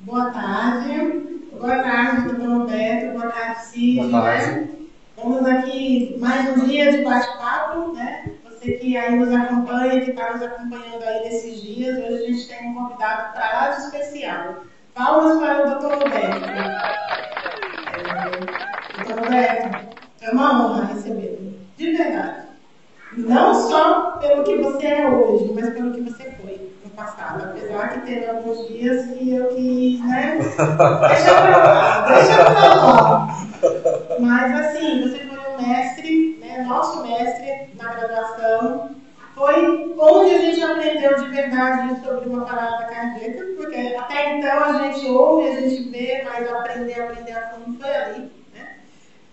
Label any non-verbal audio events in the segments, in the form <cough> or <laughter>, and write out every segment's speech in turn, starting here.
Boa tarde. Boa tarde, doutor Roberto. Boa tarde, Cid. Boa tarde. Né? Vamos aqui mais um dia de bate-papo, né? Você que aí nos acompanha, que está nos acompanhando aí nesses dias, hoje a gente tem um convidado para lá de especial. Palmas para o doutor Roberto. É, doutor Roberto, é uma honra recebê-lo, de verdade. Não só pelo que você é hoje, mas pelo que você foi no passado. Apesar que teve alguns dias que eu quis, né? <laughs> Deixa pra lá, deixa pra lá. Mas assim, você foi um mestre, né? Nosso mestre na graduação. Foi onde a gente aprendeu de verdade sobre uma parada cardíaca, porque até então a gente ouve, a gente vê, mas aprender, aprender a fundo foi ali.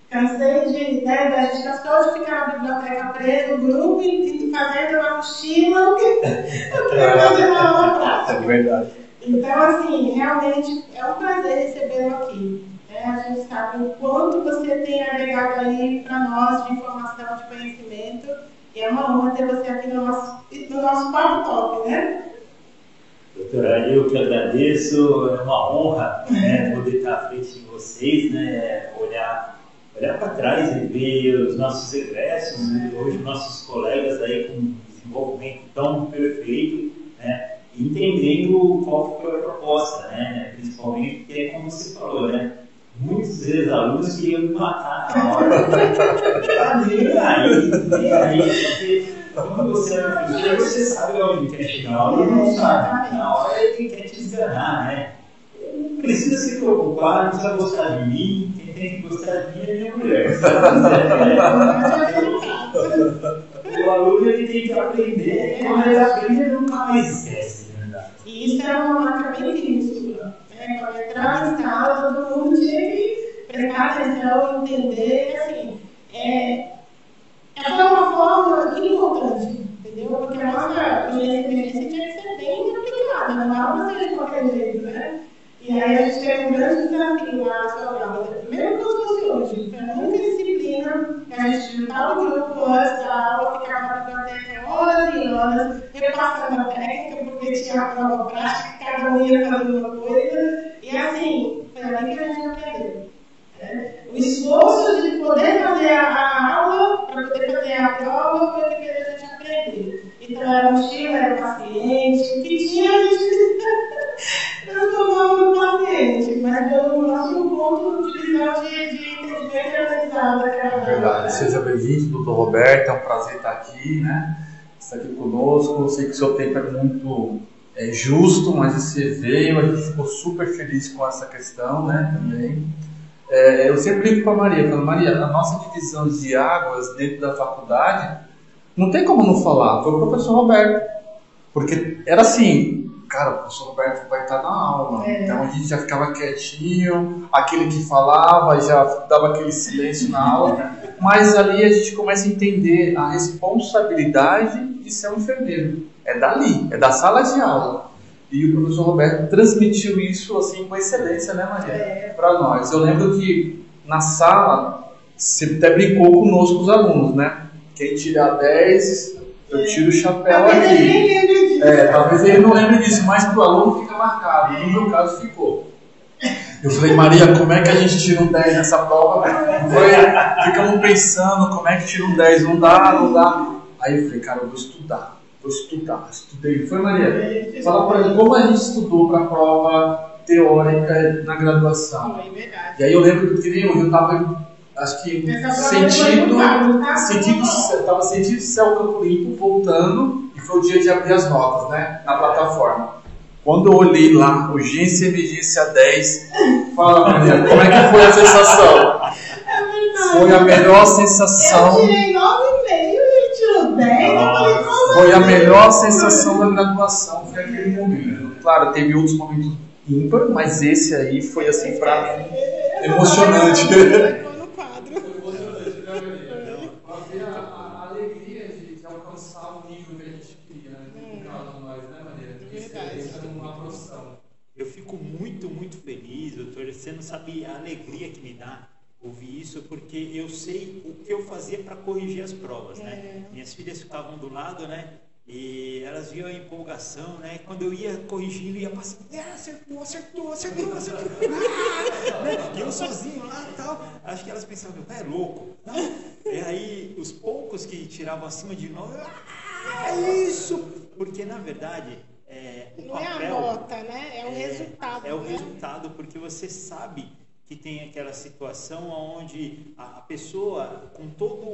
Cansei de, né, a gente cansou de ficar na biblioteca preso no grupo e, fazendo uma mochila o que queria fazer uma aula prática. É verdade. Então, assim, realmente é um prazer recebê-lo aqui. Né? A gente sabe o quanto você tem agregado aí para nós de informação, de conhecimento. E é uma honra ter você aqui no nosso, no nosso Papo Top, né? Doutora, eu que agradeço, é uma honra né, poder estar à frente de vocês, né, olhar olhar para trás e ver os nossos egressos, né? hoje nossos colegas aí com desenvolvimento tão perfeito, né? entendendo qual foi a proposta, né? principalmente porque, é como você falou, né? muitos ex-alunos queriam me matar na hora. <laughs> Tá nem aí, nem aí, porque quando você é professor, você sabe onde quer chegar, ou não sabe. Na hora ele quer te enganar, né? Não precisa se preocupar, não precisa gostar de mim, tem que gostar de é mulher. <laughs> o aluno ele tem que aprender, ele aprende, ele nunca mais esquece, na verdade. E isso era uma marca bem difícil. Né? Quando entrava em todo mundo tinha que prestar atenção, entender, assim, é, essa é uma forma importante, entendeu? Porque a nossa experiência tinha que ser bem aplicada, não dava para ser de qualquer jeito, né? E aí a gente teve um grande desafio lá na aula. Primeiro que fosse hoje, foi a única disciplina a gente juntava o grupo antes da aula, ficava na biblioteca horas e horas, repassando a técnica, porque tinha a prova prática, cada um ia fazendo uma coisa. E assim, foi ali que a gente aprendeu. Né? O esforço de poder fazer a aula, para poder fazer a prova, foi o que a gente aprendeu. Então era mochila, era paciente, o que tinha a gente <laughs> transformava no paciente, mas pelo nosso ponto de visão de, de entendimento organizado daquela Verdade. Seja bem-vindo, doutor Roberto, é um prazer estar aqui, né? Estar aqui conosco. Eu sei que o seu tempo é muito é, justo, mas você veio, a gente ficou super feliz com essa questão, né? Também. É, eu sempre brinco com a Maria, falo, Maria, a nossa divisão de águas dentro da faculdade, não tem como não falar, foi o professor Roberto. Porque era assim, cara, o professor Roberto vai estar na aula. É. Então a gente já ficava quietinho, aquele que falava já dava aquele silêncio na aula. <laughs> Mas ali a gente começa a entender a responsabilidade de ser um enfermeiro. É dali, é da sala de aula. E o professor Roberto transmitiu isso assim com excelência, né, Maria? É. Para nós. Eu lembro que na sala você até brincou conosco os alunos, né? Quem tirar 10, eu tiro o chapéu Talvez aqui. ele nem lembre disso. É, talvez ele não lembre disso, mas pro aluno fica marcado. No meu caso ficou. Eu falei, Maria, como é que a gente tira um 10 nessa prova? Foi, ficamos pensando como é que tira um 10, não dá, não dá. Aí eu falei, cara, eu vou estudar, vou estudar, estudei. Foi, Maria? Fala pra ele como a gente estudou para a prova teórica na graduação. E aí eu lembro que nem eu, eu tava, acho que rápido, tá? sentindo, eu tava sentindo céu campo limpo, voltando, e foi o dia de abrir as notas, né, na plataforma. Quando eu olhei lá, urgência e emergência 10, fala Maria, como é que foi a sensação? É verdade. Foi a melhor Eu sensação, tirei 9,5 e ele tirou 10. Eu falei, como foi a assim? melhor sensação da graduação, foi aquele momento. Claro, teve outros momentos ímpar, mas esse aí foi assim pra mim emocionante. Ficou no quadro. Fazer a, alegria de, alcançar o nível que a gente queria, né? No caso, nós, né, Maria? Verdade. Isso é uma profissão. Eu fico muito, muito feliz, doutor. Você não sabe a alegria que me dá ouvir isso, porque eu sei o que eu fazia para corrigir as provas, né? Minhas filhas ficavam do lado, né? E elas viam a empolgação, né? Quando eu ia corrigindo, ia passando, ah, acertou, acertou, acertou, acertou. Ah! <laughs> Né? E eu sozinho lá e tal. Acho que elas pensavam, meu pai é louco. E aí, os poucos que tiravam acima de nós, ah, é isso! Porque, na verdade, é, o Não papel... é a nota, né? É o resultado. É o né? resultado, porque você sabe que tem aquela situação onde a, a pessoa, com todos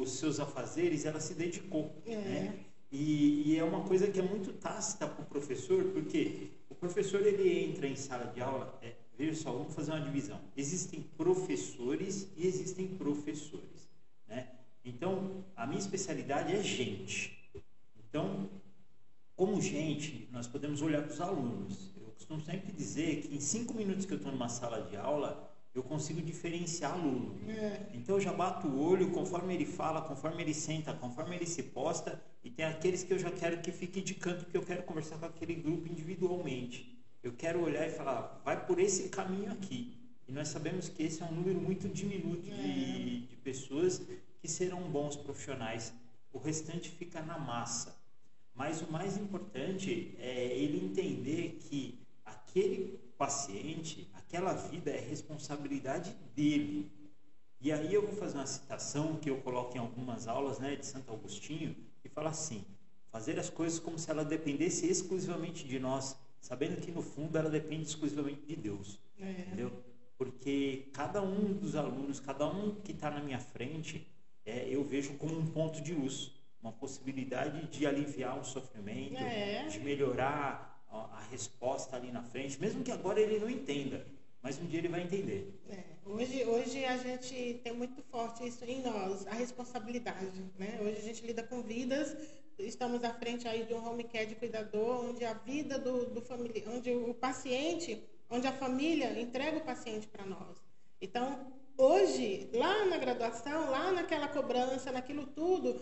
os seus afazeres, ela se dedicou. É. Né? E, e é uma coisa que é muito tácita para o professor, porque o professor ele entra em sala de aula, é, veja só, vamos fazer uma divisão. Existem professores e existem professores. Né? Então, a minha especialidade é gente. Então, como gente, nós podemos olhar para os alunos. Eu costumo sempre dizer que em cinco minutos que eu estou numa sala de aula, eu consigo diferenciar aluno. É. Então eu já bato o olho conforme ele fala, conforme ele senta, conforme ele se posta, e tem aqueles que eu já quero que fique de canto, porque eu quero conversar com aquele grupo individualmente. Eu quero olhar e falar, vai por esse caminho aqui. E nós sabemos que esse é um número muito diminuto de, de pessoas que serão bons profissionais. O restante fica na massa. Mas o mais importante é ele entender que aquele paciente, aquela vida é responsabilidade dele. E aí eu vou fazer uma citação que eu coloco em algumas aulas né, de Santo Agostinho, que fala assim: fazer as coisas como se ela dependesse exclusivamente de nós, sabendo que no fundo ela depende exclusivamente de Deus. É. Entendeu? Porque cada um dos alunos, cada um que está na minha frente, é, eu vejo como um ponto de luz, uma possibilidade de aliviar um sofrimento, É. de melhorar a, a resposta ali na frente, mesmo que agora ele não entenda, mas um dia ele vai entender. É, hoje, hoje a gente tem muito forte isso em nós, a responsabilidade. Né? Hoje a gente lida com vidas, estamos à frente aí de um home care de cuidador, onde a vida do, do família, onde o paciente, onde a família entrega o paciente para nós. Então, hoje, lá na graduação, lá naquela cobrança, naquilo tudo,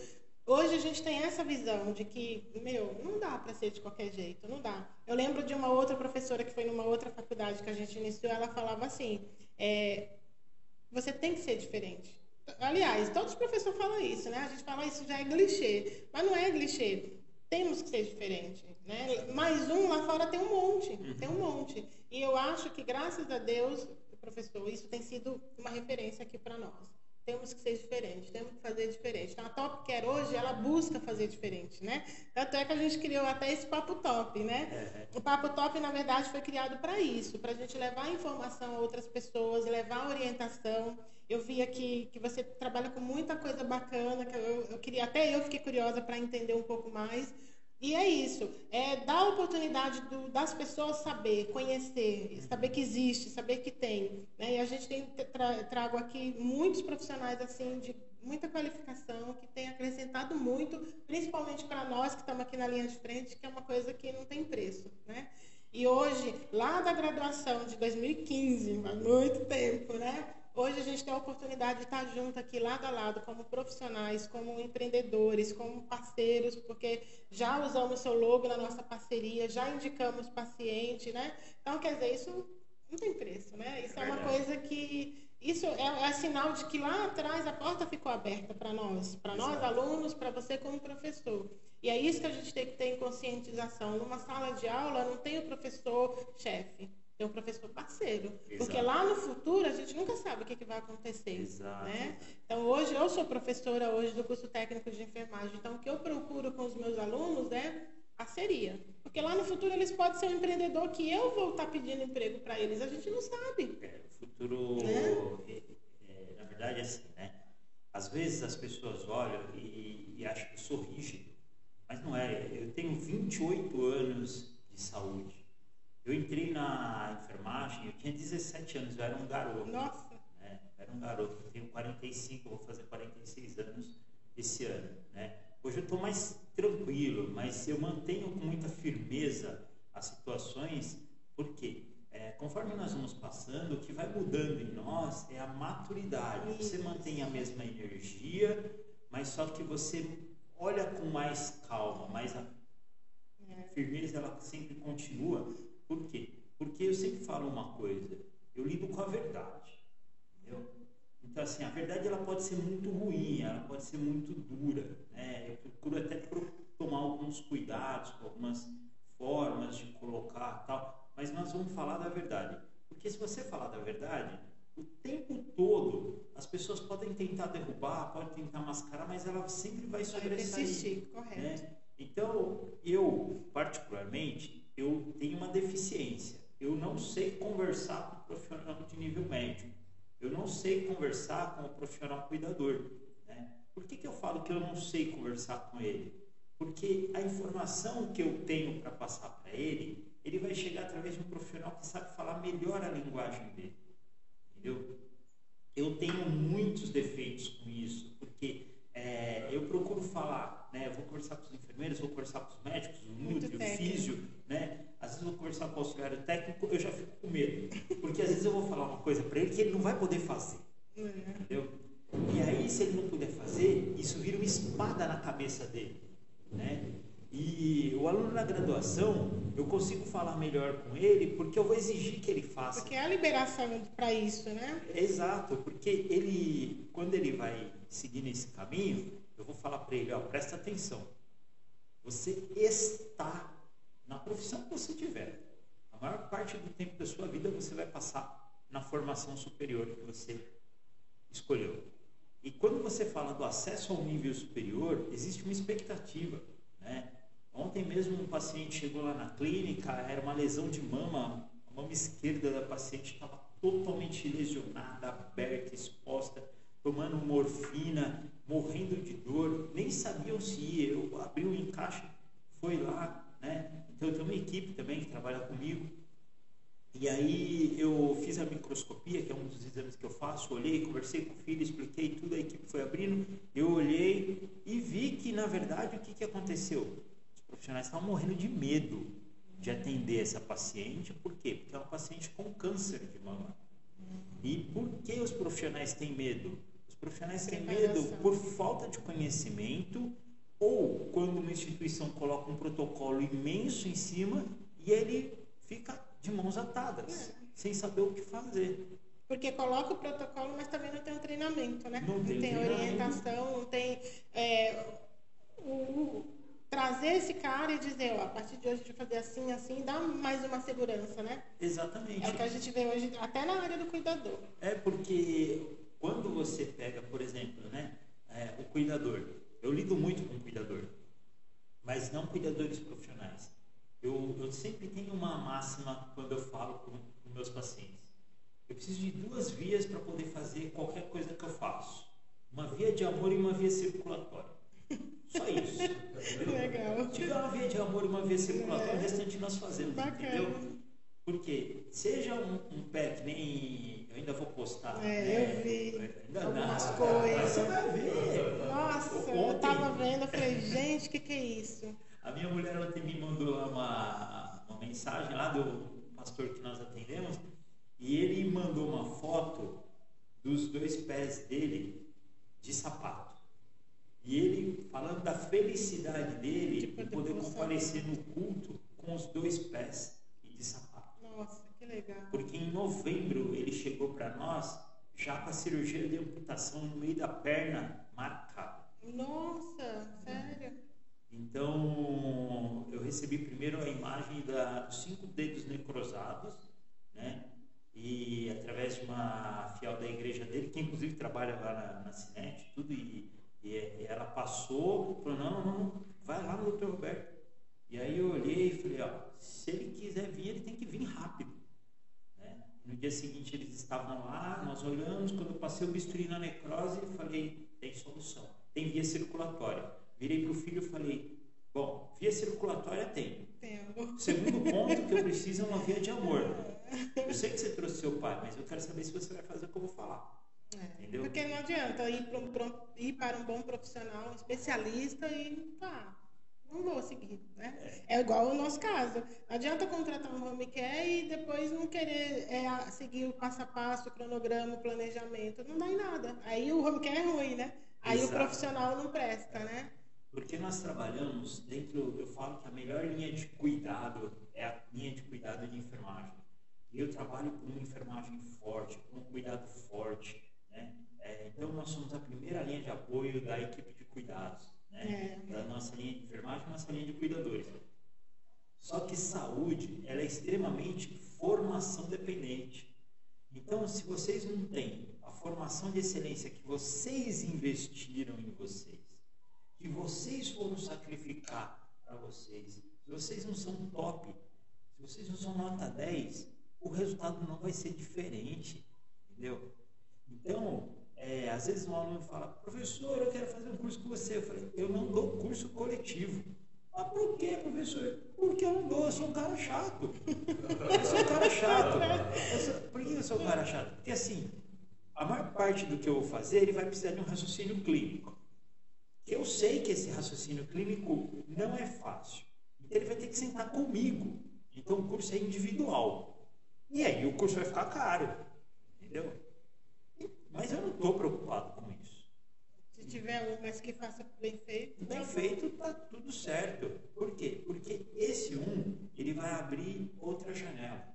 Hoje a gente tem essa visão de que, meu, não dá para ser de qualquer jeito, não dá. Eu lembro de uma outra professora que foi numa outra faculdade que a gente iniciou, ela falava assim: é, você tem que ser diferente. Aliás, todos os professores falam isso, né? A gente fala isso já é clichê, mas não é clichê. Temos que ser diferente, né? Mais um lá fora tem um monte, tem um monte. E eu acho que graças a Deus, professor, isso tem sido uma referência aqui para nós. Temos que ser diferente, temos que fazer diferente. Então, a Top Care hoje, ela busca fazer diferente, né? Tanto é que a gente criou até esse Papo Top, né? O Papo Top, na verdade, foi criado para isso, para a gente levar informação a outras pessoas, levar orientação. Eu vi aqui que você trabalha com muita coisa bacana, que eu, eu queria, até eu fiquei curiosa para entender um pouco mais. E é isso, é dar a oportunidade do- das pessoas saber, conhecer, saber que existe, saber que tem. Né? E a gente tem tra- trago aqui muitos profissionais assim de muita qualificação que tem acrescentado muito, principalmente para nós que estamos aqui na linha de frente, que é uma coisa que não tem preço. Né? E hoje, lá da graduação de 2015, há muito tempo, né? Hoje a gente tem a oportunidade de estar junto aqui lado a lado, como profissionais, como empreendedores, como parceiros, porque já usamos seu logo na nossa parceria, já indicamos paciente, né? Então, quer dizer, isso não tem preço, né? Isso é, uma Verdade. coisa que. Isso é, é sinal de que lá atrás a porta ficou aberta para nós, para nós alunos, para você como professor. E é isso que a gente tem que ter em conscientização. Numa sala de aula não tem o professor chefe, tem o professor parceiro. Porque Exato. lá no futuro a gente nunca sabe o que, que vai acontecer. Exato. Né? Então hoje eu sou professora hoje do curso técnico de enfermagem. Então o que eu procuro com os meus alunos é parceria. Porque lá no futuro eles podem ser um empreendedor que eu vou estar pedindo emprego para eles. A gente não sabe. É, o futuro, Né? é, é, na verdade, é assim, né? Às vezes as pessoas olham e, e acham que eu sou rígido, mas não é. Eu tenho 28 anos de saúde. Eu entrei na enfermagem, eu tinha 17 anos, eu era um garoto. Nossa. né? Eu era um garoto, eu tenho 45, eu vou fazer 46 anos esse ano, né? Hoje eu estou mais tranquilo, mas eu mantenho com muita firmeza as situações, porque é, conforme nós vamos passando, o que vai mudando em nós é a maturidade. Você mantém a mesma energia, mas só que você olha com mais calma, mais a É. firmeza ela sempre continua. Por quê? Porque eu sempre falo uma coisa, eu lido com a verdade. Entendeu? Então, assim, a verdade ela pode ser muito ruim, ela pode ser muito dura. Né? Eu procuro até tomar alguns cuidados com algumas formas de colocar tal, mas nós vamos falar da verdade. Porque se você falar da verdade, o tempo todo as pessoas podem tentar derrubar, podem tentar mascarar, mas ela sempre vai sobressair. persistir, correto. Né? Então, eu, particularmente, eu tenho uma deficiência. Eu não sei conversar com o profissional de nível médio. Eu não sei conversar com o profissional cuidador. Né? Por que, que eu falo que eu não sei conversar com ele? Porque a informação que eu tenho para passar para ele, ele vai chegar através de um profissional que sabe falar melhor a linguagem dele. Entendeu? Eu tenho muitos defeitos com isso, porque é, eu procuro falar, né? Eu vou conversar com os enfermeiros, vou conversar com os médicos, o núcleo, o físio, né? Às vezes eu vou conversar com o auxiliar técnico, eu já fico com medo, porque às vezes eu vou falar uma coisa para ele que ele não vai poder fazer, uhum. entendeu? E aí, se ele não puder fazer, isso vira uma espada na cabeça dele, né? E o aluno na graduação, eu consigo falar melhor com ele porque eu vou exigir que ele faça. Porque é a liberação para isso, né? Exato, porque ele, quando ele vai seguir nesse caminho, eu vou falar para ele, ó, presta atenção. Você está na profissão que você tiver. A maior parte do tempo da sua vida você vai passar na formação superior que você escolheu. E quando você fala do acesso ao nível superior, existe uma expectativa, né? Ontem mesmo um paciente chegou lá na clínica, era uma lesão de mama, a mama esquerda da paciente estava totalmente lesionada, aberta, exposta, tomando morfina, morrendo de dor, nem sabiam se ia. Eu abri um encaixe, foi lá, né? Então eu tenho uma equipe também que trabalha comigo. E aí eu fiz a microscopia, que é um dos exames que eu faço, olhei, conversei com o filho, expliquei tudo, a equipe foi abrindo, eu olhei e vi que na verdade o que, que aconteceu? profissionais estavam morrendo de medo de atender essa paciente. Por quê? Porque é uma paciente com câncer de mama. E por que os profissionais têm medo? Profissionais têm medo por falta de conhecimento ou quando uma instituição coloca um protocolo imenso em cima e ele fica de mãos atadas, é. sem saber o que fazer. Porque coloca o protocolo, mas também não tem o treinamento, né? Não tem, não tem orientação, não tem é, o, trazer esse cara e dizer, ó, a partir de hoje a gente vai fazer assim, assim, dá mais uma segurança, né? Exatamente. É o que a gente vê hoje, até na área do cuidador. É porque quando você pega, por exemplo, né, é, o cuidador, eu lido muito com o cuidador, mas não cuidadores profissionais. Eu, eu sempre tenho uma máxima quando eu falo com, com meus pacientes. Eu preciso de duas vias para poder fazer qualquer coisa que eu faço. Uma via de amor e uma via circulatória. Só isso. <laughs> Legal. Tiver uma via de amor e uma via circulatória, é. o restante nós fazemos, Bacana. entendeu? Porque seja um, um, pé que nem ainda vou postar. É, né? eu vi ainda algumas nada, coisas. Você vai ver. Nossa, ontem, eu tava vendo, eu falei, gente, o que, que é isso? A minha mulher ontem me mandou uma, uma mensagem lá do pastor que nós atendemos e ele mandou uma foto dos dois pés dele de sapato. E ele falando da felicidade dele de poder comparecer no culto com os dois pés e de sapato. Nossa, que legal. Porque em novembro ele chegou para nós já com a cirurgia de amputação no meio da perna marcada. Nossa, sério? Então eu recebi primeiro a imagem da, dos cinco dedos necrosados, né? E através de uma fiel da igreja dele, que inclusive trabalha lá na, na Cinet, tudo, e e ela passou, falou, não, não, não, vai lá no doutor Roberto. E aí eu olhei e falei, ó, se ele quiser vir, ele tem que vir rápido. No dia seguinte eles estavam lá, nós olhamos, quando eu passei o bisturi na necrose, falei, tem solução, tem via circulatória. Virei para o filho e falei, bom, via circulatória tem. Tenho. Segundo ponto que eu preciso é uma via de amor. Eu sei que você trouxe seu pai, mas eu quero saber se você vai fazer o que eu vou falar. É, Entendeu? Porque não adianta ir para, um, ir para um bom profissional, um especialista e pá, não vou seguir, né? É. igual o nosso caso. Não adianta contratar um home care e depois não querer é, seguir o passo a passo, o cronograma, o planejamento. Não dá em nada. Aí o home care é ruim, né? Aí Exato. o profissional não presta, né? Porque nós trabalhamos dentro, eu falo que a melhor linha de cuidado é a linha de cuidado de enfermagem. E eu trabalho com uma enfermagem forte, com um cuidado forte, né? É, então, nós somos a primeira linha de apoio da equipe de cuidados. Né? É. Da nossa linha de enfermagem, nós salinha de cuidadores. Só que saúde, ela é extremamente formação dependente. Então, se vocês não têm a formação de excelência que vocês investiram em vocês, que vocês foram sacrificar para vocês, se vocês não são top, se vocês não são nota 10, o resultado não vai ser diferente, entendeu? Então, é, às vezes um aluno fala, professor, eu quero fazer um curso com você. Eu falei, eu não dou curso coletivo. Mas por que, professor? Porque eu não dou, eu sou um cara chato. <laughs> Eu sou um cara chato. Sou, por que eu sou um cara chato? Porque assim, a maior parte do que eu vou fazer, ele vai precisar de um raciocínio clínico. Eu sei que esse raciocínio clínico não é fácil. Então ele vai ter que sentar comigo. Então o curso é individual. E aí o curso vai ficar caro. Entendeu? Mas eu não estou preocupado com isso. Se tiver um, mas que faça bem feito. Bem feito, está tudo certo. Por quê? Porque esse um, ele vai abrir outra janela.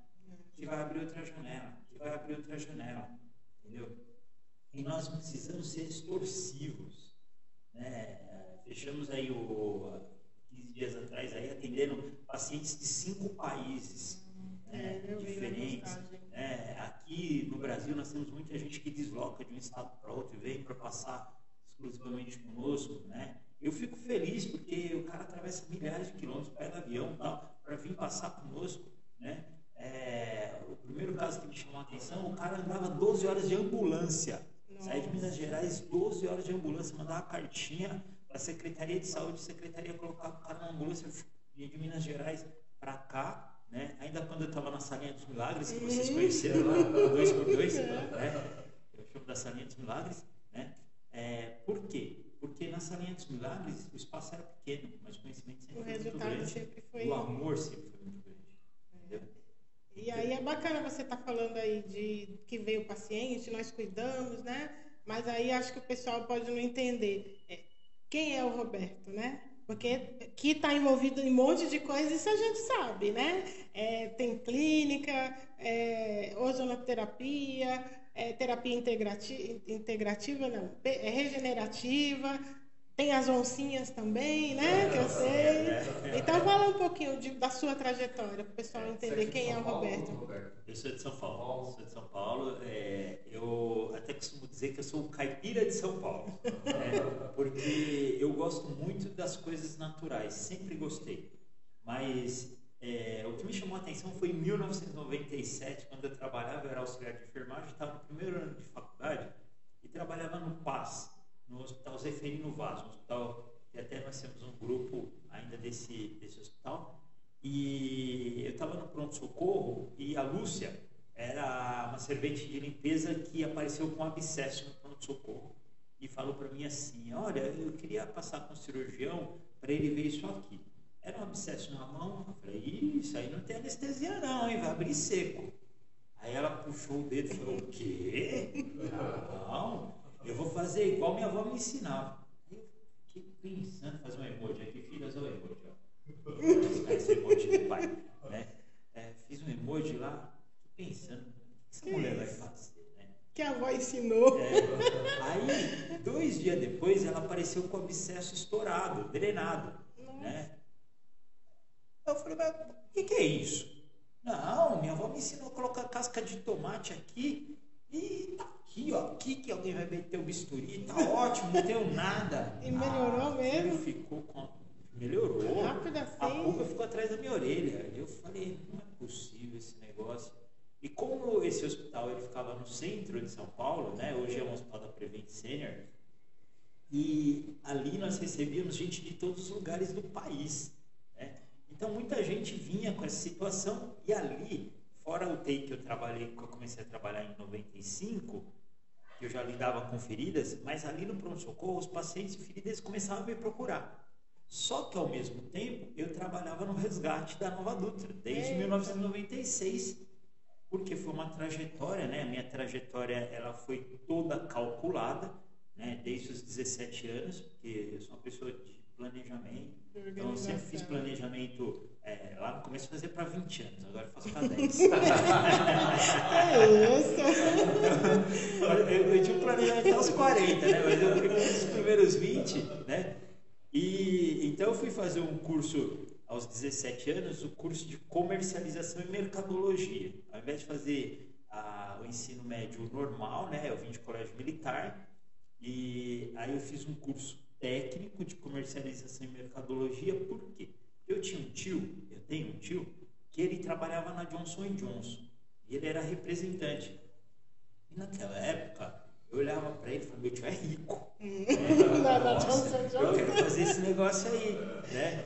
Que vai abrir outra janela. Que vai abrir outra janela. Entendeu? E nós precisamos ser extorsivos. Né? Fechamos aí o 15 dias atrás aí atendendo pacientes de cinco países né, é, diferentes. É, aqui no Brasil nós temos muita gente que desloca de um estado para outro e vem para passar exclusivamente conosco, né? Eu fico feliz porque o cara atravessa milhares de quilômetros, pega avião para vir passar conosco, né? É, o primeiro caso que me chamou a atenção, o cara andava 12 horas de ambulância. Saía de Minas Gerais, 12 horas de ambulância, mandava uma cartinha para a Secretaria de Saúde, a Secretaria colocava o cara na ambulância de Minas Gerais para cá, né? Ainda quando eu estava na Salinha dos Milagres, que vocês conheceram lá, dois por dois, né? eu chamo da Salinha dos Milagres, né? É, por quê? Porque na Salinha dos Milagres o espaço era pequeno, mas o conhecimento sempre o foi muito grande. Sempre foi... O amor sempre foi muito grande. Entendeu? E aí é bacana você estar tá falando aí de que veio o paciente, nós cuidamos, né? Mas aí acho que o pessoal pode não entender. É, quem é o Roberto, né? Porque que está envolvido em um monte de coisas, isso a gente sabe, né? É, tem clínica, é, ozonoterapia, é, terapia integrativa, integrativa não, é regenerativa, tem as oncinhas também, né? Que eu sei. Então fala um pouquinho de, da sua trajetória para o pessoal entender quem é o Roberto. Eu sou de São Paulo. Sou de São Paulo. É, eu até costumo dizer que eu sou o caipira de São Paulo. Né? Porque eu gosto muito das coisas naturais, sempre gostei. Mas é, o que me chamou a atenção foi em 1997, quando eu trabalhava, eu era auxiliar de enfermagem, estava no primeiro ano de faculdade e trabalhava no PAS no Hospital Zeferino Vaz, um hospital que até nós temos um grupo ainda desse, desse hospital. E eu estava no pronto-socorro e a Lúcia era uma servente de limpeza que apareceu com um abscesso no pronto-socorro e falou para mim assim: Olha, eu queria passar com o cirurgião para ele ver isso aqui. Era um abscesso na mão. Eu falei: Isso aí não tem anestesia, não, hein? Vai abrir seco. Aí ela puxou o dedo e falou: O quê? <laughs> Não. Eu vou fazer igual minha avó me ensinava. Eu fiquei pensando, fazer um emoji aqui, filhas, olha o emoji, ó. Esse emoji do pai. Né? É, fiz um emoji lá, pensando, o que essa mulher vai fazer? Né? Que a avó ensinou. É, aí, dois dias depois, ela apareceu com o abscesso estourado, drenado. Né? Eu falei, mas o que, que é isso? Não, minha avó me ensinou a colocar casca de tomate aqui e tá aqui, ó, aqui que alguém vai meter o bisturi, tá ótimo, não deu nada. E melhorou ah, mesmo? Ficou com... Melhorou. Rápido assim. A pulga ficou atrás da minha orelha. Eu falei, não é possível esse negócio. E como esse hospital ele ficava no centro de São Paulo, né? Hoje é um hospital da Prevent Senior. E ali nós recebíamos gente de todos os lugares do país. Né? Então muita gente vinha com essa situação e ali Fora o TEI que eu trabalhei, que eu comecei a trabalhar em 95, que eu já lidava com feridas, mas ali no pronto-socorro os pacientes feridas começavam a me procurar. Só que ao mesmo tempo eu trabalhava no resgate da Nova Dutra, desde Eita. 1996, porque foi uma trajetória, né? A minha trajetória ela foi toda calculada, né? Desde os 17 anos, porque eu sou uma pessoa de planejamento. Então, eu sempre fiz planejamento. É, lá no começo fazia para 20 anos, agora faço para 10. <laughs> é isso! eu, eu, eu, tinha um planejamento aos 40, né? Mas eu fiz os primeiros 20, né? E então eu fui fazer um curso aos 17 anos, o curso de comercialização e mercadologia. Ao invés de fazer a, o ensino médio normal, né, eu vim de colégio militar, e aí eu fiz um curso técnico de comercialização e mercadologia, por quê? Eu tinha um tio, eu tenho um tio, que ele trabalhava na Johnson Johnson, e ele era representante. E naquela época, eu olhava para ele e falava, meu tio é rico. <laughs> eu quero fazer esse negócio aí, né?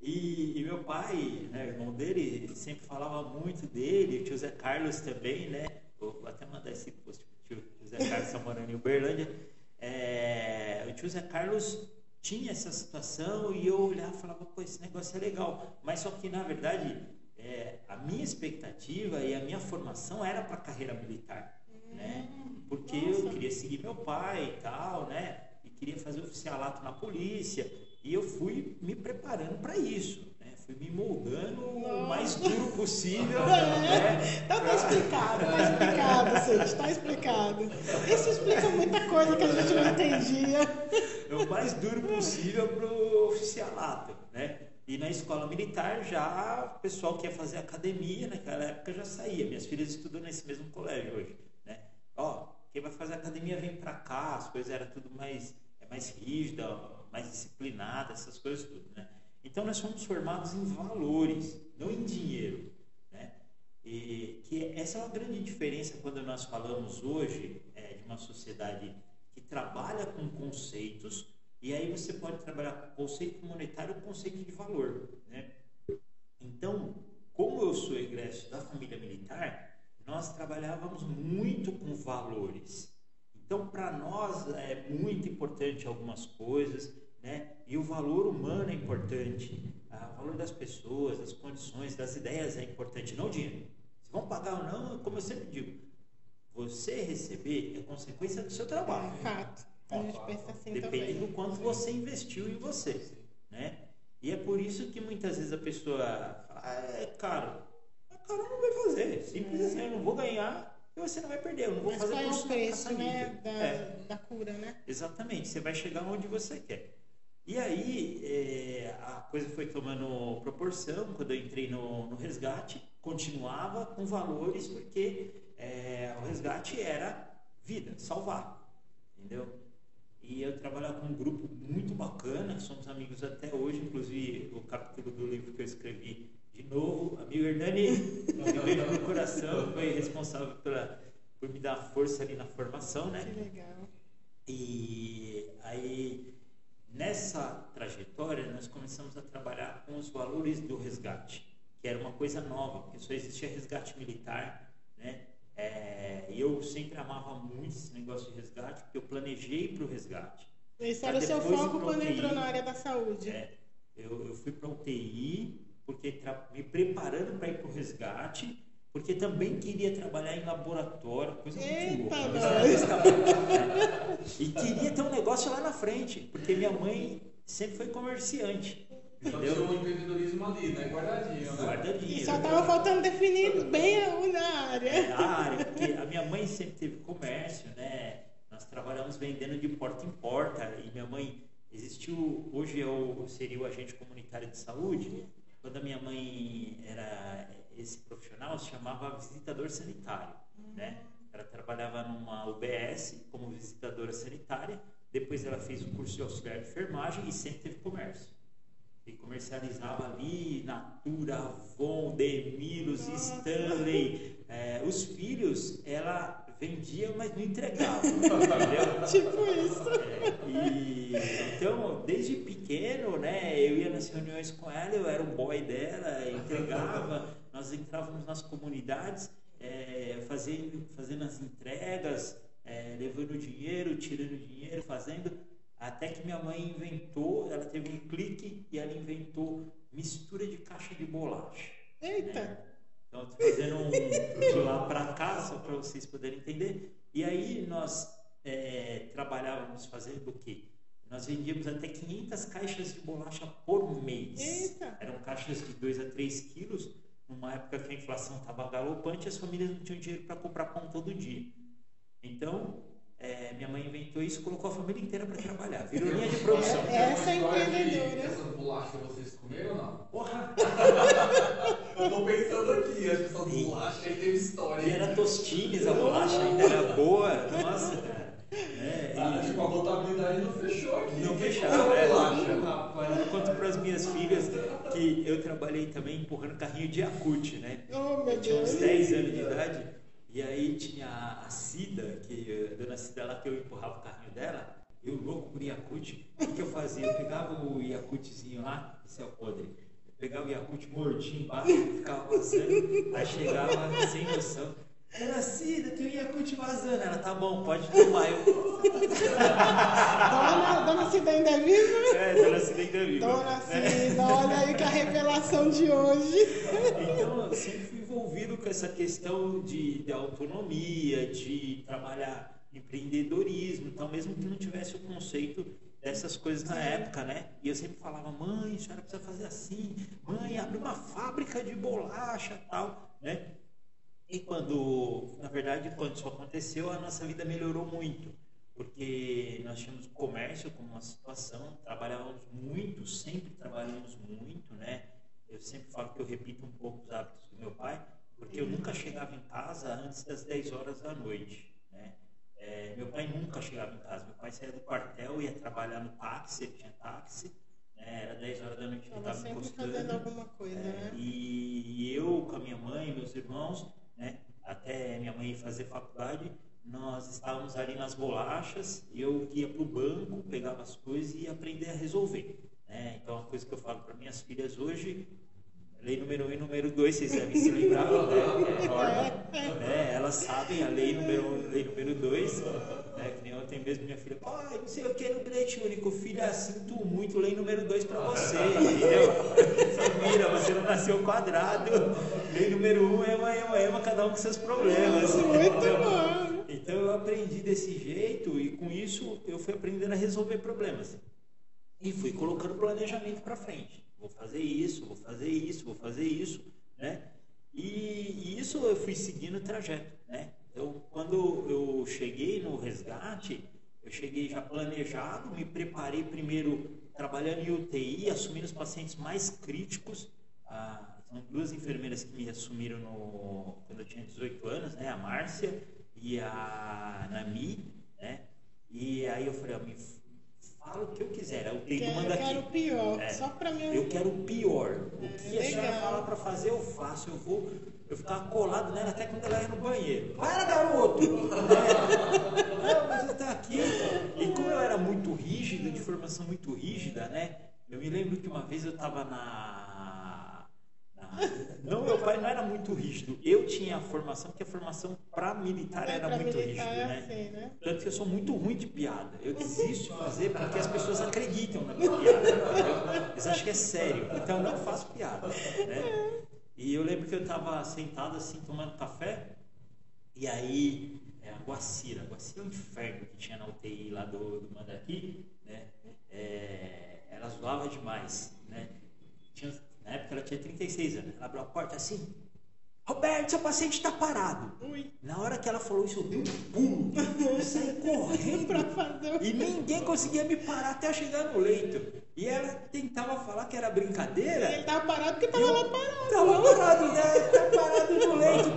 E, e, meu pai, né, irmão dele, sempre falava muito dele, o tio Zé Carlos também, né? Vou até mandar esse post pro tio, tio Zé Carlos, está morando em Uberlândia. É, o tio Zé Carlos tinha essa situação e eu olhava e falava, pô, esse negócio é legal. Mas só que, na verdade, é, a minha expectativa e a minha formação era para a carreira militar, né? Porque Nossa. eu queria seguir meu pai e tal, né? E queria fazer oficialato na polícia. E eu fui me preparando para isso, né? Fui me moldando Nossa. o mais duro possível. <laughs> É? Então tá explicado, tá explicado, gente, tá explicado. Isso explica muita coisa que a gente não entendia. O mais duro possível pro oficialato, né? E na escola militar já o pessoal que ia fazer academia naquela época já saía. Minhas filhas estudam nesse mesmo colégio hoje, né? Ó, quem vai fazer academia vem para cá, as coisas eram tudo mais é mais rígida, mais disciplinada, essas coisas tudo, né? Então nós somos formados em valores, não em dinheiro, né? E que essa é uma grande diferença quando nós falamos hoje é, de uma sociedade que trabalha com conceitos e aí você pode trabalhar com conceito monetário ou conceito de valor, né? Então, como eu sou egresso da família militar, nós trabalhávamos muito com valores. Então, para nós é muito importante algumas coisas, né? E o valor humano é importante, o valor das pessoas, das condições, das ideias é importante, não o dinheiro. Se vão pagar ou não, como eu sempre digo, você receber é consequência do seu trabalho. Fato. A gente pensa assim Depende também. do quanto você investiu em você, né? E é por isso que muitas vezes a pessoa fala, ah, é caro. É caro não vai fazer. Simples assim, eu não vou ganhar e você não vai perder. Eu não vou Mas fazer qual é o preço, né, da, É. da cura, né? Exatamente, você vai chegar onde você quer. E aí é, a coisa foi tomando proporção quando eu entrei no, no resgate, continuava com valores porque é, o resgate era vida, salvar, entendeu? E eu trabalhava com um grupo muito bacana, somos amigos até hoje, inclusive o capítulo do livro que eu escrevi de novo, amigo Hernani, beijo <laughs> no coração, foi responsável pela, por me dar força ali na formação, né? Que legal. E aí, nessa trajetória, nós começamos a trabalhar com os valores do resgate, que era uma coisa nova, porque só existia resgate militar, né? É, e eu sempre amava muito esse negócio de resgate, porque eu planejei para o resgate. Esse era o seu foco quando entrou na área da saúde. É, eu, eu fui para UTI, porque me preparando para ir para o resgate, porque também queria trabalhar em laboratório, coisa muito Eita, louca. tamanho, né? E queria ter um negócio lá na frente, porque minha mãe sempre foi comerciante. Então Entendeu? tinha um empreendedorismo ali, né? Guardadinho, né? Guardadinho. E só estava faltando definir bem a a área. a área, porque a minha mãe sempre teve comércio, né? Nós trabalhamos vendendo de porta em porta e minha mãe existiu, hoje eu seria o agente comunitário de saúde. Quando a minha mãe era esse profissional, se chamava visitador sanitário, né? Ela trabalhava numa UBS como visitadora sanitária, depois ela fez o curso de auxiliar de enfermagem e sempre teve comércio e comercializava ali Natura, Avon, Demilos, Stanley. É, os filhos ela vendia, mas não entregava. <laughs> entendeu? Tipo isso. É, e, então, desde pequeno, né, eu ia nas reuniões com ela, eu era o boy dela, entregava, nós entrávamos nas comunidades, é, fazendo, fazendo as entregas, é, levando dinheiro, tirando dinheiro, fazendo. Até que minha mãe inventou, ela teve um clique e ela inventou mistura de caixa de bolacha. Eita. Então, eu tô fazendo um de lá para cá, só para vocês poderem entender. E aí nós é, trabalhávamos fazendo o quê? Nós vendíamos até 500 caixas de bolacha por mês. Eita. Eram caixas de 2 a 3 quilos, numa época que a inflação estava galopante, as famílias não tinham dinheiro para comprar pão todo dia. Então, é, minha mãe inventou isso, colocou a família inteira para trabalhar. Virou linha de produção. Essa é Uma história de- empreendedora. Essas bolachas vocês comeram ou não? Porra! <laughs> Eu tô pensando aqui, acho que essas bolachas aí teve história. E era tostines, a bolacha ainda era boa. Nossa, cara. É, Ah, e- tipo, a contabilidade não fechou aqui. Não fechava, é. bolacha? Rapaz, eu conto para as minhas filhas que eu trabalhei também empurrando carrinho de Yakut, né? Oh, meu Eu tinha uns Deus. 10 anos de idade e aí tinha a Cida, que a dona Cida lá que eu empurrava o carrinho dela, eu louco por Yakut, o que, que eu fazia? Eu pegava o Yakutzinho lá, isso é o podre. Eu pegava o Yakut, mordia embaixo, ficava vazando, aí chegava sem noção. Dona Cida, tem o Yakut vazando. Ela, tá bom, pode tomar. Eu, Dona, dona Cida ainda é viva? é, Dona Cida ainda viva. Dona? Cida, olha aí que a revelação de hoje. Então, eu sempre fui envolvido com essa questão de, de autonomia, de trabalhar empreendedorismo, então mesmo que não tivesse o conceito dessas coisas na época, né? E eu sempre falava, mãe, a senhora precisa fazer assim, mãe, abre uma fábrica de bolacha tal, né? E quando, na verdade, quando isso aconteceu, a nossa vida melhorou muito, porque nós tínhamos comércio como uma situação, trabalhávamos muito, sempre trabalhamos muito, né? Eu sempre falo que eu repito um pouco os hábitos do meu pai, porque eu nunca chegava em casa antes das 10 horas da noite, né? É, meu pai nunca chegava em casa, meu pai saía do quartel, ia trabalhar no táxi, ele tinha táxi, né? era 10 horas da noite que estava encostando. coisa, É, né? E eu, com a minha mãe, meus irmãos, né, até minha mãe fazer faculdade, nós estávamos ali nas bolachas, eu ia para o banco, pegava as coisas e ia aprender a resolver. né? Então, uma coisa que eu falo para minhas filhas hoje, lei número 1 um e número 2, vocês devem se lembrar, né? É norma, né? Elas sabem a lei número 1 um, lei número 2, né? que nem ontem mesmo minha filha, pai, não sei o que no bilhete único, filha, sinto muito, lei número 2 para você, entendeu? Você vira, você não nasceu quadrado, lei número 1 um, ema, ema, ema, cada um com seus problemas. Muito bom. Então eu aprendi desse jeito e com isso eu fui aprendendo a resolver problemas. E fui colocando planejamento para frente. Vou fazer isso, vou fazer isso, vou fazer isso, né? E, e isso eu fui seguindo o trajeto, né? Então, quando eu cheguei no resgate, eu cheguei já planejado, me preparei primeiro trabalhando em UTI, assumindo os pacientes mais críticos. Ah, são duas enfermeiras que me assumiram no, quando eu tinha 18 anos, né? A Márcia e a Nami, né? E aí eu falei, ó, me fala o que eu quiser, UTI Quero, manda aqui. quero o pior, É. só pra mim. Eu quero o pior. O que a senhora falar pra fazer, eu faço. Eu vou. Eu ficava colado nela até quando ela ia no banheiro. Para, garoto! <laughs> É. Não, mas você tá aqui. E como eu era muito rígido, de formação muito rígida, né? Eu me lembro que uma vez eu tava na. Não, meu pai não era muito rígido. Eu tinha a formação, porque a formação para militar era pra muito militar rígida, né? assim, né? Tanto que eu sou muito ruim de piada. Eu desisto de fazer porque as pessoas acreditam na minha piada. entendeu? Eles acham que é sério. Então eu não faço piada. Né? E eu lembro que eu estava sentado assim, tomando café. E aí, é, a Guacira. A Guacira é um inferno que tinha na UTI lá do, do Mandaqui. Né? É, ela zoava demais. Né? Tinha- na época ela tinha 36 anos. Ela abriu a porta assim. Roberto, seu paciente está parado. Ui. Na hora que ela falou isso, eu dei um pulo. Eu saí correndo. <laughs> Pra fazer E ninguém conseguia me parar até chegar no leito. E ela tentava falar que era brincadeira. Ele tava parado porque tava E eu lá parado. Tava parado, né? Tá parado no leito.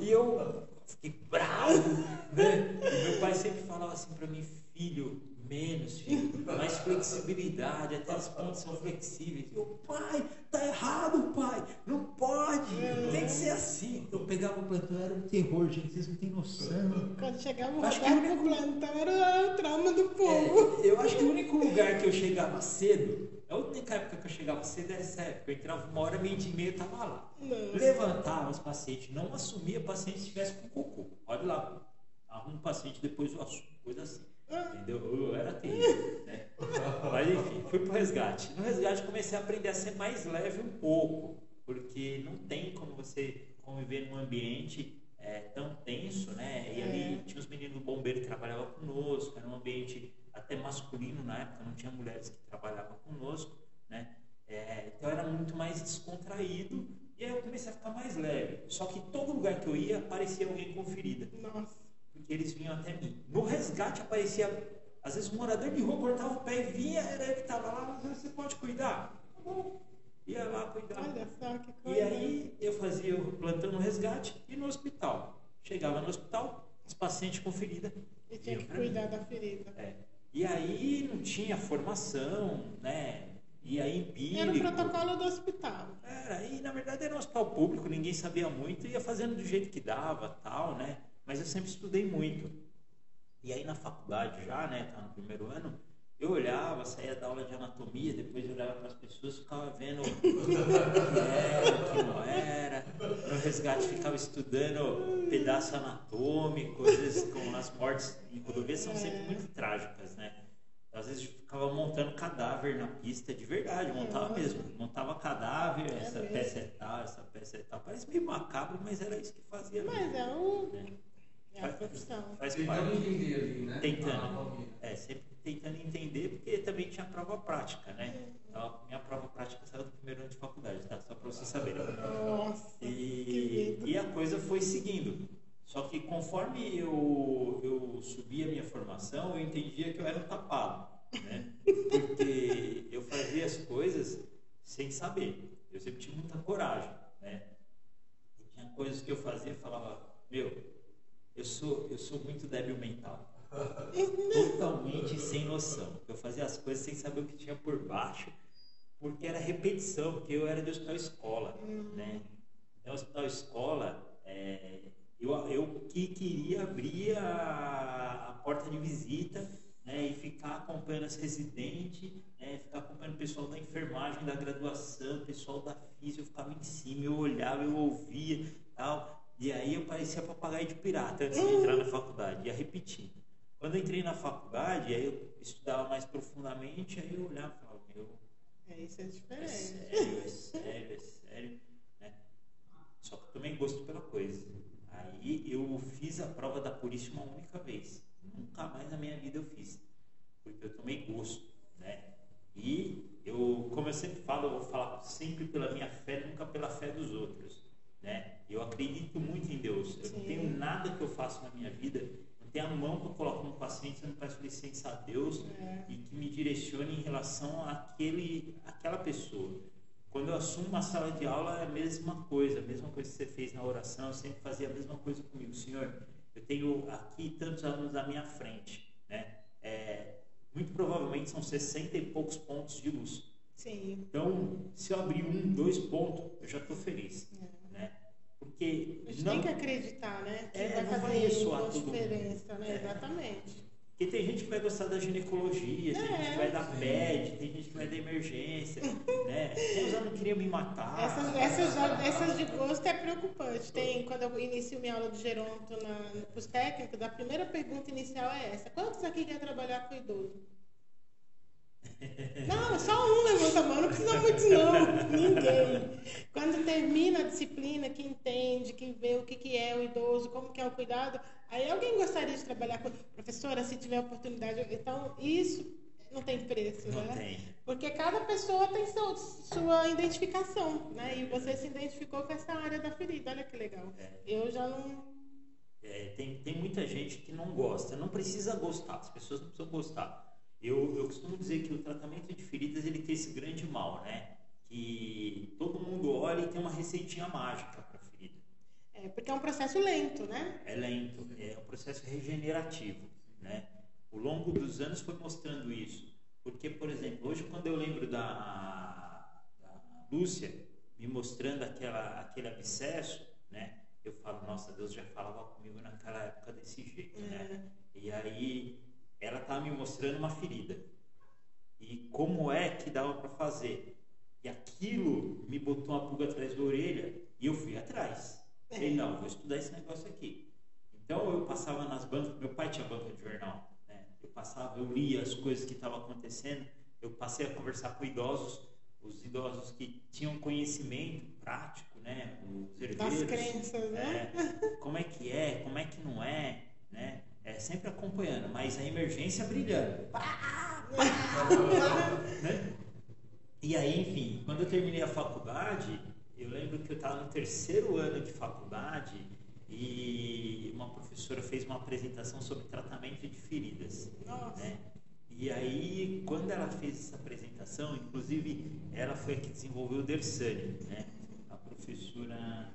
E eu fiquei bravo, né? E meu pai sempre falava assim pra mim, filho, menos, filho, mais flexibilidade, até os pontos são flexíveis. Eu, pai, tá errado, pai, não pode, tem que ser assim. Eu pegava o plantão, era um terror, gente, vocês não têm noção. Quando chegava o Acho que o no plantão, era o trauma do povo. É, eu acho que o único lugar que eu chegava cedo, a única época que eu chegava cedo era essa época. Eu entrava uma hora, meio dia e meia, eu tava lá. Nossa. Levantava os pacientes, não assumia paciente se tivesse com cocô. Pode lá, arruma um paciente, depois eu assumo. Coisa assim. Entendeu? Eu era terrível, né? Mas enfim, fui pro resgate. No resgate comecei a aprender a ser mais leve um pouco, porque não tem como você conviver num ambiente é, tão tenso, né? E ali tinha os meninos do bombeiro que trabalhavam conosco, era um ambiente até masculino na época, não tinha mulheres que trabalhavam conosco, né? É, então era muito mais descontraído e aí eu comecei a ficar mais leve. Só que todo lugar que eu ia aparecia alguém com ferida. Nossa. Porque eles vinham até mim. No resgate aparecia, às vezes um morador de rua cortava o pé e vinha, era ele que estava lá, mas você pode cuidar? Tá bom. Ia lá cuidar. Olha só que coisa. E aí eu fazia o plantão no resgate e no hospital. Chegava no hospital, os pacientes com ferida. E tinha que pra mim. cuidar da ferida. É. E aí não tinha formação, né? E aí empírico. Era o protocolo do hospital. Era, e na verdade era um hospital público, ninguém sabia muito, ia fazendo do jeito que dava, tal, né? Mas eu sempre estudei muito. E aí na faculdade já, né, tá no primeiro ano, eu olhava, saía da aula de anatomia, depois eu olhava para as pessoas, ficava vendo o que era, o que não era. No resgate ficava estudando pedaço anatômico, às vezes com as mortes em rodovia são sempre muito trágicas, né? Às vezes ficava montando cadáver na pista de verdade, montava mesmo. Montava cadáver, essa mesmo. peça é tal, essa peça é tal. Parece meio macabro, mas era isso que fazia. Mas é, o, né? É a profissão. Faz Tentando parte. entender ali, né? Tentando. anatomia. É, sempre tentando entender, porque também tinha prova prática, né? Então, minha prova prática saiu do primeiro ano de faculdade, tá? Só para vocês saberem. Nossa, que E, medo. e a coisa foi seguindo. Só que conforme eu, eu subia a minha formação, eu entendia que eu era um tapado, né? Porque eu fazia as coisas sem saber. Eu sempre tive muita coragem, né? E tinha coisas que eu fazia e falava, meu, eu sou, eu sou muito débil mental. Totalmente sem noção. Eu fazia as coisas sem saber o que tinha por baixo, porque era repetição, porque eu era de hospital escola, né? Então, hospital escola, é, eu, eu que queria abrir a, a porta de visita né, e ficar acompanhando as residentes, né, ficar acompanhando o pessoal da enfermagem, da graduação, o pessoal da física, eu ficava em cima, eu olhava, eu ouvia tal. E aí eu parecia papagaio de pirata antes de entrar na faculdade, ia repetindo. Quando eu entrei na faculdade, aí eu estudava mais profundamente, aí eu olhava e falava, meu, É, isso é é diferente. sério, é sério, é sério. Né? Só que eu tomei gosto pela coisa. Aí eu fiz a prova da polícia uma única vez. Nunca mais na minha vida eu fiz. Porque eu tomei gosto. Né? E eu, como eu sempre falo, eu vou falar sempre pela minha fé, nunca pela fé dos outros. Né? Eu acredito muito em Deus. Eu não Sim. tenho nada que eu faço na minha vida, não tenho a mão que eu coloco no paciente, eu não peço licença a Deus É. e que me direcione em relação àquele, àquela pessoa. Quando eu assumo uma sala de aula, é a mesma coisa, a mesma coisa que você fez na oração, eu sempre fazia a mesma coisa comigo. Senhor, eu tenho aqui tantos alunos à minha frente, né? É, muito provavelmente são 60 e poucos pontos de luz. Sim. Então, se eu abrir um, dois pontos, eu já estou feliz, né? Porque A gente não, tem que acreditar, né? Que É, vai não vai fazer ressoar mundo. diferença, né? É. Exatamente. Porque tem gente que vai gostar da ginecologia, tem É. gente que vai dar PED, tem gente que vai da emergência, <laughs> né? Eu não queria me matar. Essas, essas, já- essas de gosto é preocupante. Tem, quando eu inicio minha aula de geronto na, para os técnicos, a primeira pergunta inicial é essa: quantos aqui quer trabalhar com idoso? Não, só um levanta a mão, não precisa muitos não, ninguém. Quando termina a disciplina, que entende, que vê o que, que é o idoso, como que é o cuidado, aí alguém gostaria de trabalhar com professora, se tiver oportunidade. Então, isso não tem preço, Não né? tem. Porque cada pessoa tem seu, sua identificação, né? E você se identificou com essa área da ferida, olha que legal. Eu já não. É, tem, tem muita gente que não gosta, não precisa gostar, as pessoas não precisam gostar. Eu, eu costumo dizer que o tratamento de feridas ele tem esse grande mal, né? Que todo mundo olha e tem uma receitinha mágica para ferida. É, porque é um processo lento, né? é lento, é um processo regenerativo, né? O longo dos anos foi mostrando isso, porque, por exemplo, hoje quando eu lembro da, da Lúcia me mostrando aquela, aquele abscesso, né? Eu falo, nossa, Deus já falava comigo naquela época desse jeito, né? E aí ela estava me mostrando uma ferida e como é que dava para fazer. E aquilo me botou uma pulga atrás da orelha e eu fui atrás. Falei, não, vou estudar esse negócio aqui. Então eu passava nas bancas, meu pai tinha banca de jornal, né? Eu passava, eu lia as coisas que estavam acontecendo, eu passei a conversar com idosos, os idosos que tinham conhecimento prático, né? Os herdeiros, crenças, né? é, como é que é, como é que não é, né? É sempre acompanhando, mas a emergência brilhando. <laughs> Né? E aí, enfim, quando eu terminei a faculdade, eu lembro que eu estava no terceiro ano de faculdade e uma professora fez uma apresentação sobre tratamento de feridas. Nossa. Né? E aí, quando ela fez essa apresentação, inclusive ela foi a que desenvolveu o Dersani, né? A professora.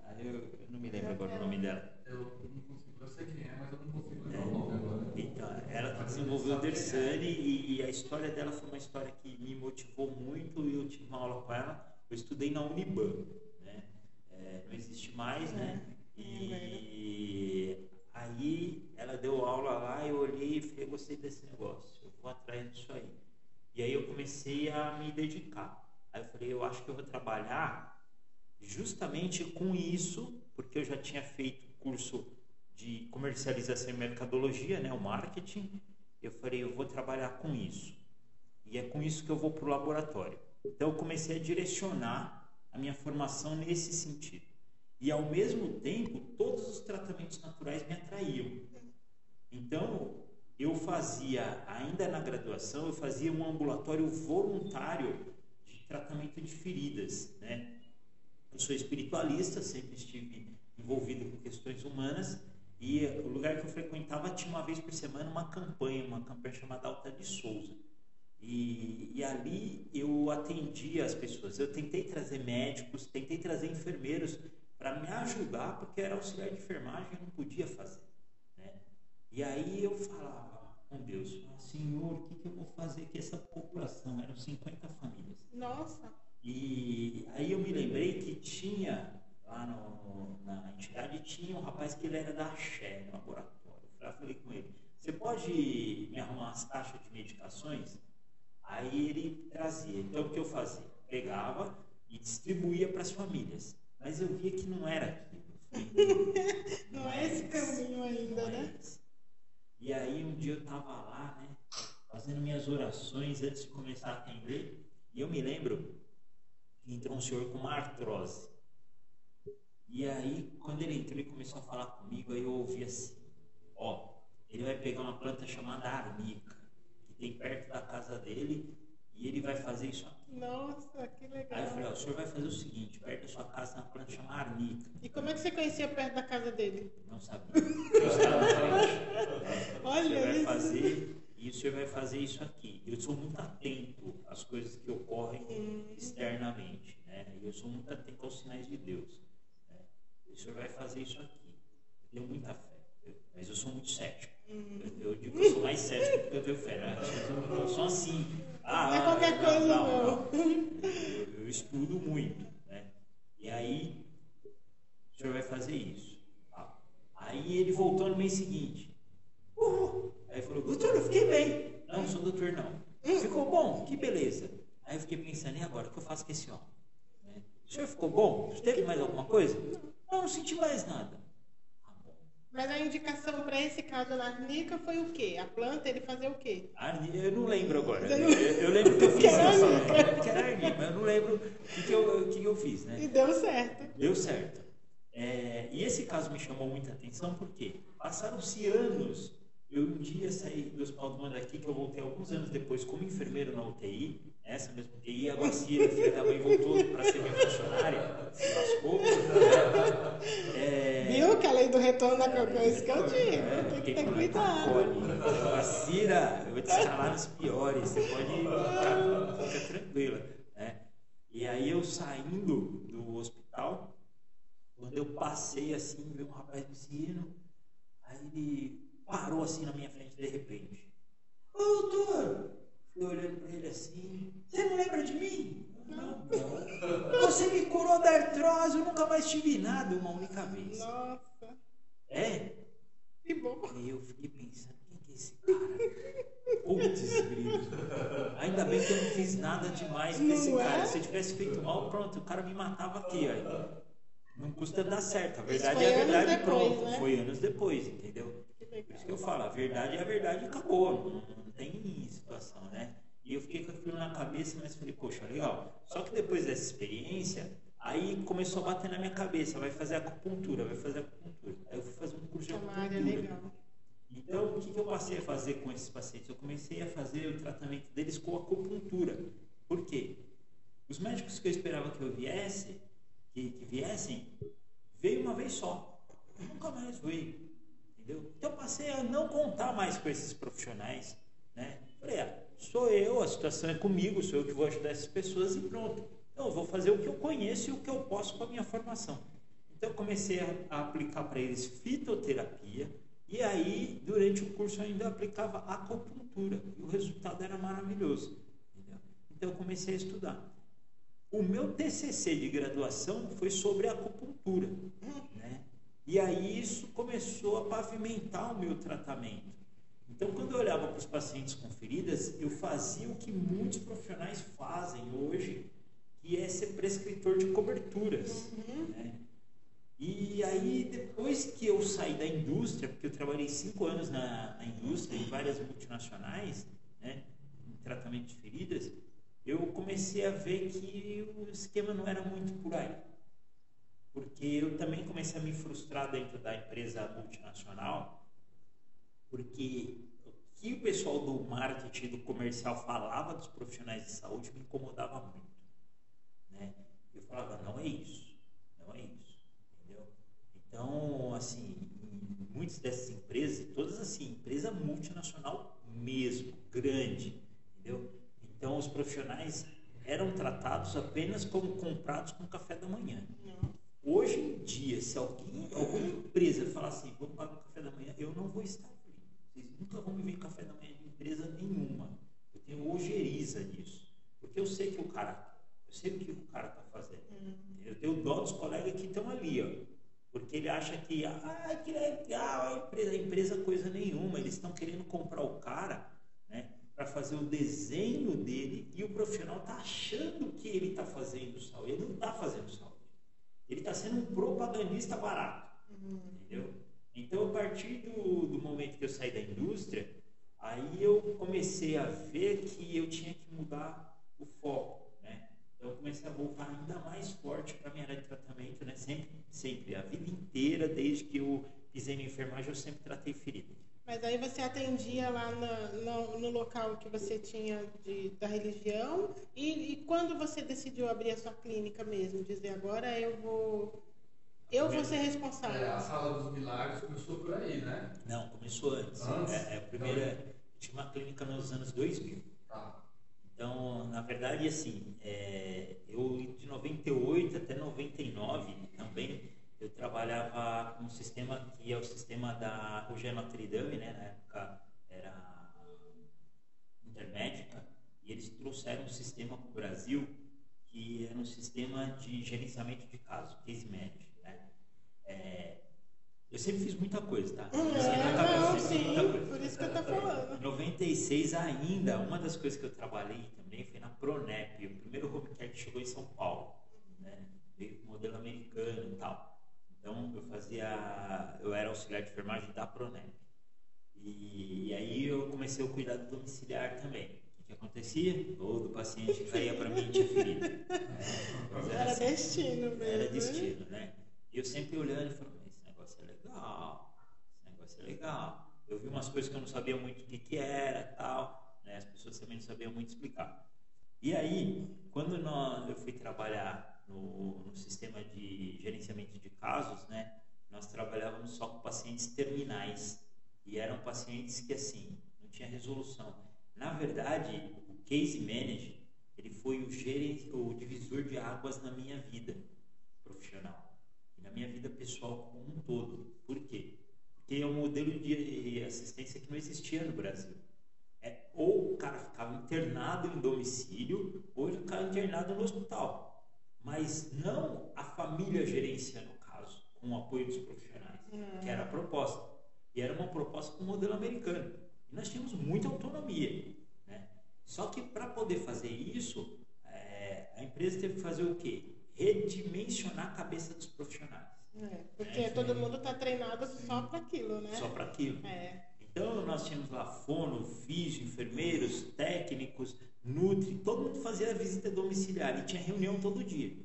Ah, eu, eu não me lembro agora o nome dela. Eu não consigo, sei quem é, mas eu não consigo lembrar o nome agora. Então, ela desenvolveu o Dersani e, e a história dela foi uma história que me motivou muito e eu tive uma aula com ela. Eu estudei na Uniban, né? É, não existe mais, né? E aí ela deu aula lá, eu olhei e falei, eu gostei desse negócio, eu vou atrás disso aí. E aí eu comecei a me dedicar. Aí eu falei, eu acho que eu vou trabalhar justamente com isso, porque eu já tinha feito curso de comercialização e mercadologia, né, o marketing. Eu falei, eu vou trabalhar com isso. E é com isso que eu vou para o laboratório. Então eu comecei a direcionar a minha formação nesse sentido. E ao mesmo tempo, todos os tratamentos naturais me atraíam. Então, eu fazia, ainda na graduação, eu fazia um ambulatório voluntário de tratamento de feridas, né? Eu sou espiritualista, sempre estive envolvido com questões humanas e o lugar que eu frequentava tinha uma vez por semana uma campanha, uma campanha chamada Alta de Souza. E, e, ali eu atendia as pessoas. Eu tentei trazer médicos, tentei trazer enfermeiros para me ajudar, porque era auxiliar de enfermagem e não podia fazer. Né? E aí eu falava com Deus, Senhor, o que, que eu vou fazer com essa população? Eram 50 famílias. Nossa. E aí eu me lembrei que tinha, lá no, na entidade, tinha um rapaz que ele era da Axé, no laboratório. Eu falei com ele, você pode me arrumar umas caixas de medicações? Aí ele trazia. Então o que eu fazia? Pegava e distribuía para as famílias. Mas eu via que não era aquilo. Não, não é <laughs> esse caminho ainda, é né? esse. E aí um dia eu estava lá, né? Fazendo minhas orações antes de começar a atender. E eu me lembro que entrou um senhor com uma artrose. E aí, quando ele entrou e começou a falar comigo, aí eu ouvi assim: Ó, ele vai pegar uma planta chamada arnica, que tem perto da casa dele, e ele vai fazer isso aqui. Nossa, que legal. Aí eu falei: Ó, o senhor vai fazer o seguinte: perto da sua casa tem uma planta chamada arnica. E como é que você conhecia perto da casa dele? Não sabia. Eu estava na frente. <laughs> O Olha senhor vai isso. fazer e o senhor vai fazer isso aqui. Eu sou muito atento às coisas que ocorrem externamente, né? E eu sou muito atento aos sinais de Deus. O senhor vai fazer isso aqui. Eu tenho muita fé, eu- mas eu sou muito cético. Eu, eu digo que eu sou mais cético porque eu tenho fé. Né? Eu sou- assim. Ah, Não é qualquer coisa, não. Eu, eu estudo muito, né? E aí o senhor vai fazer isso. Tá? Aí ele voltou no mês seguinte. Uhul. Aí falou, doutor, eu fiquei bem. Não, não sou doutor não. Ficou bom, que beleza. Aí eu fiquei pensando, e agora, o que eu faço com esse homem? Né? O senhor ficou bom? Teve mais alguma coisa? Não, não senti mais nada. Mas a indicação para esse caso na arnica foi o quê? A planta, ele fazia o quê? Arni- Eu não lembro agora. Eu, eu lembro que eu <laughs> fiz isso. arnica. Eu que era arnica, mas eu não lembro o que, que, eu, que eu fiz, né? E deu certo. Deu certo. É, e esse caso me chamou muita atenção porque passaram-se anos. Eu um dia saí do Hospital do Mandrake, que eu voltei alguns anos depois como enfermeiro na UTI, essa mesma UTI, a Guacira, filha da mãe, voltou para ser minha funcionária, se lascou. <laughs> É, Viu que a lei do retorno da coisa é isso que eu é, digo. Tem fiquei que ter cuidado. Guacira, Guacira, eu vou te escalar nos piores, você pode ficar, fica tranquila. Né? E aí eu saindo do hospital, quando eu passei assim, veio um rapaz me seguindo, aí ele parou assim na minha frente de repente. Ô doutor! Fui olhando pra ele assim, você não lembra de mim? Não, não. Você me curou da artrose, eu nunca mais tive nada uma única vez. Nossa, É? que bom. E eu fiquei pensando, quem que é esse cara? Putz, grilo. Ainda bem que eu não fiz nada demais pra esse Não é? cara. Se eu tivesse feito mal, pronto, o cara me matava aqui, ó. Não custa dar certo. A verdade é a verdade, depois, pronto. né? Foi anos depois, entendeu? Por isso que eu falo, a verdade é a verdade e acabou. Não, não tem situação, né? E eu fiquei com aquilo na cabeça, mas falei, poxa, legal. Só que depois dessa experiência, aí começou a bater na minha cabeça, vai fazer acupuntura, vai fazer acupuntura. Aí eu fui fazer um curso de acupuntura. Então, o que, que eu passei a fazer com esses pacientes? Eu comecei a fazer o tratamento deles com acupuntura. Por quê? Os médicos que eu esperava que eu viesse, que, que viessem, veio uma vez só. nunca mais veio. Entendeu? Então eu passei a não contar mais com esses profissionais. Né? Falei, ah, sou eu, a situação é comigo, sou eu que vou ajudar essas pessoas e pronto. Então eu vou fazer o que eu conheço e o que eu posso com a minha formação. Então eu comecei a, aplicar para eles fitoterapia e aí durante o curso eu ainda aplicava acupuntura e o resultado era maravilhoso. Entendeu? Então eu comecei a estudar. O meu TCC de graduação foi sobre acupuntura, né? E aí isso começou a pavimentar o meu tratamento. Então, quando eu olhava para os pacientes com feridas, eu fazia o que muitos profissionais fazem hoje, que é ser prescritor de coberturas. Uhum. Né? E aí, depois que eu saí da indústria, porque eu trabalhei cinco anos na, na indústria, em várias multinacionais, né, em tratamento de feridas, eu comecei a ver que o esquema não era muito por aí porque eu também comecei a me frustrar dentro da empresa multinacional, porque o que o pessoal do marketing, do comercial falava dos profissionais de saúde me incomodava muito. Né? Eu falava, não é isso, não é isso, entendeu? Então, assim, muitas dessas empresas, todas assim, empresa multinacional mesmo, grande, entendeu? Então, os profissionais eram tratados apenas como comprados com café da manhã. Não. Hoje em dia, se alguém, alguma empresa falar assim, vou pagar o café da manhã, eu não vou estar ali. Vocês nunca vão me ver café da manhã de empresa nenhuma. Eu tenho ojeriza nisso. Porque eu sei que o cara, eu sei o que o cara está fazendo. Eu tenho dó dos colegas que estão ali, ó. Porque ele acha que, ah, que legal, a empresa, a empresa coisa nenhuma. Eles estão querendo comprar o cara, né? Para fazer o desenho dele e o profissional está achando que ele está fazendo saúde. Ele não está fazendo saúde. Ele está sendo um propagandista barato. Uhum. Entendeu? Então, a partir do, do momento que eu saí da indústria, aí eu comecei a ver que eu tinha que mudar o foco, né? Então, eu comecei a voltar ainda mais forte para a minha área de tratamento, né? Sempre, sempre, a vida inteira, desde que eu pisei na enfermagem, eu sempre tratei ferida. Mas aí você atendia lá no, no, no local que você tinha de, da religião e, e, quando você decidiu abrir a sua clínica mesmo, dizer agora eu vou eu vou ser responsável. É, a sala dos milagres começou por aí, né? Não, começou antes. antes? É, é, a primeira tinha uma clínica nos anos 2000. Tá. Então, na verdade, assim, é, eu de 98 até 99 também eu trabalhava com um sistema que é o sistema da Rogério Notre Dame, né? Na época era Intermédica, e eles trouxeram um sistema para o Brasil que era um sistema de gerenciamento de casos, case management, né? É, eu sempre fiz muita coisa, tá? Hum, é, não, sim, por isso que eu tô falando. Em 96 ainda, uma das coisas que eu trabalhei também foi na Pronep, o primeiro home care que chegou em São Paulo, né? Veio com modelo americano e tal. Então eu fazia, eu era auxiliar de enfermagem da Pronep. E, e aí eu comecei o cuidado domiciliar também. O que acontecia? Todo paciente caía para mim e tinha ferida. É, era, assim, destino mesmo. Era destino, né? E eu sempre olhando e falando, esse negócio é legal, esse negócio é legal. Eu vi umas coisas que eu não sabia muito o que, que era tal, né? as pessoas também não sabiam muito explicar. E aí, quando nós, eu fui trabalhar no, no sistema de gerenciamento de casos, né, nós trabalhávamos só com pacientes terminais e eram pacientes que assim não tinha resolução. Na verdade, o case manager ele foi o, gerente, o divisor de águas na minha vida profissional e na minha vida pessoal como um todo. Por quê? Porque é um modelo de assistência que não existia no Brasil. É, ou o cara ficava internado em domicílio, ou ele ficava internado no hospital mas não a família gerenciando o caso, com o apoio dos profissionais, uhum. que era a proposta. E era uma proposta com o modelo americano. E nós tínhamos muita autonomia. Né? Só que para poder fazer isso, é, a empresa teve que fazer o quê? Redimensionar a cabeça dos profissionais. É, porque né? todo mundo está treinado só para aquilo, né? Só para aquilo. É. Então nós tínhamos lá fono, físio, enfermeiros, técnicos, nutri, todo mundo fazia a visita domiciliar e tinha reunião todo dia.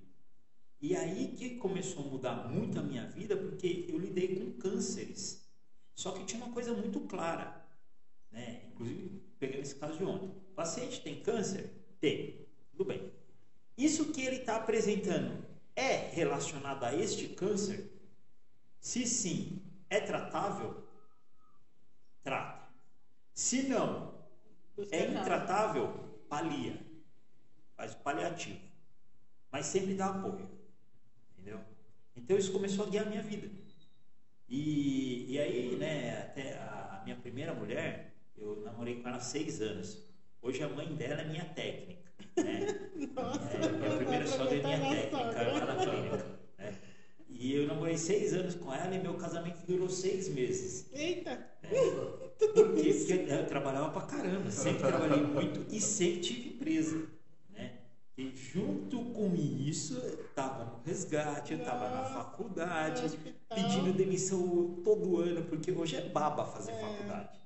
E aí que começou a mudar muito a minha vida, porque eu lidei com cânceres. Só que tinha uma coisa muito clara, né? Inclusive pegando esse caso de ontem. O paciente tem câncer? Tem. Tudo bem. Isso que ele está apresentando é relacionado a este câncer? Se sim, é tratável? Trata. Se não, é intratável? Palia. Faz o paliativo. Mas sempre dá apoio. Entendeu? Então isso começou a guiar a minha vida. E, e aí, né, até a, minha primeira mulher, eu namorei com ela há seis anos. Hoje a mãe dela é minha técnica. Né? <laughs> Nossa, É, minha primeira sogra é minha técnica, ela na clínica. E eu namorei seis anos com ela e meu casamento durou seis meses. Eita, Por quê? Porque eu trabalhava pra caramba, sempre trabalhei muito e sempre tive empresa. Né? E junto com isso, eu tava no resgate, eu tava na faculdade, pedindo demissão todo ano, porque hoje é baba fazer faculdade.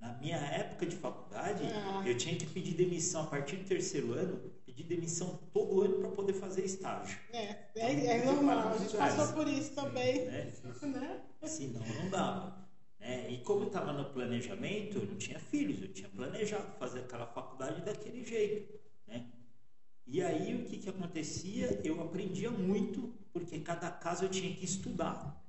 Na minha época de faculdade, Ah. eu tinha que pedir demissão a partir do terceiro ano, pedir demissão todo ano para poder fazer estágio. é, é, é normal, a gente passou por isso também, Né? né? Senão não dava. né? E como eu estava no planejamento, eu não tinha filhos, eu tinha planejado fazer aquela faculdade daquele jeito. Né? E aí o que, que acontecia? Eu aprendia muito, porque cada caso eu tinha que estudar.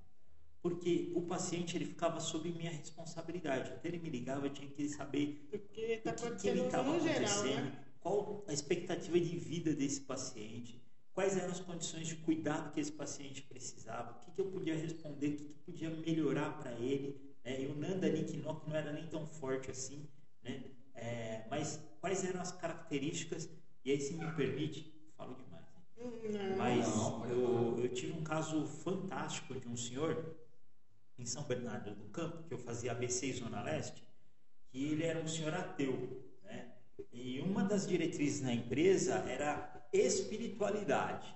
Porque o paciente ele ficava sob minha responsabilidade. Até ele me ligava, eu tinha que saber Porque tá o que, que acontecendo ele estava no geral, acontecendo, né? Qual a expectativa de vida desse paciente, quais eram as condições de cuidado que esse paciente precisava, o que, que eu podia responder, o que, que podia melhorar para ele. Né? E o Nanda Nikinok não era nem tão forte assim, né? É, mas quais eram as características, e aí se me permite, falo demais. né? Mas eu, eu tive um caso fantástico de um senhor em São Bernardo do Campo, que eu fazia ABC e Zona Leste, que ele era um senhor ateu. E uma das diretrizes na empresa era espiritualidade.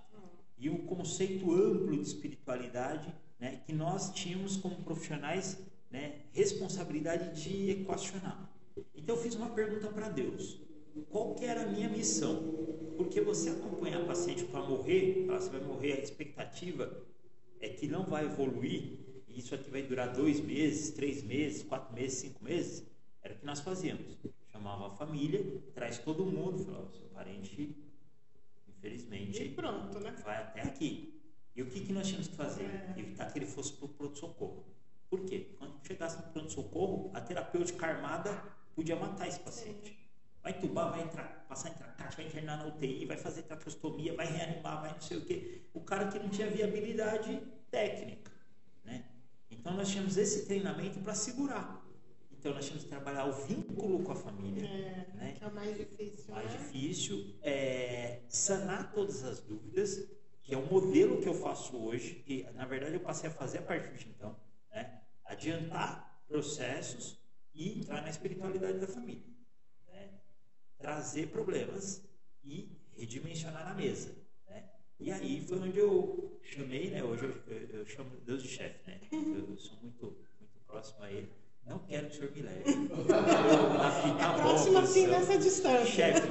E o conceito amplo de espiritualidade né, que nós tínhamos como profissionais né, responsabilidade de equacionar. Então eu fiz uma pergunta para Deus. Qual que era a minha missão? Porque você acompanhar paciente para morrer, você vai morrer, a expectativa é que não vai evoluir, e isso aqui vai durar dois meses, três meses, quatro meses, cinco meses, era o que nós fazíamos. Chamava a família, traz todo mundo, falava, seu parente, E infelizmente, pronto, né? vai até aqui. E o que, que nós tínhamos que fazer? Evitar que ele fosse para o pronto-socorro. Por quê? Quando chegasse no pronto-socorro, a terapêutica armada podia matar esse paciente. Vai entubar, vai entrar, passar em tracate, vai internar na UTI, vai fazer traqueostomia, vai reanimar, vai não sei o quê. O cara que não tinha viabilidade técnica. Né? Então nós tínhamos esse treinamento para segurar. Então nós tínhamos que trabalhar o vínculo com a família. É, né? que é o mais difícil, mais né? difícil é sanar todas as dúvidas, que é o modelo que eu faço hoje, que na verdade eu passei a fazer a partir de então, né? adiantar processos e entrar na espiritualidade da família, né? trazer problemas e redimensionar na mesa. Né? E aí foi onde eu chamei, né? hoje eu, eu, eu chamo Deus de chefe, né? eu, eu sou muito, muito próximo a ele. Não quero que o senhor me leve. Aqui tá bom, Próximo assim posição. nessa distância. Chefe,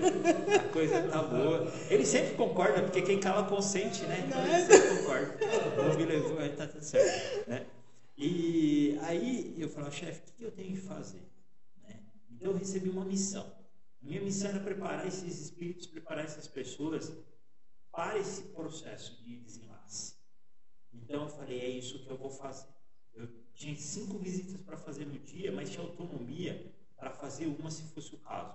a coisa tá boa. Ele sempre concorda, porque quem cala consente, né? Então ele sempre concorda. Não me levou, aí tá tudo certo. Né? E aí eu falava, chefe, o que eu tenho que fazer? Né? Então eu recebi uma missão. Minha missão era preparar esses espíritos, preparar essas pessoas para esse processo de desenlace. Então eu falei, é isso que eu vou fazer. Eu tinha cinco visitas para fazer no dia, mas tinha autonomia para fazer uma se fosse o caso.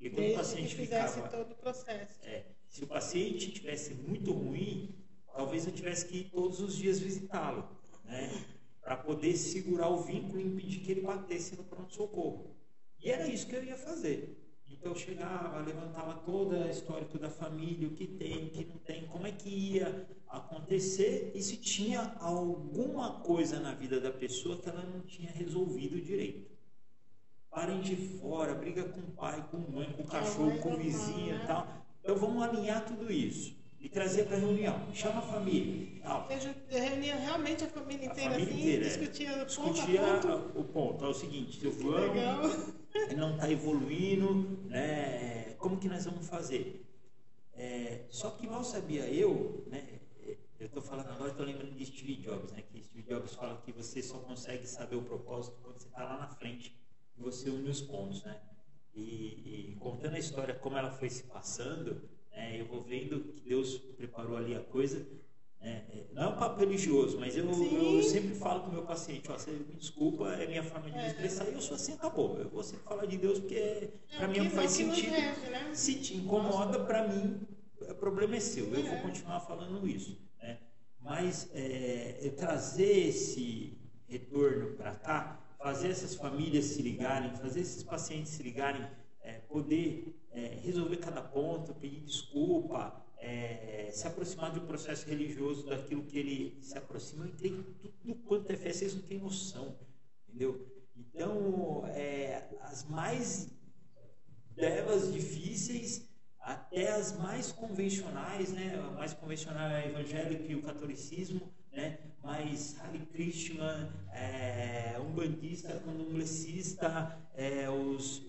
E quando o Desde que paciente fizesse ficava. todo o processo. É, se o paciente tivesse muito ruim, talvez eu tivesse que ir todos os dias visitá-lo, né? Para poder segurar o vínculo e impedir que ele batesse no pronto-socorro. E era isso que eu ia fazer. Então eu chegava, levantava todo o histórico da família, o que tem, o que não tem, como é que ia acontecer e se tinha alguma coisa na vida da pessoa que ela não tinha resolvido direito. Parem de fora, briga com o pai, com a mãe, com o cachorro, com o vizinho e tal. Então vamos alinhar tudo isso e trazer para a reunião. Chama a família. Tal. Seja, reunia realmente a família A inteira família assim, inteira, é. discutia ponto Discutia a ponto. o ponto. É o seguinte, legal. ele não está evoluindo, né? Como que nós vamos fazer? É, só que mal sabia eu, né? Eu estou falando agora, estou lembrando de Steve Jobs, né? Que Steve Jobs fala que você só consegue saber o propósito quando você está lá na frente e você une os pontos, né? E, e contando a história como ela foi se passando, né? Eu vou vendo que Deus preparou ali a coisa. né? É, não é um papo religioso, mas eu, eu sempre falo com o meu paciente, ó, você me desculpa, é minha forma de me expressar, e eu sou assim, acabou. Eu vou sempre falar de Deus porque É, para mim não faz é sentido. né? Se te incomoda, para mim, o problema é seu. Eu vou continuar falando isso. Mas é, eu trazer esse retorno para cá, fazer essas famílias se ligarem, fazer esses pacientes se ligarem, é, poder é, resolver cada ponto, pedir desculpa, é, se aproximar de um processo religioso daquilo que ele se aproxima. Eu entrei em tudo quanto é fé, vocês não têm noção. Entendeu? Então, é, as mais devas difíceis até as mais convencionais, né? A mais convencional é a evangélica e o catolicismo, né? Mas Hare Krishna, é, umbandista, candomblessista, é, os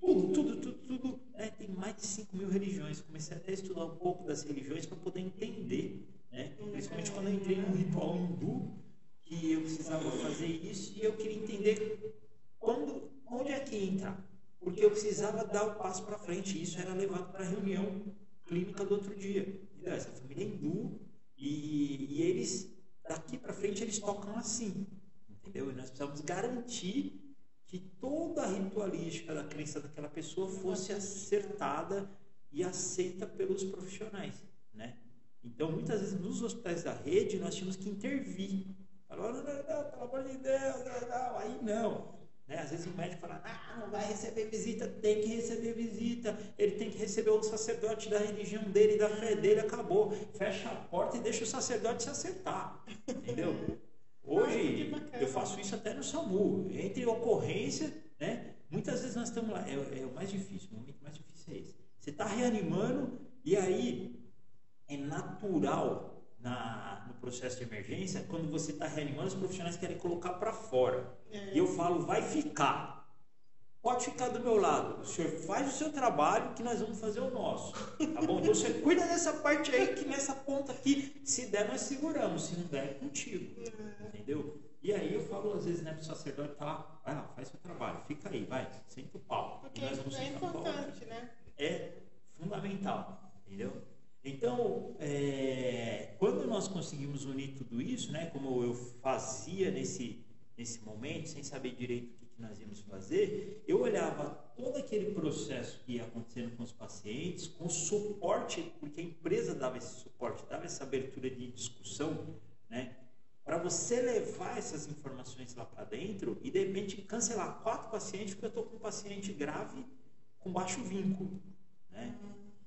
tudo, tudo, tudo, tudo. né? Tem mais de 5 mil religiões. Comecei até a estudar um pouco das religiões para poder entender, né? Principalmente quando eu entrei num ritual hindu, que eu precisava fazer isso e eu queria entender quando, onde é que entra? Porque eu precisava dar o passo para frente. E isso era levado para a reunião clínica do outro dia. E, essa família é hindu e, e eles, daqui para frente, eles tocam assim. Entendeu? E nós precisamos garantir que toda a ritualística da crença daquela pessoa fosse acertada e aceita pelos profissionais. Né? Então, muitas vezes, nos hospitais da rede, nós tínhamos que intervir. Falou, não, não, não, pelo amor de Deus, não, não. aí não. Né? Às vezes o médico fala, ah, não vai receber visita, tem que receber visita, ele tem que receber o sacerdote da religião dele, da fé dele, acabou. Fecha a porta e deixa o sacerdote se acertar. Entendeu? Hoje bacana. eu faço isso até no SAMU. Entre ocorrência, né? Muitas vezes nós estamos lá, é, é o mais difícil, o momento mais difícil é esse. Você está reanimando e aí é natural na, no processo de emergência, quando você está reanimando, os profissionais querem colocar para fora. É. E eu falo, vai ficar. Pode ficar do meu lado. O senhor faz o seu trabalho que nós vamos fazer o nosso. Tá bom? Então você cuida dessa parte aí, que nessa ponta aqui, se der, nós seguramos. Se não der, é contigo. Entendeu? E aí eu falo, às vezes, né, pro sacerdote, tá lá, vai lá, faz seu trabalho, fica aí, vai, senta o pau. Porque nós vamos é sentar o pau importante, né? é fundamental, entendeu? Então, é, quando nós conseguimos unir tudo isso, né, como eu nesse, nesse momento, sem saber direito o que, que nós íamos fazer, eu olhava todo aquele processo que ia acontecendo com os pacientes, com suporte, porque a empresa dava esse suporte, dava essa abertura de discussão, né, para você levar essas informações lá para dentro e de repente cancelar quatro pacientes, porque eu estou com um paciente grave com baixo vínculo. Né?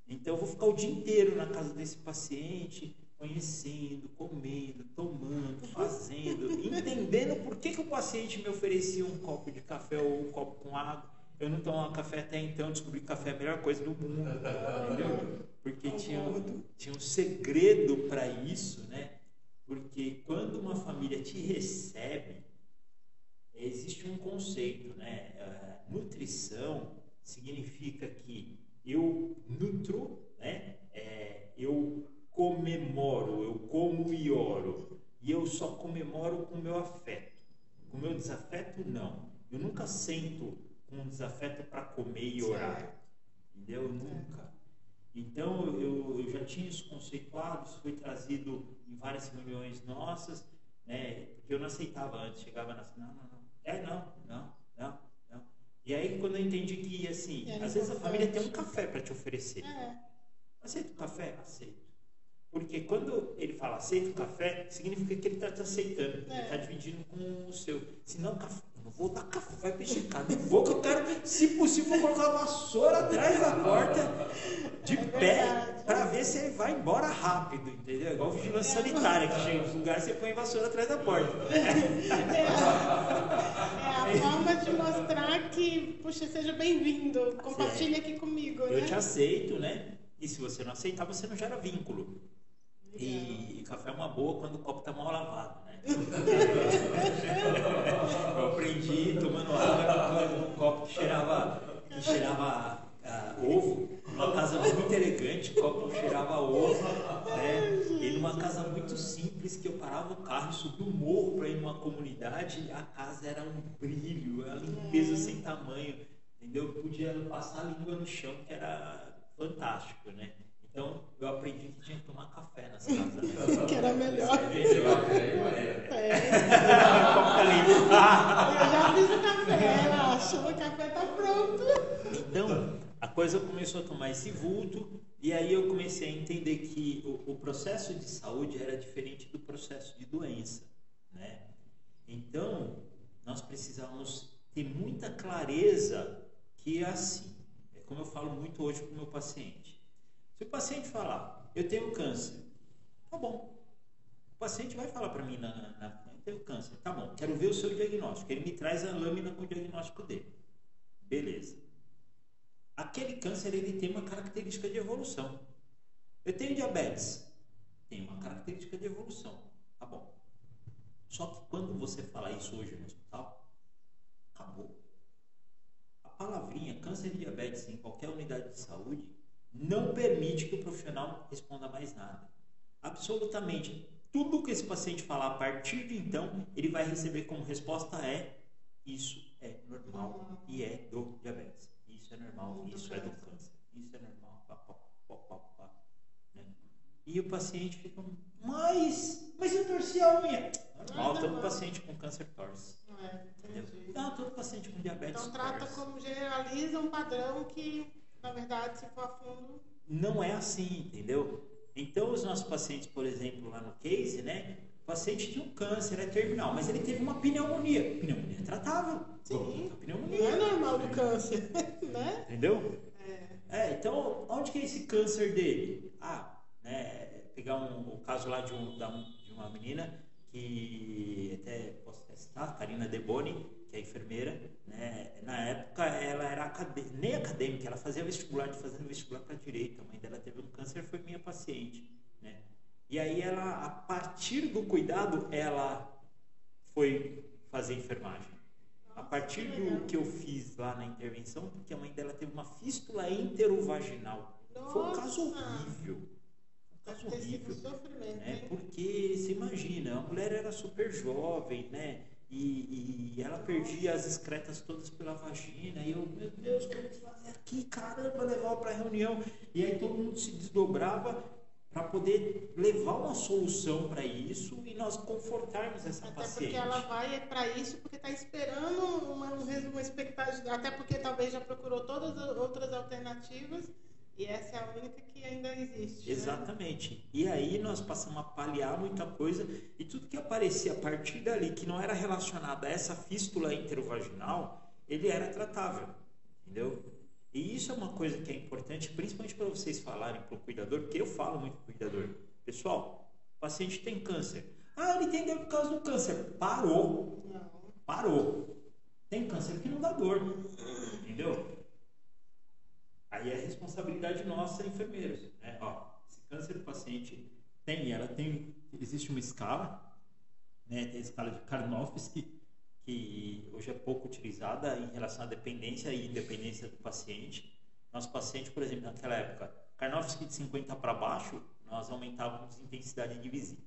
Então eu vou ficar o dia inteiro na casa desse paciente, conhecendo, comendo, tomando, fazendo, entendendo por que, que o paciente me oferecia um copo de café ou um copo com água. Eu não tomava café até então, descobri que café é a melhor coisa do mundo, entendeu? Porque tinha, tinha um segredo para isso, né? Porque quando uma família te recebe, existe um conceito, né? Ah, nutrição significa que eu nutro, né? É, eu comemoro, eu como e oro. E eu só comemoro com o meu afeto. Com o meu desafeto, não. Eu nunca sento com um desafeto para comer e orar. Entendeu? Nunca. Então eu, eu já tinha isso conceituado, isso foi trazido em várias reuniões nossas, né? Porque eu não aceitava antes, chegava na não, não, não, é não, não, não, não. E aí quando eu entendi que assim, Era às vezes a família tem um café para te oferecer. É. Aceita o café? Aceito. Porque quando ele fala aceita o café, significa que ele está te aceitando. Ele É. está dividindo com o seu. Se não, café, eu não vou dar café para esse cara. Não vou que eu quero, se possível, vou colocar a vassoura atrás da porta, de É pé, para ver se ele vai embora rápido, entendeu? Igual vigilância sanitária, que chega nos lugares você põe vassoura atrás da porta. <laughs> É a forma de mostrar que, puxa, seja bem-vindo, compartilhe aqui comigo, Eu né? te aceito, né? E se você não aceitar, você não gera vínculo. E café é uma boa quando o copo tá mal lavado, né? <laughs> Eu aprendi tomando água num copo que cheirava, que cheirava ah, ovo, uma casa muito elegante, o copo cheirava ovo, né? E numa casa muito simples que eu parava o carro subia o morro para ir numa comunidade, a casa era um brilho, a limpeza sem tamanho, entendeu? Eu podia passar a língua no chão, que era fantástico, né? Então eu aprendi que tinha que tomar café nas casas. Né? <laughs> que era melhor. É, É. é. Eu já fiz o café, acho. O café tá pronto. Então, a coisa começou a tomar esse vulto, e aí eu comecei a entender que o, o processo de saúde era diferente do processo de doença. Né? Então, nós precisamos ter muita clareza que é assim. É como eu falo muito hoje com o meu paciente. Se o paciente falar, eu tenho câncer, tá bom. O paciente vai falar para mim, na, na, na, eu tenho câncer, tá bom, quero ver o seu diagnóstico. Ele me traz a lâmina com o diagnóstico dele. Beleza. Aquele câncer ele tem uma característica de evolução. Eu tenho diabetes, tem uma característica de evolução. Tá bom. Só que quando você fala isso hoje no hospital, acabou. A palavrinha câncer e diabetes em qualquer unidade de saúde não permite que o profissional responda mais nada. Absolutamente tudo que esse paciente falar a partir de então, ele vai receber como resposta é isso é normal e é do diabetes. Isso é normal, isso é do câncer. Isso é normal. Pá, pá, pá, pá, pá, né? E o paciente fica, mas, mas eu torci a unha. Normal, todo paciente com câncer torce. É, Entendeu? entendi. Não, todo paciente com diabetes Então trata torce. como generaliza um padrão que, na verdade, se for a fundo. Não é assim, entendeu? Então, os nossos pacientes, por exemplo, lá no case, né? O paciente tinha um câncer, é terminal, mas ele teve uma pneumonia. Pneumonia é tratável. Sim. Vamos tratar a Não pneumonia. é normal do câncer, <laughs> né? Entendeu? É. É, então, onde que é esse câncer dele? Ah, né, pegar um, o caso lá de, um, da, de uma menina que até posso até citar, Karina Deboni, que é enfermeira, né, na época ela era nem acadêmica, ela fazia vestibular, fazendo vestibular para direito, a mãe dela teve um câncer, foi minha paciente, né? E aí ela, a partir do cuidado, ela foi fazer enfermagem. A partir do que eu fiz lá na intervenção, porque a mãe dela teve uma fístula enterovaginal. Foi um caso Nossa! horrível. Um caso horrível. Né? Porque você imagina, a mulher era super jovem, né? E, e ela perdia as excretas todas pela vagina. E eu, meu Deus, o que eu vou fazer aqui? Caramba, levar para reunião. E aí todo mundo se desdobrava para poder levar uma solução para isso e nós confortarmos essa Até paciente. porque ela vai para isso porque está esperando uma, um uma expectativa, até porque talvez já procurou todas as outras alternativas e essa é a única que ainda existe. né? Exatamente. E aí nós passamos a paliar muita coisa e tudo que aparecia a partir dali que não era relacionado a essa fístula enterovaginal, ele era tratável, entendeu? E isso é uma coisa que é importante, principalmente para vocês falarem para o cuidador, porque eu falo muito para o cuidador. Pessoal, o paciente tem câncer. Ah, ele tem dor por causa do câncer. Parou. Não. Parou. Tem câncer que não dá dor. Entendeu? Aí é responsabilidade nossa, enfermeiros. Né? Ó, esse câncer do paciente tem, ela tem, existe uma escala, né? tem a escala de Karnofsky, que hoje é pouco utilizada em relação à dependência e independência do paciente. Nosso paciente, por exemplo, naquela época, Karnofsky de 50 para baixo, nós aumentávamos a intensidade de visita,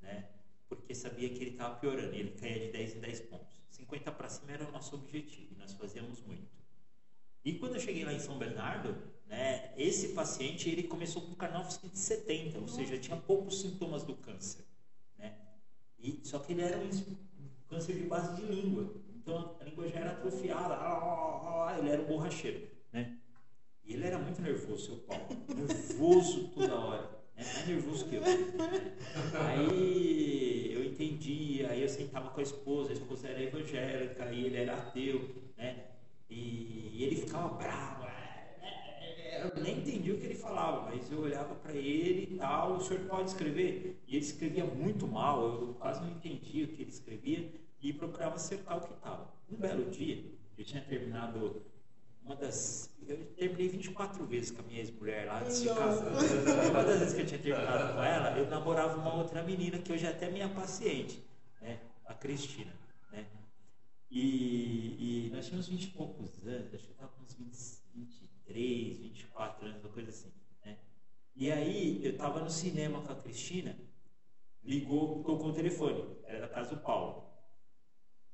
né? Porque sabia que ele estava piorando, ele caía de 10 em 10 pontos. 50 para cima era o nosso objetivo, nós fazíamos muito. E quando eu cheguei lá em São Bernardo, né, esse paciente ele começou com Karnofsky de 70, ou seja, tinha poucos sintomas do câncer, né? E só que ele era um câncer de base de língua, então a língua já era atrofiada, ele era um borracheiro, né? E ele era muito nervoso, seu Paulo, nervoso toda hora, né? mais nervoso que eu. né? Aí eu entendi, aí eu sentava com a esposa, a esposa era evangélica e ele era ateu, né? E ele ficava bravo. é, é, é, Eu nem entendi o que ele falava, mas eu olhava para ele e tal, o senhor pode escrever? E ele escrevia muito mal, eu quase não entendia o que ele escrevia e procurava acertar o que estava. Um belo dia, eu tinha terminado uma das. Eu terminei 24 vezes com a minha ex-mulher lá antes de casar. Uma das vezes que eu tinha terminado com ela, eu namorava uma outra menina que hoje é até minha paciente, né? A Cristina? E, e nós tínhamos 20 e poucos anos, acho que eu estava com uns 20, 23, 24 anos, uma coisa assim, né? E aí eu estava no cinema com a Cristina, ligou, tocou o telefone, era da casa do Paulo.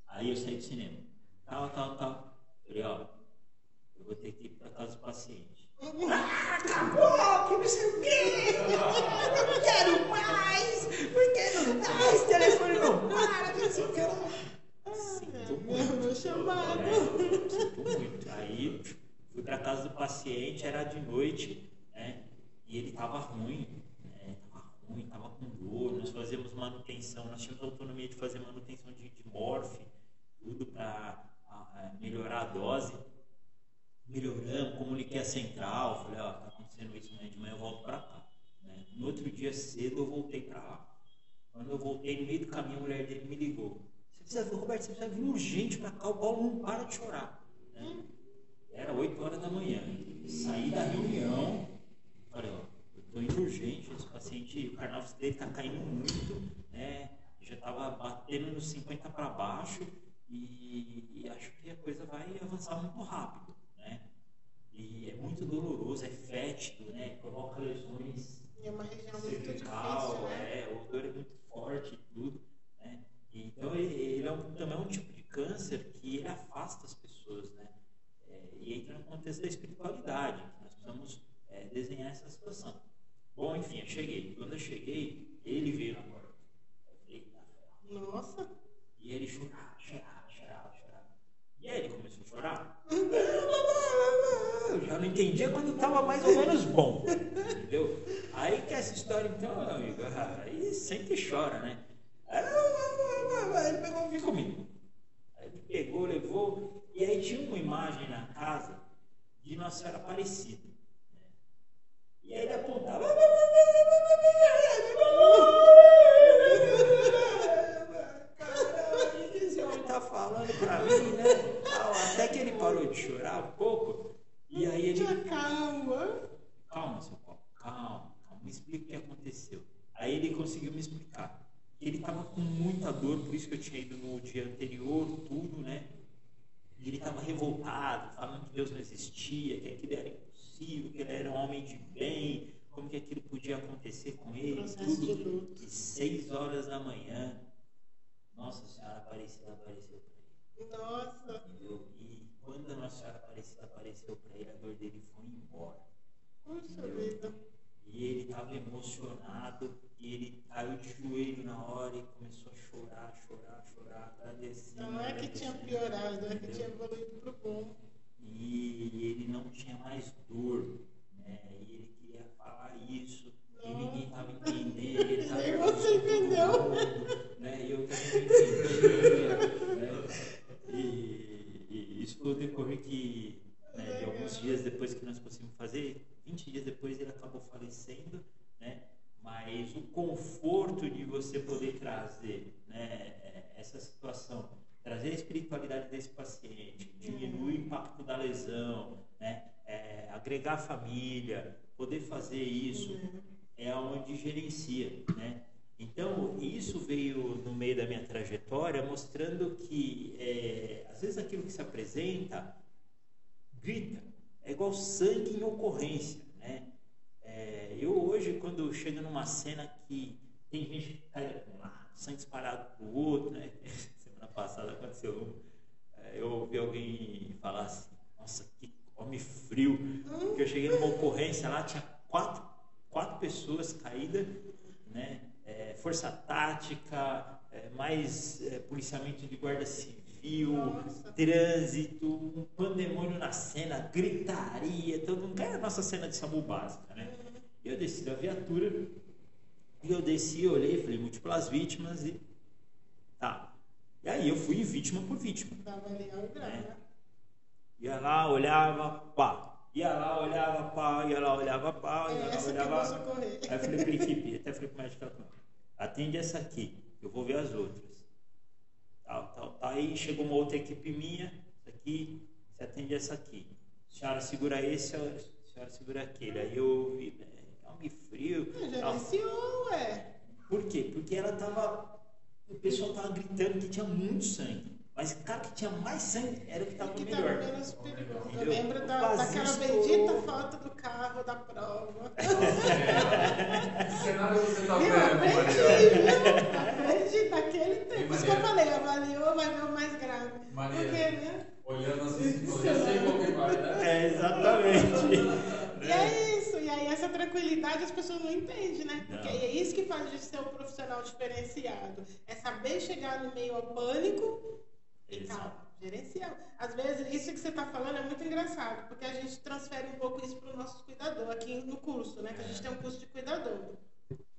Aí eu saí do cinema. Tal, tal, tal. Falei, ó, eu vou ter que ir para casa do paciente. Ah, acabou! Que sei o quê, eu não quero mais, porque não dá, esse telefone não para, não que. Sinto muito. Meu chamado. É, sinto muito. Aí fui pra casa do paciente, era de noite, né? E ele tava ruim, né? Tava ruim, tava com dor. Nós fazíamos manutenção, nós tínhamos autonomia de fazer manutenção de, de morfe, tudo para melhorar a dose. Melhoramos, comuniquei a central, falei, ó, tá acontecendo isso amanhã de manhã, eu volto para cá. Né? No outro dia cedo eu voltei para lá. Quando eu voltei no meio do caminho, a mulher dele me ligou. Precisa vir, Roberto, você precisa vir urgente para cá, o Paulo não para de chorar. Né? Era 8 horas da manhã. Saí da reunião, falei, ó, eu tô indo urgente, esse paciente, o carnal dele tá caindo muito, né? Já tava batendo nos 50 para baixo e, e acho que a coisa vai avançar muito rápido, né? E é muito doloroso, é fétido, né? Provoca lesões E é uma região muito cervical, difícil, né? é, o dor é muito forte e tudo? Então ele, é um, também é um tipo de câncer que ele afasta as pessoas, né? É, e entra no contexto da espiritualidade, que nós precisamos é, desenhar essa situação. Bom, enfim, eu cheguei. Quando eu cheguei, ele veio na porta. Eu falei. Nossa. E ele chorava, chorava, chorava, chorava. E aí ele começou a chorar. Eu já não entendia quando estava mais ou menos bom. Entendeu? Aí que essa história, então, meu amigo, aí sempre chora, né? Ele pegou e veio comigo. Aí ele pegou, levou, e aí tinha uma imagem na casa de Nossa Senhora Aparecida. né? E aí ele apontava. Caramba, o que esse homem tá falando pra mim, né? Até que ele parou de chorar um pouco, e aí ele. Calma. Calma, seu Paulo, calma, calma, me explica o que aconteceu. Aí ele conseguiu me explicar. Ele estava com muita dor, por isso que eu tinha ido no dia anterior, tudo, né? E ele estava revoltado, falando que Deus não existia, que aquilo era impossível, que ele era um homem de bem, como que aquilo podia acontecer com ele, tudo. E seis horas da manhã, Nossa Senhora Aparecida apareceu para ele. Nossa. Entendeu? E quando a Nossa Senhora Aparecida apareceu para ele, a dor dele foi embora. Puxa vida. E ele estava emocionado e ele caiu de joelho na hora e começou a chorar, chorar, chorar, agradecendo. Não é que tinha piorado, é que tinha evoluído pro bom. E ele não tinha mais dor, né? E ele queria falar isso, e ninguém estava entendendo. Ele tava <laughs> Nem você entendeu. Né? E eu também não entendia. Né? E, e isso foi o decorrer que, né, de alguns dias depois que nós conseguimos fazer, 20 dias depois ele acabou falecendo, né? Mas o conforto de você poder trazer né, essa situação, trazer a espiritualidade desse paciente, diminuir o impacto da lesão, né? É, agregar família, poder fazer isso, é onde gerencia, né? Então, isso veio no meio da minha trajetória, mostrando que, é, às vezes, aquilo que se apresenta grita. É igual sangue em ocorrência, né? É, eu hoje, quando chego numa cena que tem gente que cai com um sangue disparado pro outro, né? <laughs> Semana passada aconteceu é, eu ouvi alguém falar assim, nossa, que homem frio. Que eu cheguei numa ocorrência lá, tinha quatro, quatro pessoas caídas, né? É, força tática, é, mais é, policiamento de guarda civil, Nossa. trânsito, um pandemônio na cena, gritaria, todo mundo. É a nossa cena de SAMU básica, né? E eu desci da viatura, e eu desci, olhei, falei, múltiplas vítimas e. Tá. E aí eu fui vítima por vítima. Avaliar o grau, né? Ia lá, olhava, pá. Ia lá, olhava, pá. Ia lá, olhava, pá. Ia lá, eu olhava. Aí eu falei pra equipe, até falei pro médico, atende essa aqui, eu vou ver as outras. Tal, tal, tal. Aí chegou uma outra equipe minha, aqui, você atende essa aqui. A senhora segura esse, a senhora segura aquele. Aí eu vi, né, homem frio. tal. Gerenciou, ué. Por quê? Porque ela tava. O pessoal tava gritando que tinha muito sangue. Mas o cara que tinha mais sangue era o que tava que tava melhor. menos perigoso. Eu lembro da, daquela bendita foto do carro da prova. <laughs> Que cenário você tá Viu? vendo, Aprendi, Maria? viu? Aprendi naquele tempo. Por isso que eu falei, avaliou, vai ver o mais grave. Maria. Porque, né? Olhando assim, eu já sei que vai, né? É, exatamente. E é isso. E aí essa tranquilidade as pessoas não entendem, né? Porque Não. é isso que faz de ser um profissional diferenciado. É saber chegar no meio ao pânico e Exato. tal. Gerenciar. Às vezes, isso que você está falando é muito engraçado, porque a gente transfere um pouco isso para o nosso cuidador aqui no curso, né? Que a gente tem um curso de cuidador.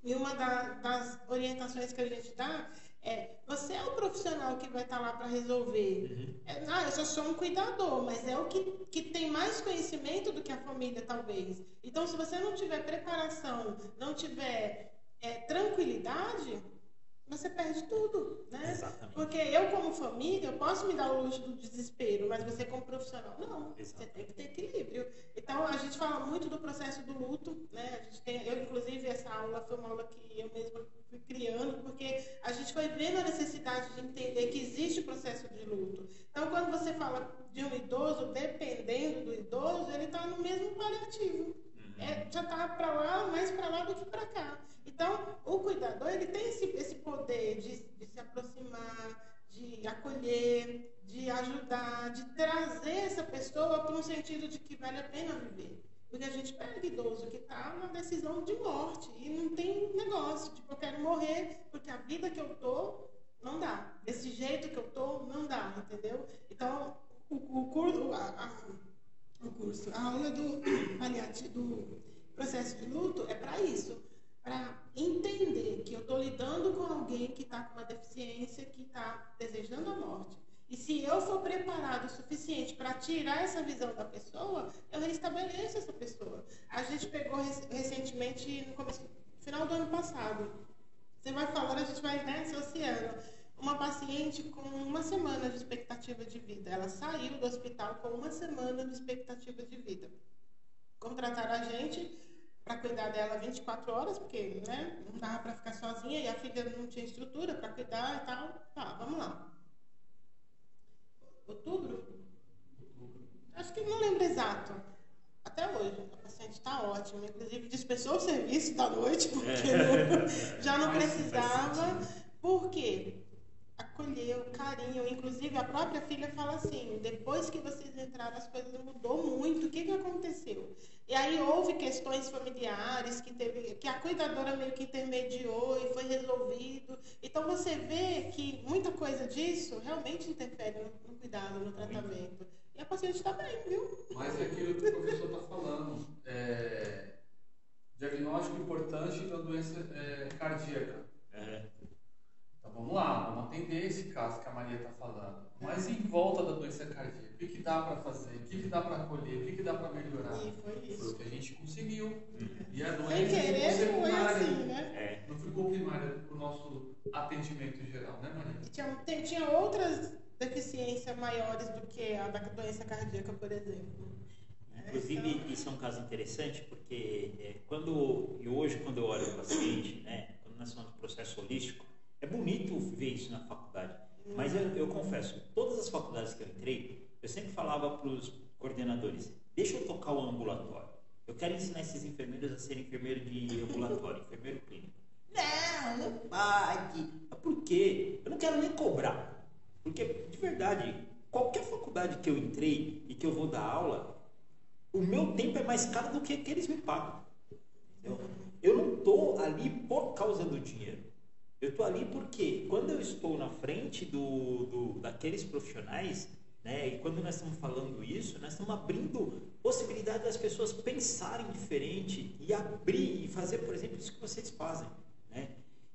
E uma da- das orientações que a gente dá é: você é o profissional que vai estar lá para resolver. É, ah, eu só sou um cuidador, mas é o que, que tem mais conhecimento do que a família, talvez. Então, se você não tiver preparação, não tiver é, tranquilidade, você perde tudo, né? Exatamente. Porque eu, como família, eu posso me dar o luxo do desespero, mas você, como profissional, não. Você Exatamente. tem que ter equilíbrio. Então, a gente fala muito do processo do luto, né? A gente tem, eu, inclusive, essa aula foi uma aula que eu mesma fui criando, porque a gente foi vendo a necessidade de entender que existe o processo de luto. Então, quando você fala de um idoso, dependendo do idoso, ele está no mesmo paliativo. É, já está para lá, mais para lá do que para cá. Então, o cuidador ele tem esse, esse poder de, de se aproximar, de acolher, de ajudar, de trazer essa pessoa para um sentido de que vale a pena viver. Porque a gente pega idoso que está na decisão de morte e não tem negócio, tipo, eu quero morrer porque a vida que eu tô não dá. Desse jeito que eu tô, não dá, entendeu? Então, o, o curso, a- a- o curso. A aula do do processo de luto é para isso, para entender que eu estou lidando com alguém que está com uma deficiência, que está desejando a morte. E se eu for preparado o suficiente para tirar essa visão da pessoa, eu restabeleço essa pessoa. A gente pegou rec- recentemente, no começo, final do ano passado, você vai falando, a gente vai né, associando. Uma paciente com uma semana de expectativa de vida. Ela saiu do hospital com uma semana de expectativa de vida. Contrataram a gente para cuidar dela 24 horas, porque né, não dava para ficar sozinha e a filha não tinha estrutura para cuidar e tal. Tá, vamos lá. Outubro? Acho que não lembro exato. Até hoje, a paciente está ótima. Inclusive, dispensou o serviço da noite, porque não- <laughs> já não precisava. Por quê? Acolheu, carinho. Inclusive, a própria filha fala assim: depois que vocês entraram, as coisas mudou muito. O que, que aconteceu? E aí houve questões familiares que, teve, que a cuidadora meio que intermediou e foi resolvido. Então, você vê que muita coisa disso realmente interfere no, no cuidado, no tratamento. E a paciente está bem, viu? Mas é aquilo que o professor está falando. É, diagnóstico importante da doença é, cardíaca. É. Então vamos lá, vamos atender esse caso que a Maria está falando. Mas em volta da doença cardíaca, o que, que dá para fazer? O que, que dá para acolher? O que, que dá para melhorar? E foi Foi isso. o que a gente conseguiu. E a Sem doença querer, ficou foi secundária. assim, né? É. Não ficou primária para o nosso atendimento geral, né, Maria? Tinha, tem- tinha outras deficiências maiores do que a da doença cardíaca, por exemplo. Inclusive, então- isso é um caso interessante porque é, quando e hoje quando eu olho o paciente, né, quando nós falamos de processo holístico, é bonito ver isso na faculdade. Mas eu, eu confesso, todas as faculdades que eu entrei, eu sempre falava para os coordenadores: deixa eu tocar o ambulatório. Eu quero ensinar esses enfermeiros a serem enfermeiro de ambulatório, enfermeiro clínico. Não, não pode. Por quê? Eu não quero nem cobrar. Porque, de verdade, qualquer faculdade que eu entrei e que eu vou dar aula, o meu tempo é mais caro do que que eles me pagam. Entendeu? Eu não estou ali por causa do dinheiro. Eu estou ali porque quando eu estou na frente do, do- daqueles profissionais, né, e quando nós estamos falando isso, nós estamos abrindo possibilidade das pessoas pensarem diferente e abrir e fazer, por exemplo, isso que vocês fazem. Né?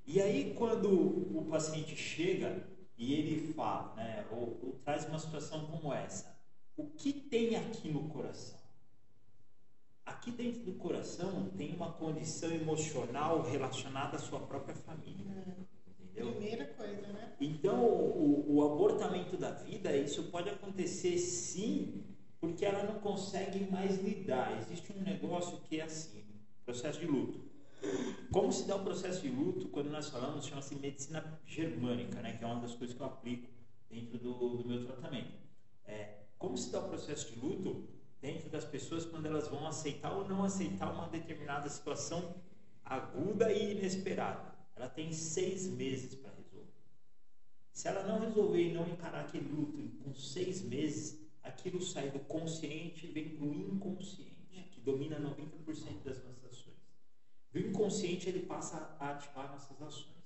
E aí quando o paciente chega e ele fala, né, ou, ou traz uma situação como essa, o que tem aqui no coração? Aqui dentro do coração tem uma condição emocional relacionada à sua própria família. Entendeu? Primeira coisa, né? Então, o, o abortamento da vida, isso pode acontecer sim, porque ela não consegue mais lidar. Existe um negócio que é assim, processo de luto. Como se dá o processo de luto quando nós falamos, chama-se medicina germânica, né, que é uma das coisas que eu aplico dentro do, do meu tratamento. É, como se dá o processo de luto dentro das pessoas quando elas vão aceitar ou não aceitar uma determinada situação aguda e inesperada. Ela tem seis meses para resolver. Se ela não resolver e não encarar aquele luto com seis meses, aquilo sai do consciente e vem para o inconsciente, que domina 90% das nossas ações. E o inconsciente ele passa a ativar nossas ações.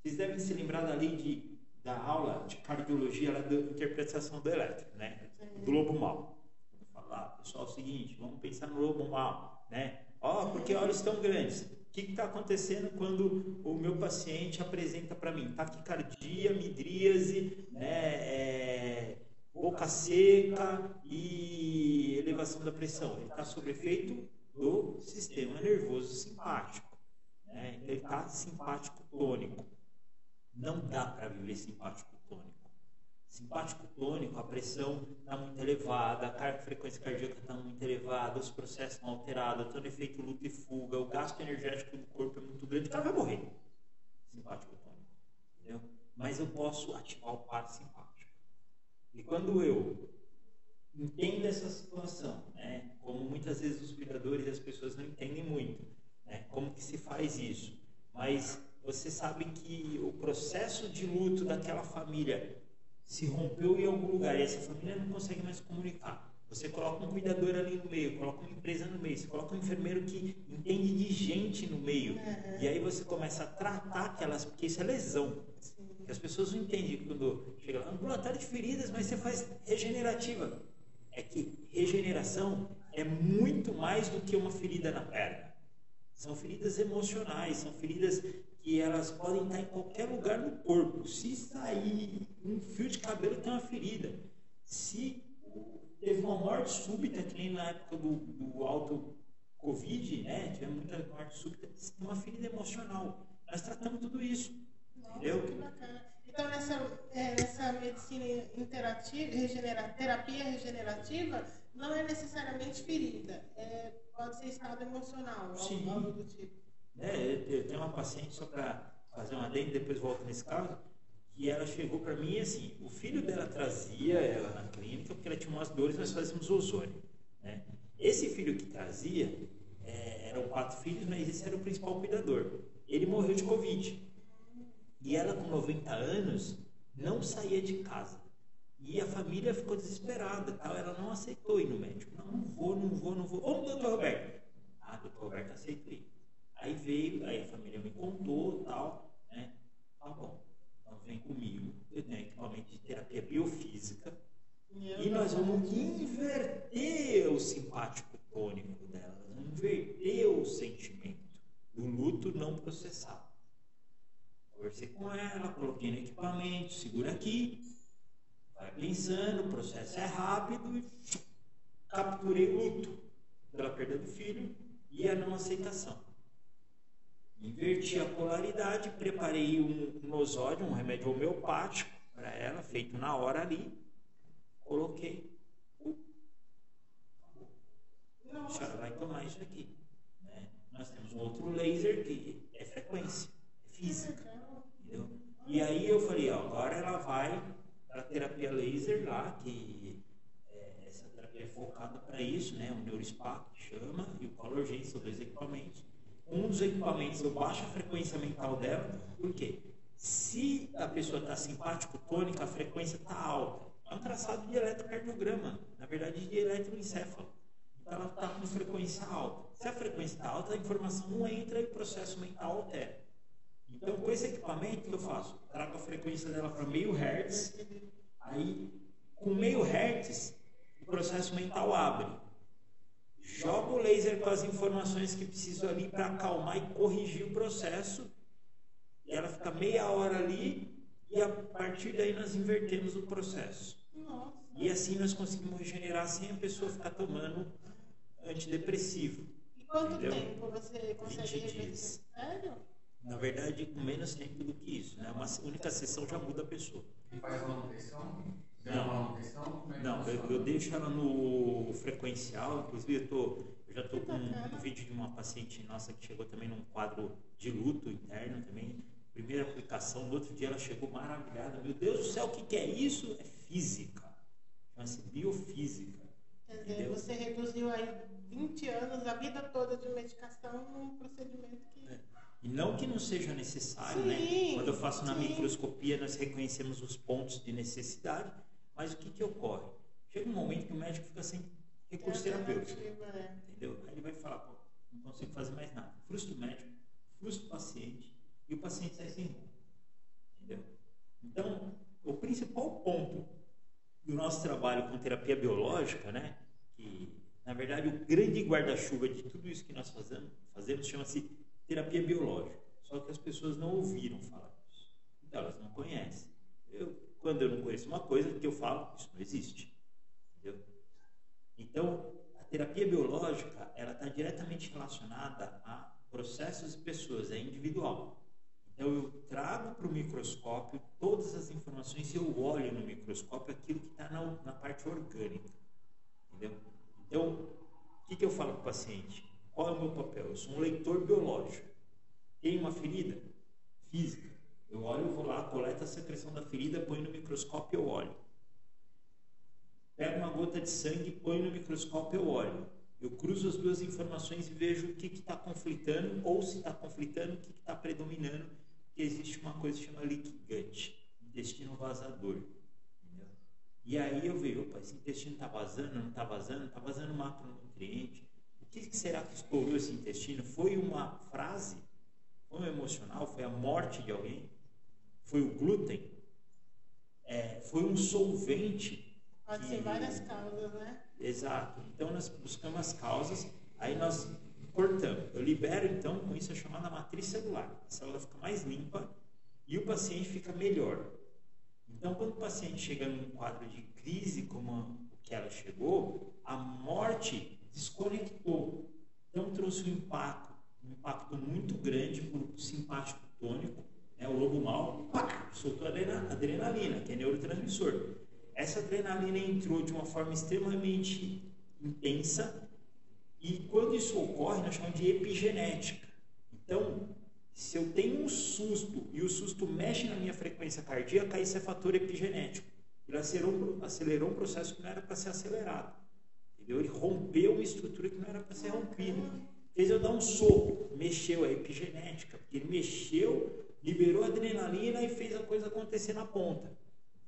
Vocês devem se lembrar da lei de, da aula de cardiologia, da interpretação do elétrico, né? Do lobo mal. Pessoal, é o seguinte, vamos pensar no lobo mal, né? Ó, oh, porque olhos tão grandes. O que está acontecendo quando o meu paciente apresenta para mim taquicardia, midríase, né, é, boca seca e elevação da pressão? Ele está sob efeito do sistema nervoso simpático. Né? Então, ele está simpático tônico. Não dá para viver simpático tônico. Simpático tônico, a pressão está muito elevada, a frequência cardíaca está muito elevada, os processos estão alterados, todo efeito luta e fuga, o gasto energético do corpo é muito grande, o cara vai morrer. Simpático tônico. Entendeu? Mas eu posso ativar o parasimpático. E quando eu entendo essa situação, né? como muitas vezes os cuidadores e as pessoas não entendem muito, né? como que se faz isso. Mas você sabe que o processo de luto daquela família se rompeu em algum lugar e essa família não consegue mais comunicar. Você coloca um cuidador ali no meio, coloca uma empresa no meio, você coloca um enfermeiro que entende de gente no meio. Uhum. E aí você começa a tratar aquelas, porque isso é lesão. Que as pessoas não entendem quando chega lá, ambulatório de feridas, mas você faz regenerativa. É que regeneração é muito mais do que uma ferida na perna. São feridas emocionais, são feridas que elas podem estar em qualquer lugar do corpo. Se sair um fio de cabelo, tem uma ferida. Se teve uma morte súbita, que nem na época do, do alto Covid, né? Tivemos muita morte súbita, tem uma ferida emocional. Nós tratamos tudo isso. Nossa, entendeu? que bacana. Então, nessa, é, nessa medicina interativa, regenera, terapia regenerativa, não é necessariamente ferida, é, pode ser estado emocional, Sim. algo do tipo. É, eu tenho uma paciente, só para fazer uma adendo, depois volto nesse caso, que ela chegou para mim assim, o filho dela trazia ela na clínica porque ela tinha umas dores, nós fazíamos ozônio. Né? Esse filho que trazia, é, eram quatro filhos, mas esse era o principal cuidador. Ele morreu de Covid. E ela, com 90 anos, não saía de casa. E a família ficou desesperada, tal. ela não aceitou ir no médico. Não, não vou, não vou, não vou. Ô, doutor Roberto. Ah, doutor Roberto, aceitei. Aí veio, aí a família me contou, tal, né? Tá bom, então vem comigo, eu tenho equipamento de terapia biofísica, e nós vamos inverter o simpático tônico dela, vamos inverter o sentimento do luto não processado. Conversei com ela, coloquei no equipamento, segura aqui, vai pensando, o processo é rápido e capturei o luto pela perda do filho e a não aceitação. Inverti a polaridade, preparei um nosódio, um remédio homeopático para ela, feito na hora ali, coloquei. A senhora vai tomar isso aqui. Né? Nós temos um outro laser que é frequência física. Entendeu? E aí eu falei, ó, agora ela vai para terapia laser lá, que é, essa terapia é focada para isso, né? O Neurospa que chama, e o Color Gen são dois equipamentos. Um dos equipamentos eu baixo a frequência mental dela, por quê? Se a pessoa está simpático-tônica, a frequência está alta. É um traçado de eletrocardiograma, na verdade de eletroencefalo. Então ela está com frequência alta. Se a frequência está alta, a informação não entra e o processo mental altera. Então, com esse equipamento, o que eu faço? Trago a frequência dela para meio hertz, aí com meio hertz, o processo mental abre. Jogo o laser com as informações que preciso ali para acalmar e corrigir o processo. E ela fica meia hora ali e a partir daí nós invertemos o processo. Nossa. E assim nós conseguimos regenerar sem a pessoa ficar tomando antidepressivo. E quanto entendeu? tempo você consegue 20 dias. Sério? Na verdade, com menos tempo do que isso. Né? Uma única sessão já muda a pessoa. E faz manutenção? Não, É não eu, eu, deixo ela no frequencial. Inclusive, eu, tô, eu já estou com um vídeo de uma paciente nossa que chegou também num quadro de luto interno também. Primeira aplicação, no outro dia ela chegou maravilhada. Meu Deus do céu, o que, que é isso? É física. Chama-se biofísica. Quer dizer, Entendeu? você reduziu aí 20 anos, a vida toda de medicação num procedimento que. É. E não que não seja necessário, né? sim, né? Quando eu faço na sim. microscopia, nós reconhecemos os pontos de necessidade, mas o que, que ocorre? Chega um momento que o médico fica sem recurso terapêutico. É. Entendeu? Aí ele vai falar, pô, não consigo fazer mais nada. Frustro médico frustra o paciente e o paciente sai sem rumo. Entendeu? Então, o principal ponto do nosso trabalho com terapia biológica, né, que na verdade o grande guarda-chuva de tudo isso que nós fazemos, fazemos chama-se terapia biológica. Só que as pessoas não ouviram falar disso. Então, elas não conhecem. Eu, quando eu não conheço uma coisa, que eu falo, isso não existe. Entendeu? Então, a terapia biológica, ela está diretamente relacionada a processos e pessoas, é individual. Então, eu trago para o microscópio todas as informações e eu olho no microscópio aquilo que está na, na, parte orgânica. Entendeu? Então, o que, que eu falo para o paciente? Qual é o meu papel? Eu sou um leitor biológico. Tem uma ferida? Física. Eu olho, vou lá, coleto a secreção da ferida, põe no microscópio eu olho. Pego uma gota de sangue, põe no microscópio eu olho. Eu cruzo as duas informações e vejo o que está conflitando, ou se está conflitando, o que está predominando, porque existe uma coisa que chama leak gut, intestino vazador. Entendeu? E aí eu vejo, opa, esse intestino está vazando, não está vazando, está vazando macronutriente. O que será que estourou esse intestino? Foi uma frase? Foi um emocional? Foi a morte de alguém? Foi o glúten? É, foi um solvente? Pode que... ser várias causas, né? Exato. Então nós buscamos as causas, aí nós cortamos. Eu libero então com isso a chamada matriz celular. A célula fica mais limpa e o paciente fica melhor. Então, quando o paciente chega num quadro de crise como o que ela chegou, a morte desconectou. Então, trouxe um impacto, um impacto muito grande para o simpático tônico né, o lobo mal pá, soltou adrenalina, que é neurotransmissor. Essa adrenalina entrou de uma forma extremamente intensa e quando isso ocorre, nós chamamos de epigenética. Então, se eu tenho um susto e o susto mexe na minha frequência cardíaca, isso é fator epigenético. Ele acelerou, acelerou um processo que não era para ser acelerado. Entendeu? Ele rompeu uma estrutura que não era para ser rompida. Fez eu dar um soco, mexeu a epigenética, porque ele mexeu liberou adrenalina e fez a coisa acontecer na ponta.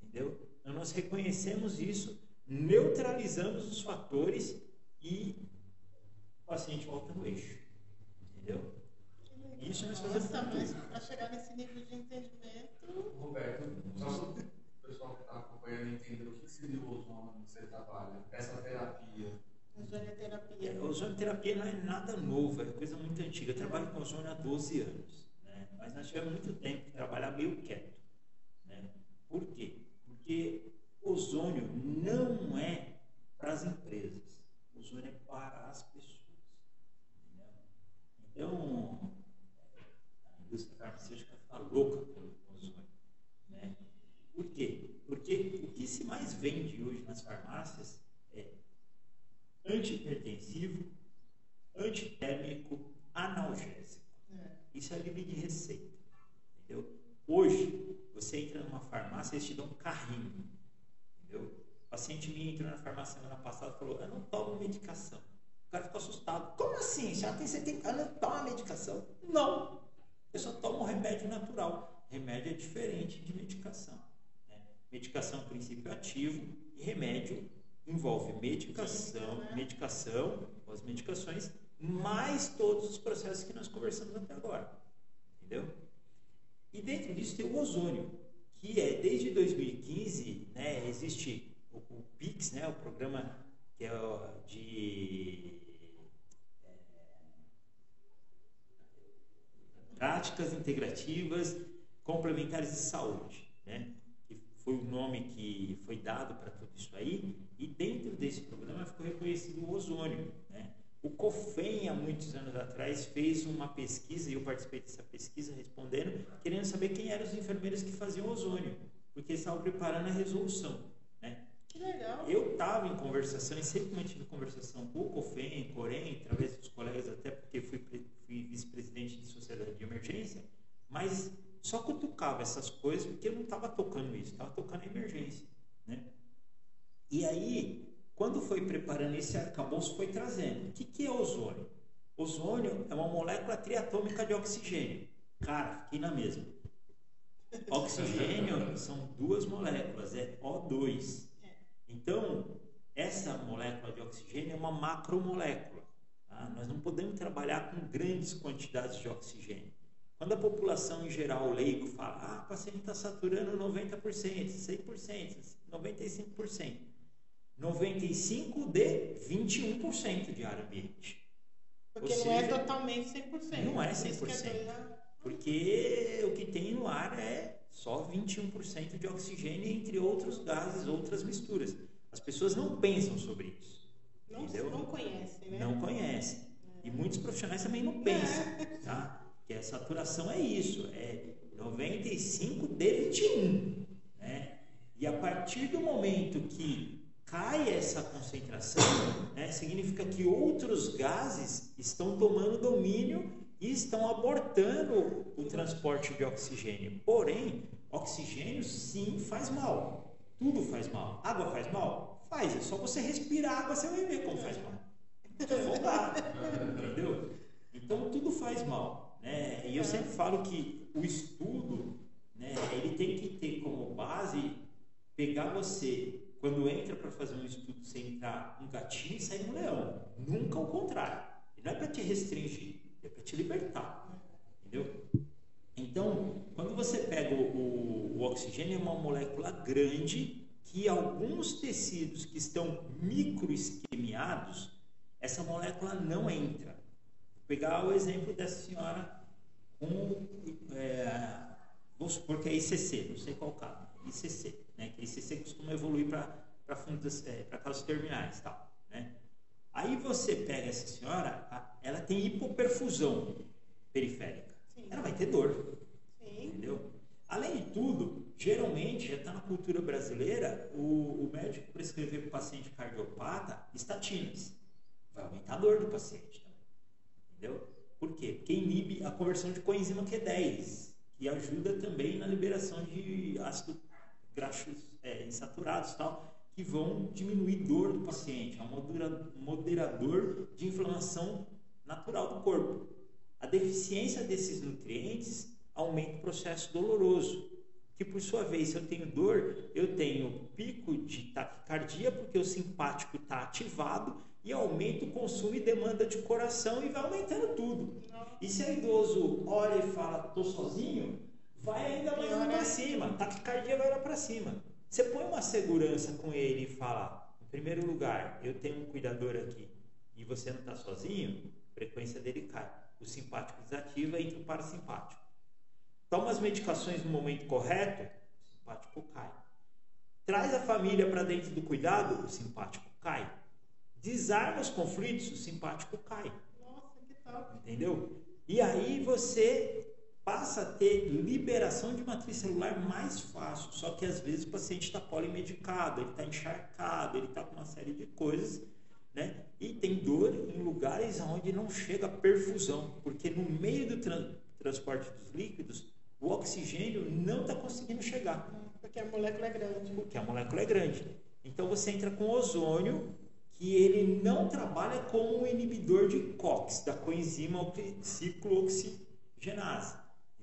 Entendeu? Então nós reconhecemos isso, neutralizamos os fatores e o paciente volta no eixo. Entendeu? Isso nós fazemos. Nossa, mas para chegar nesse nível de entendimento. Roberto, só para o pessoal que está acompanhando entender o que seria o ozônio que você trabalha, essa terapia. Ozonioterapia. É, ozonioterapia não é nada novo, é coisa muito antiga. Eu trabalho com ozônio há 12 anos. Mas nós tivemos muito tempo de trabalhar meio quieto. Né? Por quê? Porque ozônio não é para as empresas. Ozônio é para as pessoas. Entendeu? Então, a indústria farmacêutica fica louca pelo ozônio. Né? Por quê? Porque o que se mais vende hoje nas farmácias é antihipertensivo, antitérmico, analgésico. É. Isso é livre de receita. Entendeu? Hoje, você entra numa farmácia, eles te dão um carrinho. Entendeu? O paciente me entrou na farmácia semana passada e falou: Eu não tomo medicação. O cara ficou assustado. Como assim? Já tem 70 anos, não toma medicação? Não. Eu só tomo remédio natural. Remédio é diferente de medicação. Né? Medicação, princípio ativo, e remédio envolve medicação, né? medicação, as medicações mais todos os processos que nós conversamos até agora. Entendeu? E dentro disso tem o ozônio, que é desde 2015, né, existe o, o PIX, né, o programa que é de é, práticas integrativas complementares de saúde, né? que foi o nome que foi dado para tudo isso aí, e dentro desse programa ficou reconhecido o ozônio, né? O COFEM, há muitos anos atrás, fez uma pesquisa, e eu participei dessa pesquisa respondendo, querendo saber quem eram os enfermeiros que faziam ozônio, porque estavam preparando a resolução. Né? Que legal. Eu estava em conversação, e sempre mantive conversação com o COFEM, Corém, através dos colegas, até porque fui, fui vice-presidente de sociedade de emergência, mas só cutucava essas coisas porque eu não estava tocando isso, estava tocando a emergência. Né? E aí, quando foi preparando esse arcabouço, foi trazendo. O que, que é ozônio? Ozônio é uma molécula triatômica de oxigênio. Cara, fiquei na mesma. Oxigênio são duas moléculas, é O2. Então, essa molécula de oxigênio é uma macromolécula. Tá? Nós não podemos trabalhar com grandes quantidades de oxigênio. Quando a população em geral, leigo, fala, ah, o paciente está saturando 90%, 100%, 95%. 95% de 21% de ar ambiente. Porque Ou não é seja, totalmente 100%. Não é Por isso que 100%. doido, Porque o que tem no ar é só 21% de oxigênio, entre outros gases, outras misturas. As pessoas não pensam sobre isso. Não, entendeu? não conhece, né? Não conhecem. E muitos profissionais também não pensam. <laughs> Tá? Que a saturação é isso, é 95 de 21. Né? E a partir do momento que cai essa concentração, né, significa que outros gases estão tomando domínio e estão abortando o transporte de oxigênio. Porém, oxigênio sim faz mal. Tudo faz mal. Água faz mal? Faz. É só você respirar água, você vai ver como faz mal. Afogar. Entendeu? Então tudo faz mal. Né? E eu sempre falo que o estudo, né, ele tem que ter como base pegar você, quando entra para fazer um estudo, você entrar um gatinho e sair um leão. Nunca o contrário. Ele não é para te restringir, é para te libertar. Entendeu? Então, quando você pega o, o, oxigênio, é uma molécula grande que alguns tecidos que estão microesquemiados, essa molécula não entra. Vou pegar o exemplo dessa senhora com, é, vamos supor que é ICC, não sei qual caso, ICC, né? Que ICC costuma evoluir para fundos, é, para casos terminais, tal, né? Aí você pega essa senhora, a- ela tem hipoperfusão periférica, Sim. ela vai ter dor, Sim. entendeu? Além de tudo, geralmente já está na cultura brasileira o, o médico prescrever para o paciente cardiopata estatinas. Vai aumentar a dor do paciente também. Entendeu? Por quê? Porque inibe a conversão de coenzima Q10, que ajuda também na liberação de ácidos graxos é, insaturados tal, que vão diminuir dor do paciente. É um modera- moderador de inflamação natural do corpo. A deficiência desses nutrientes aumenta o processo doloroso, que por sua vez, se eu tenho dor, eu tenho pico de taquicardia, porque o simpático está ativado e aumenta o consumo e demanda de coração e vai aumentando tudo. E se o idoso olha e fala, tô sozinho, vai ainda mais lá para cima, taquicardia vai lá para cima. Você põe uma segurança com ele e fala, em primeiro lugar, eu tenho um cuidador aqui e você não está sozinho, a frequência dele cai. O simpático desativa e entra o parasimpático. Toma as medicações no momento correto, o simpático cai. Traz a família para dentro do cuidado, o simpático cai. Desarma os conflitos, o simpático cai. Nossa, que top. Entendeu? E aí você passa a ter liberação de matriz celular mais fácil. Só que às vezes o paciente está polimedicado, ele está encharcado, ele está com uma série de coisas, né? E tem dor em lugares onde não chega a perfusão, porque no meio do tran- transporte dos líquidos, o oxigênio não está conseguindo chegar Porque a molécula é grande. porque a molécula é grande. Então você entra com ozônio, que ele não trabalha como um inibidor de COX, da coenzima oxi- ciclooxigenase.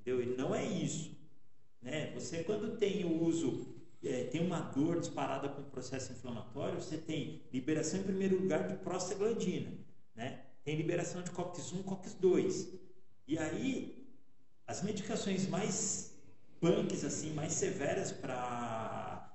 Entendeu? Ele não é isso. Né? Você quando tem o uso, é, tem uma dor disparada com o processo inflamatório, você tem liberação em primeiro lugar de prostaglandina, né? Tem liberação de COX-1, COX-2. E aí as medicações mais punks, assim, mais severas para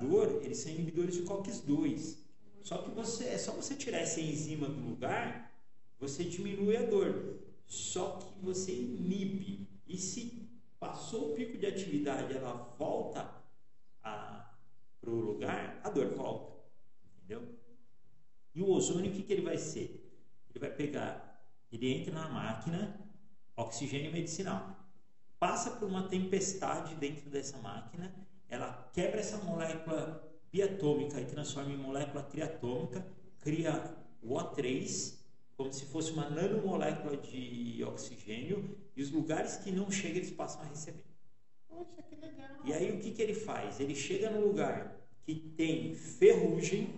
dor, eles são inibidores de COX-2. Só que você, é só você tirar essa enzima do lugar, você diminui a dor. Só que você inibe. E se passou o pico de atividade, ela volta para o lugar, a dor volta. Entendeu? E o ozônio, o que, que ele vai ser? Ele vai pegar, ele entra na máquina, oxigênio medicinal. Passa por uma tempestade dentro dessa máquina, ela quebra essa molécula biatômica e transforma em molécula triatômica, cria o O3, como se fosse uma nanomolécula de oxigênio, e os lugares que não chega eles passam a receber. Poxa, que legal. E aí o que, que ele faz? Ele chega no lugar que tem ferrugem,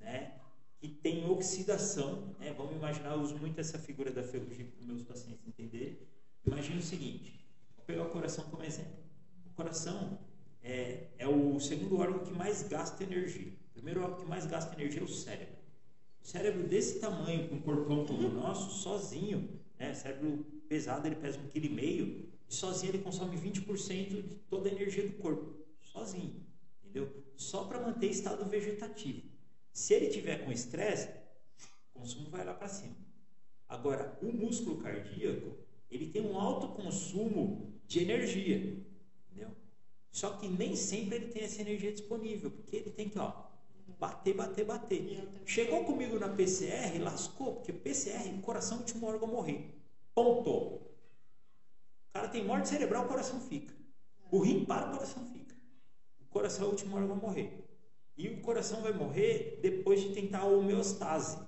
né? que tem oxidação. Né? Vamos imaginar, eu uso muito essa figura da ferrugem para os meus pacientes entenderem. Imagine o seguinte, vou pegar o coração como exemplo. O coração é, é o segundo órgão que mais gasta energia. O primeiro órgão que mais gasta energia é o cérebro. Cérebro desse tamanho, com um corpão como o nosso, sozinho, né? cérebro pesado, ele pesa um quilo e meio, e sozinho ele consome 20% de toda a energia do corpo, sozinho, entendeu? Só para manter estado vegetativo. Se ele tiver com estresse, o consumo vai lá para cima. Agora, o músculo cardíaco, ele tem um alto consumo de energia, entendeu? Só que nem sempre ele tem essa energia disponível, porque ele tem que, ó, bater, bater, bater. Chegou comigo na PCR, lascou, porque PCR, o coração último órgão a morrer. Ponto. O cara tem morte cerebral, o coração fica. O rim para, o coração fica. O coração é o último órgão a morrer. E o coração vai morrer depois de tentar a homeostase.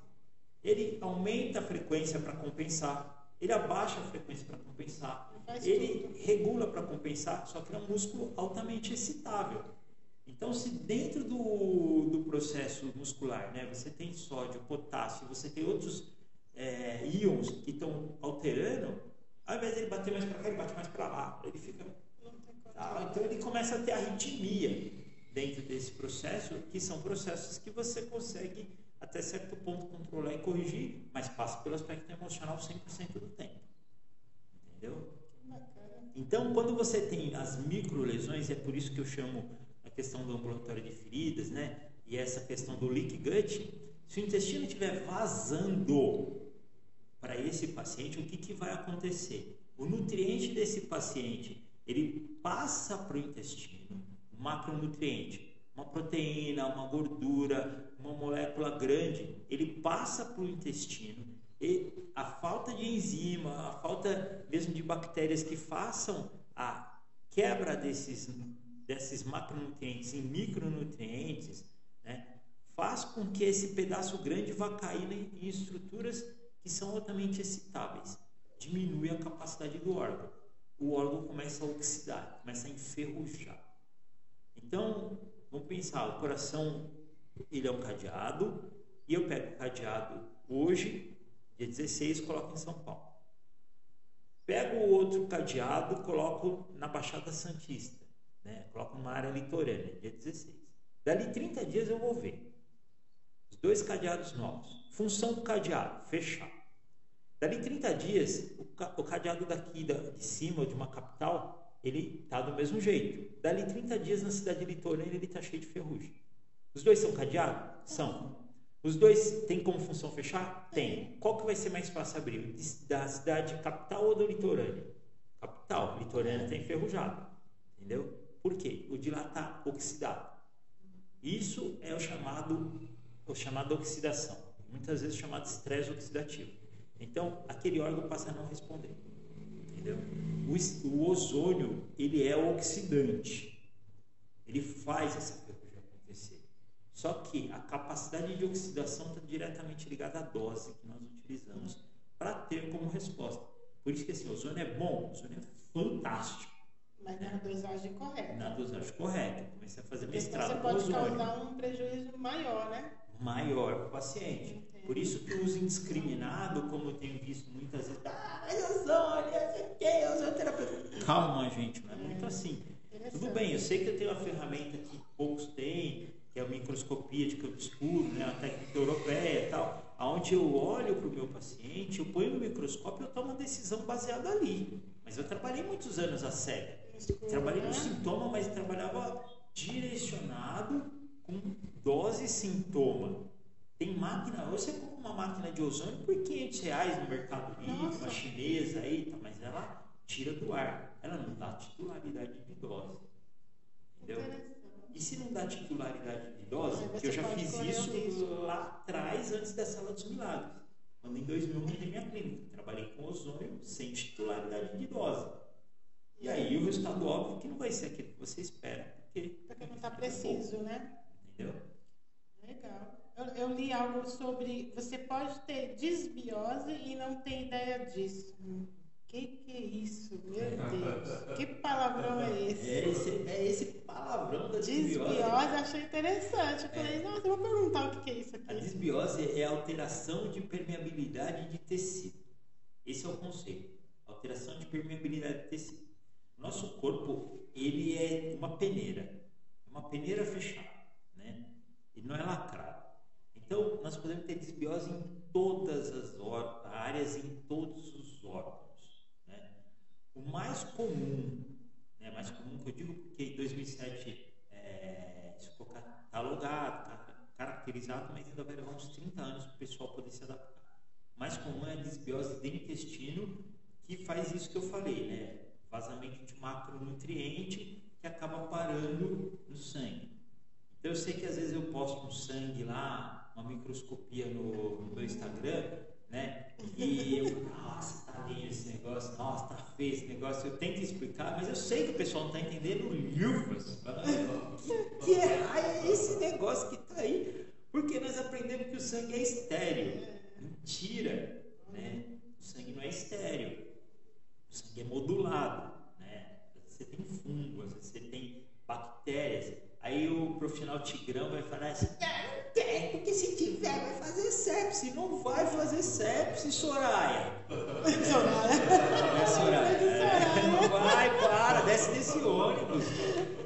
Ele aumenta a frequência para compensar, ele abaixa a frequência para compensar, ele regula para compensar, só que é um músculo altamente excitável. Então, se dentro do, do processo muscular né, você tem sódio, potássio, você tem outros é, íons que estão alterando, ao invés de ele bater mais para cá, ele bate mais para lá. Ele fica. Ah, então ele começa a ter arritmia dentro desse processo, que são processos que você consegue até certo ponto controlar e corrigir, mas passa pelo aspecto emocional 100% do tempo. Entendeu? Então, quando você tem as micro lesões, é por isso que eu chamo questão do ambulatório de feridas, né? E essa questão do leak gut, se o intestino estiver vazando para esse paciente, o que, que vai acontecer? O nutriente desse paciente, ele passa para o intestino, macronutriente, uma proteína, uma gordura, uma molécula grande, ele passa para o intestino e a falta de enzima, a falta mesmo de bactérias que façam a quebra desses, desses macronutrientes em micronutrientes, né, faz com que esse pedaço grande vá cair em estruturas que são altamente excitáveis. Diminui a capacidade do órgão. O órgão começa a oxidar, começa a enferrujar. Então, vamos pensar, o coração ele é um cadeado, e eu pego o cadeado hoje, dia 16, coloco em São Paulo. Pego o outro cadeado, coloco na Baixada Santista, né? coloco numa área litorânea, dia 16. Dali 30 dias eu vou ver. Os dois cadeados novos. Função do cadeado, fechar. Dali 30 dias, o cadeado daqui de cima, de uma capital, ele está do mesmo jeito. Dali 30 dias na cidade litorânea ele está cheio de ferrugem. Os dois são cadeados? São. Os dois têm como função fechar? Tem. Qual que vai ser mais fácil abrir? Da cidade capital ou do litorânea? Capital. Litorânea está enferrujado. Entendeu? Por quê? O está oxidado. Isso é o chamado, o chamado oxidação. Muitas vezes chamado estresse oxidativo. Então, aquele órgão passa a não responder. Entendeu? O, o ozônio, ele é oxidante. Ele faz essa ferrugem acontecer. Só que a capacidade de oxidação está diretamente ligada à dose que nós utilizamos para ter como resposta. Por isso que assim, o ozônio é bom, o ozônio é fantástico. Mas na dosagem correta. Na dosagem correta. Comecei a fazer Porque mestrado. Você pode causar um prejuízo maior, né? Maior para o paciente. Entendi. Por isso que o uso indiscriminado, como eu tenho visto muitas vezes, ah, mas ozônio, eu sei o que, ozônio terapêutico. Calma, gente, não é, é muito assim. Tudo bem, eu sei que eu tenho uma ferramenta que poucos têm, que é a microscopia de campo escuro, né, a técnica europeia e tal, onde eu olho para o meu paciente, eu ponho no microscópio e eu tomo uma decisão baseada ali. Mas eu trabalhei muitos anos a sério. Trabalhei no sintoma, mas trabalhava direcionado com dose e sintoma. Tem máquina, você compra uma máquina de ozônio por 500 reais no Mercado Livre, uma chinesa aí, tá, mas ela tira do ar. Ela não dá titularidade de dose. Entendeu? E se não dá titularidade de dose, que eu já fiz isso lá atrás, antes da Sala dos Milagres. Quando em 2000 eu montei minha clínica. Trabalhei com ozônio sem titularidade de dose. E aí o resultado óbvio que não vai ser aquele que você espera. Porque, porque não está preciso, né? Entendeu? Legal. Eu, eu, li algo sobre você pode ter desbiose e não ter ideia disso. Que que é isso? Meu Deus. Que palavrão é esse? É esse, é esse palavrão da desbiose. Desbiose, achei interessante. Eu falei, é. nossa, eu vou perguntar o que, que é isso aqui. A desbiose é a alteração de permeabilidade de tecido. Esse é o conceito. Alteração de permeabilidade de tecido. Nosso corpo, ele é uma peneira. Uma peneira fechada, né? Ele não é lacrado. Então, nós podemos ter desbiose em todas as áreas, em todos os órgãos. O mais comum, né, mais comum que eu digo porque em 2007 é, isso ficou catalogado, ca- caracterizado, mas ainda vai levar uns 30 anos para o pessoal poder se adaptar. O mais comum é a desbiose de intestino, que faz isso que eu falei, né? Vazamento de macronutriente que acaba parando no sangue. Então eu sei que às vezes eu posto um sangue lá, uma microscopia no, no meu Instagram, né? E eu nossa, tá lindo esse negócio, nossa, tá feio esse negócio. Eu tento explicar, mas eu sei que o pessoal não tá entendendo luvas. Que, <laughs> que é, é esse negócio que tá aí? Porque nós aprendemos que o sangue é estéreo. Mentira, né? O sangue não é estéreo. O sangue é modulado, né? Você tem fungo, às vezes você tem bactérias. Aí o profissional tigrão vai falar assim, não tem, porque se tiver vai fazer sepsis. Não vai fazer sepsis, <laughs> Soraya. É, Soraya. É, não vai, para, desce desse ônibus.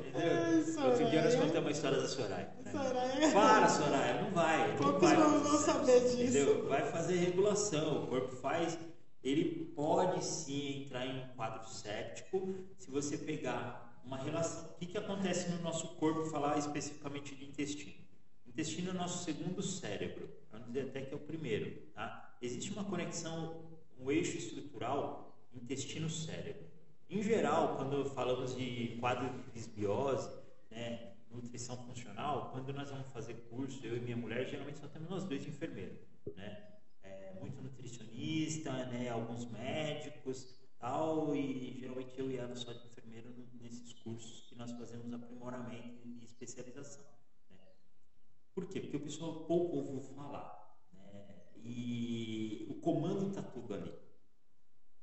Entendeu? Outro dia nós contamos a história da Soraya. né? Soraya. Para, Soraya, não vai. não Poucos vai vão- fazer vão saber disso. Entendeu? Vai fazer regulação. O corpo faz. Ele pode sim entrar em um quadro séptico se você pegar uma relação. O que, que acontece no nosso corpo, falar especificamente de intestino? Intestino é o nosso segundo cérebro, vamos dizer até que é o primeiro. Tá? Existe uma conexão, um eixo estrutural intestino-cérebro. Em geral, quando falamos de quadro de disbiose, né, nutrição funcional, quando nós vamos fazer curso, eu e minha mulher, geralmente só temos nós dois enfermeiros. Né? Alguns médicos, tal, e geralmente eu e ela só de enfermeiro nesses cursos que nós fazemos aprimoramento e especialização. né? Por quê? Porque o pessoal pouco ouviu falar. Né? E o comando está tudo ali.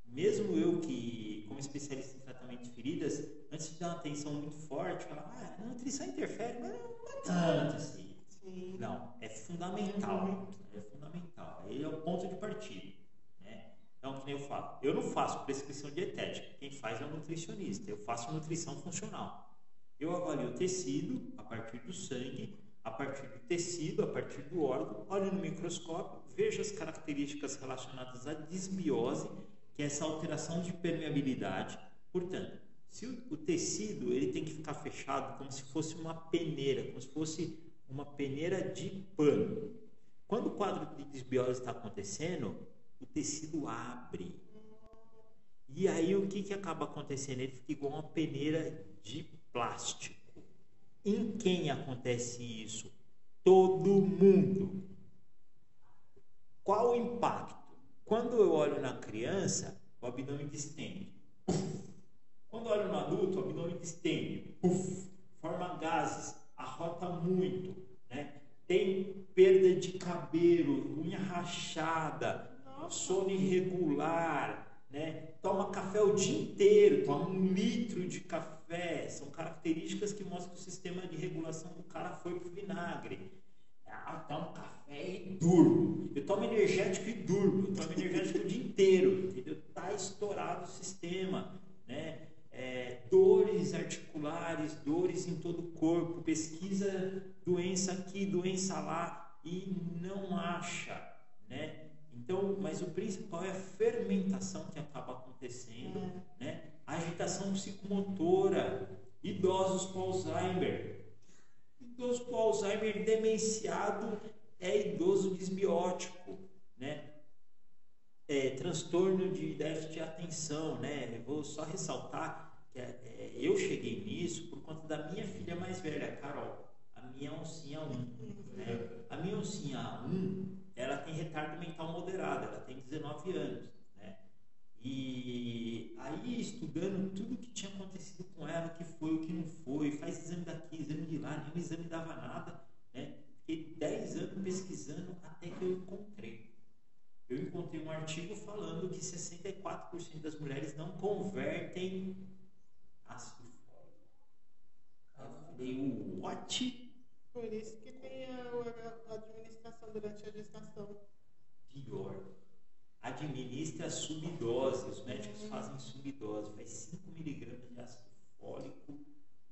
Mesmo eu que, como especialista em tratamento de feridas, antes de dar uma atenção muito forte, falava, ah, a nutrição interfere, mas não é tanto assim. Sim. Não, é fundamental. É fundamental. Ele é o ponto de partida. Né? Então, que nem eu falo, eu não faço prescrição dietética. Quem faz é o nutricionista. Eu faço nutrição funcional. Eu avalio o tecido a partir do sangue, a partir do tecido, a partir do órgão, olho no microscópio, vejo as características relacionadas à disbiose, que é essa alteração de permeabilidade. Portanto, se o, tecido ele tem que ficar fechado como se fosse uma peneira, como se fosse uma peneira de pano. Quando o quadro de desbiose está acontecendo, o tecido abre. E aí o que, que acaba acontecendo? Ele fica igual uma peneira de plástico. Em quem acontece isso? Todo mundo. Qual o impacto? Quando eu olho na criança, o abdômen distende. Quando eu olho no adulto, o abdômen distende. Forma gases, arrota muito. Né? Tem perda de cabelo, unha rachada, sono irregular, né? toma café o dia inteiro, toma um litro de café. São características que mostram que o sistema de regulação do cara foi pro vinagre. Ah, tomo café e durmo. Eu tomo energético e durmo. Eu tomo energético o dia inteiro. Entendeu? Tá estourado o sistema. Né? É, dores articulares, dores em todo o corpo. Pesquisa doença aqui, doença lá e não acha. Né? Então, mas o principal é a fermentação que acaba acontecendo, né? A agitação psicomotora, idosos com Alzheimer. Idoso com Alzheimer demenciado é idoso desbiótico, né? É, transtorno de déficit de atenção, né? Eu vou só ressaltar que é, é, eu cheguei nisso por conta da minha filha mais velha, Carol, a minha oncinha 1. Né? A minha oncinha 1, ela tem retardo mental moderado, ela tem 19 anos. Né? E aí, estudando tudo que tinha acontecido com ela, o que foi, o que não foi, faz exame daqui, exame de lá, nenhum exame dava nada. Né? Fiquei 10 anos pesquisando até que eu encontrei. Eu encontrei um artigo falando que 64% das mulheres não convertem ácido fólico. Eu falei, what? Por isso que tem a, a- administração durante a gestação. Pior. Administra subdose. Os médicos fazem subdose. Faz 5 miligramas de ácido fólico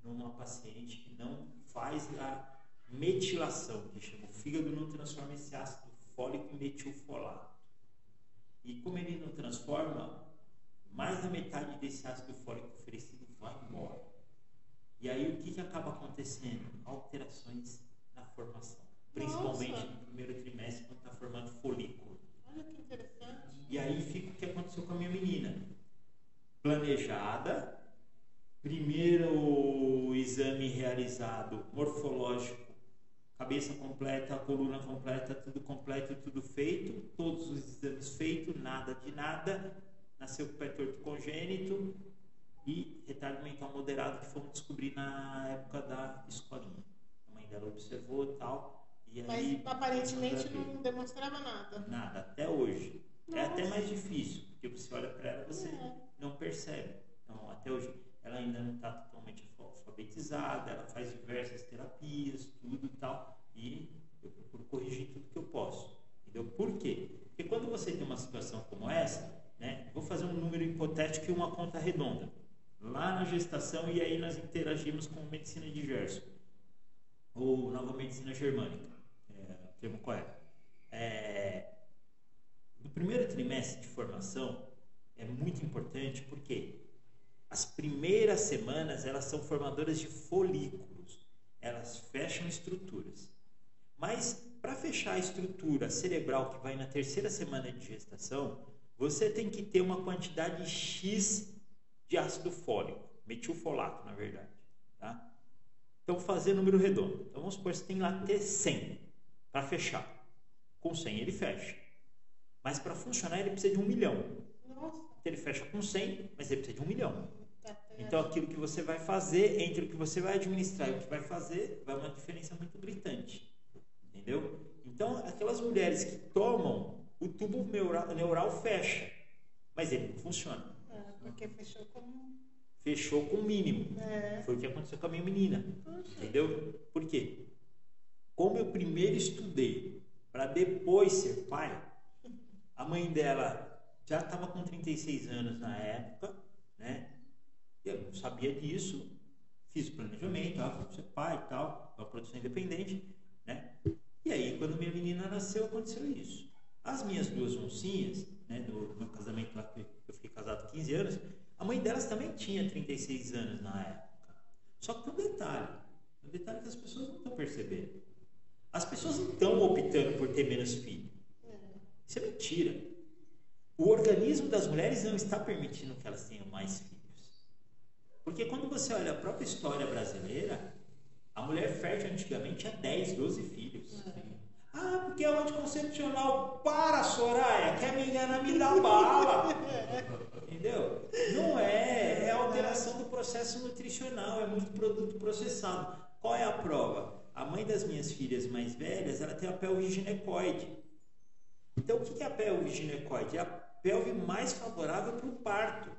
numa paciente que não faz a metilação, que chama. O fígado não transforma esse ácido fólico em metilfolato. E como ele não transforma, mais da metade desse ácido fólico oferecido vai embora. E aí o que, que acaba acontecendo? Alterações na formação. Principalmente Nossa. no primeiro trimestre, quando está formando folículo. Olha que interessante. E aí fica o que aconteceu com a minha menina. Planejada, primeiro exame realizado morfológico, cabeça completa, coluna completa, tudo completo, tudo feito, todos os exames feitos, nada de nada, nasceu com o pé torto congênito e retardo mental moderado que fomos descobrir na época da escolinha. A mãe dela observou e tal, e aí... Mas aparentemente começou a ver. não demonstrava nada. Nada, até hoje. É Nossa. até mais difícil, porque você olha para ela você É. não percebe. Então, até hoje, ela ainda não está totalmente alfa- alfabetizada, ela faz diversas terapias, tudo e tal, e eu procuro corrigir tudo que eu posso. Entendeu? Por quê? Porque quando você tem uma situação como essa, né, vou fazer um número hipotético e uma conta redonda. Lá na gestação, e aí nós interagimos com medicina de Gerson, ou nova medicina germânica, é, o termo correto. É, no primeiro trimestre de formação é muito importante porque as primeiras semanas elas são formadoras de folículos, elas fecham estruturas. Mas para fechar a estrutura cerebral que vai na terceira semana de gestação, você tem que ter uma quantidade X de ácido fólico, metilfolato, na verdade. Tá? Então, fazer número redondo. Então, vamos supor que você tem lá ter 100 para fechar. Com 100 ele fecha. Mas para funcionar ele precisa de um milhão. Nossa. Então, ele fecha com 100, mas ele precisa de um milhão. Tá até- Então, aquilo que você vai fazer, entre o que você vai administrar e o que vai fazer, vai uma diferença muito gritante. Entendeu? Então, aquelas mulheres que tomam, o tubo neural fecha, mas ele não funciona. Porque fechou como. Fechou com o mínimo. É. Foi o que aconteceu com a minha menina. Puxa. Entendeu? Por quê? Como eu primeiro estudei para depois ser pai, a mãe dela já estava com 36 anos na época, né? Eu não sabia disso, fiz o planejamento, vou ser pai e tal, uma produção independente, né? E aí, quando minha menina nasceu, aconteceu isso. As minhas duas oncinhas, né, do meu casamento lá, que eu fiquei casado 15 anos, a mãe delas também tinha 36 anos na época. Só que tem um detalhe, um detalhe que as pessoas não estão percebendo. As pessoas não estão optando por ter menos filho. Isso é mentira. O organismo das mulheres não está permitindo que elas tenham mais filhos. Porque quando você olha a própria história brasileira, a mulher fértil antigamente tinha 10, 12 filhos. Ah, porque é o anticoncepcional. Para, Soraya, quer me enganar, me dá bala. Entendeu? Não é, é alteração do processo nutricional, é muito produto processado. Qual é a prova? A mãe das minhas filhas mais velhas, ela tem a pelve ginecoide. Então, o que é a pelve ginecoide? É a pelve mais favorável para o parto.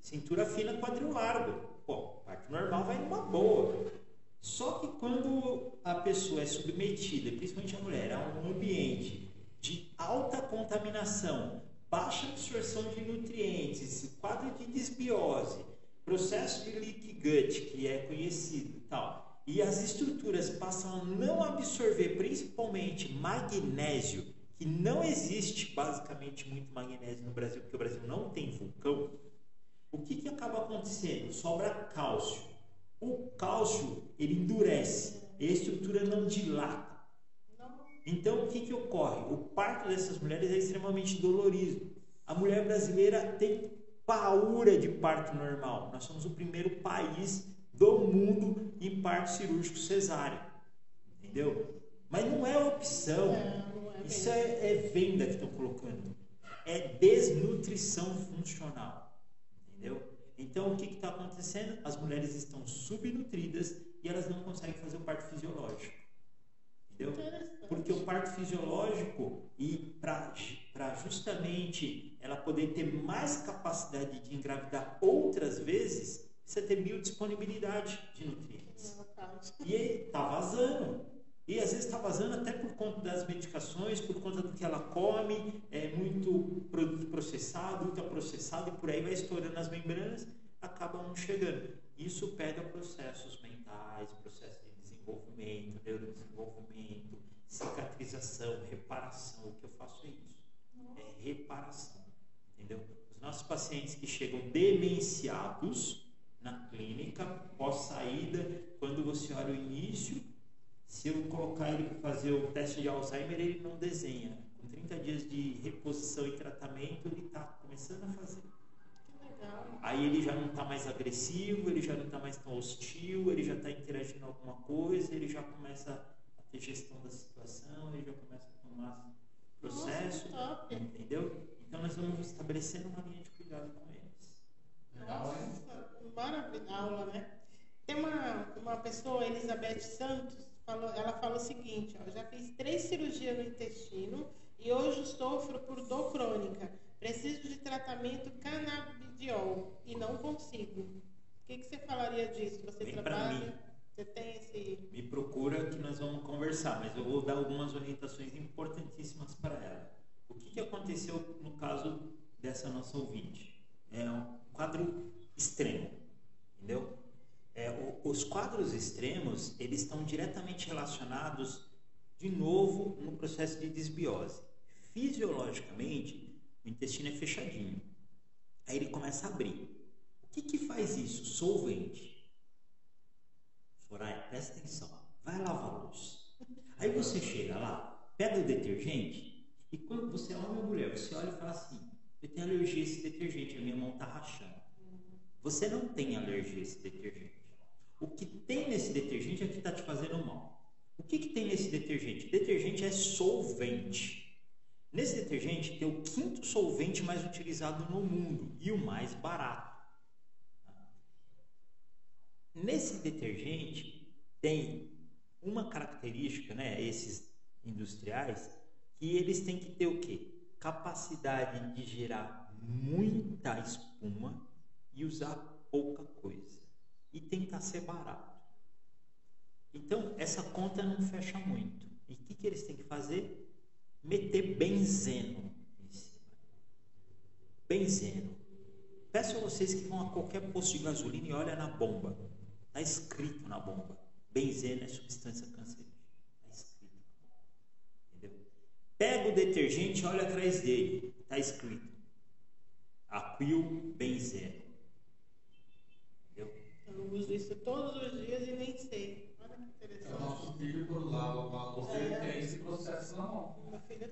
Cintura fina, quadril largo. Bom, parto normal vai numa boa. Só que quando a pessoa é submetida, principalmente a mulher, a um ambiente de alta contaminação, baixa absorção de nutrientes, quadro de desbiose, processo de leak gut, que é conhecido e tal, e as estruturas passam a não absorver principalmente magnésio, que não existe basicamente muito magnésio no Brasil, porque o Brasil não tem vulcão, o que, que acaba acontecendo? Sobra cálcio. O cálcio ele endurece, e a estrutura não dilata. Então, o que, que ocorre? O parto dessas mulheres é extremamente dolorido. A mulher brasileira tem paura de parto normal. Nós somos o primeiro país do mundo em parto cirúrgico cesáreo. Entendeu? Mas não é opção. É, não é Isso é, é venda que estão colocando. É desnutrição funcional. Entendeu? Então, o que está acontecendo? As mulheres estão subnutridas e elas não conseguem fazer o parto fisiológico. Entendeu? Porque o parto fisiológico, e para justamente ela poder ter mais capacidade de engravidar outras vezes, precisa ter biodisponibilidade de nutrientes. Cálcio. E está vazando. E às vezes está vazando até por conta das medicações, por conta do que ela come, é muito produto processado, ultraprocessado, e por aí vai estourando as membranas, acaba não chegando. Isso pega processos mentais, processos de desenvolvimento, neurodesenvolvimento, cicatrização, reparação. O que eu faço é isso. É reparação. Entendeu? Os nossos pacientes que chegam demenciados na clínica, pós-saída, quando você olha o início, se eu colocar ele para fazer o teste de Alzheimer, ele não desenha. Com 30 dias de reposição e tratamento, ele está começando a fazer. Legal. Aí ele já não está mais agressivo, ele já não está mais tão hostil, ele já está interagindo alguma coisa, ele já começa a ter gestão da situação, ele já começa a tomar processo, Nossa, top. entendeu? Então nós vamos estabelecendo uma linha de cuidado com eles. Legal, hein? Nossa, maravilha a aula, né? Tem uma, uma pessoa, Elizabeth Santos, falou, ela fala o seguinte, ó, já fiz três cirurgias no intestino e hoje sofro por dor crônica. Preciso de tratamento canabidiol e não consigo. O que, que você falaria disso? Você Vem trabalha? mim. Você tem esse. Me procura que nós vamos conversar, mas eu vou dar algumas orientações importantíssimas para ela. O que, que aconteceu no caso dessa nossa ouvinte? É um quadro extremo, entendeu? É, o- os quadros extremos, eles estão diretamente relacionados, de novo, no processo de desbiose. Fisiologicamente, o intestino é fechadinho. Aí ele começa a abrir. O que, que faz isso? Solvente. Soraya, presta atenção. Vai lavar a luz. Aí você chega lá, pega o detergente e quando você é homem ou mulher, você olha e fala assim: eu tenho alergia a esse detergente, a minha mão está rachando. Você não tem alergia a esse detergente. O que tem nesse detergente é que está te fazendo mal. O que, que tem nesse detergente? Detergente é solvente. Nesse detergente tem o quinto solvente mais utilizado no mundo e o mais barato. Nesse detergente tem uma característica, né, esses industriais, que eles têm que ter o quê? Capacidade de gerar muita espuma e usar pouca coisa. E tentar ser barato. Então, essa conta não fecha muito. E o que, que eles têm que fazer? Meter benzeno em cima. Benzeno. Peço a vocês que vão a qualquer posto de gasolina e olhem na bomba. Está escrito na bomba. Benzeno é substância cancerígena. Está escrito. Entendeu? Pega o detergente e olha atrás dele. Está escrito. Aquil benzeno. Eu uso isso todos os dias e nem sei. Olha que É o interessante. nosso filho por lá, você É. tem esse processo na mão.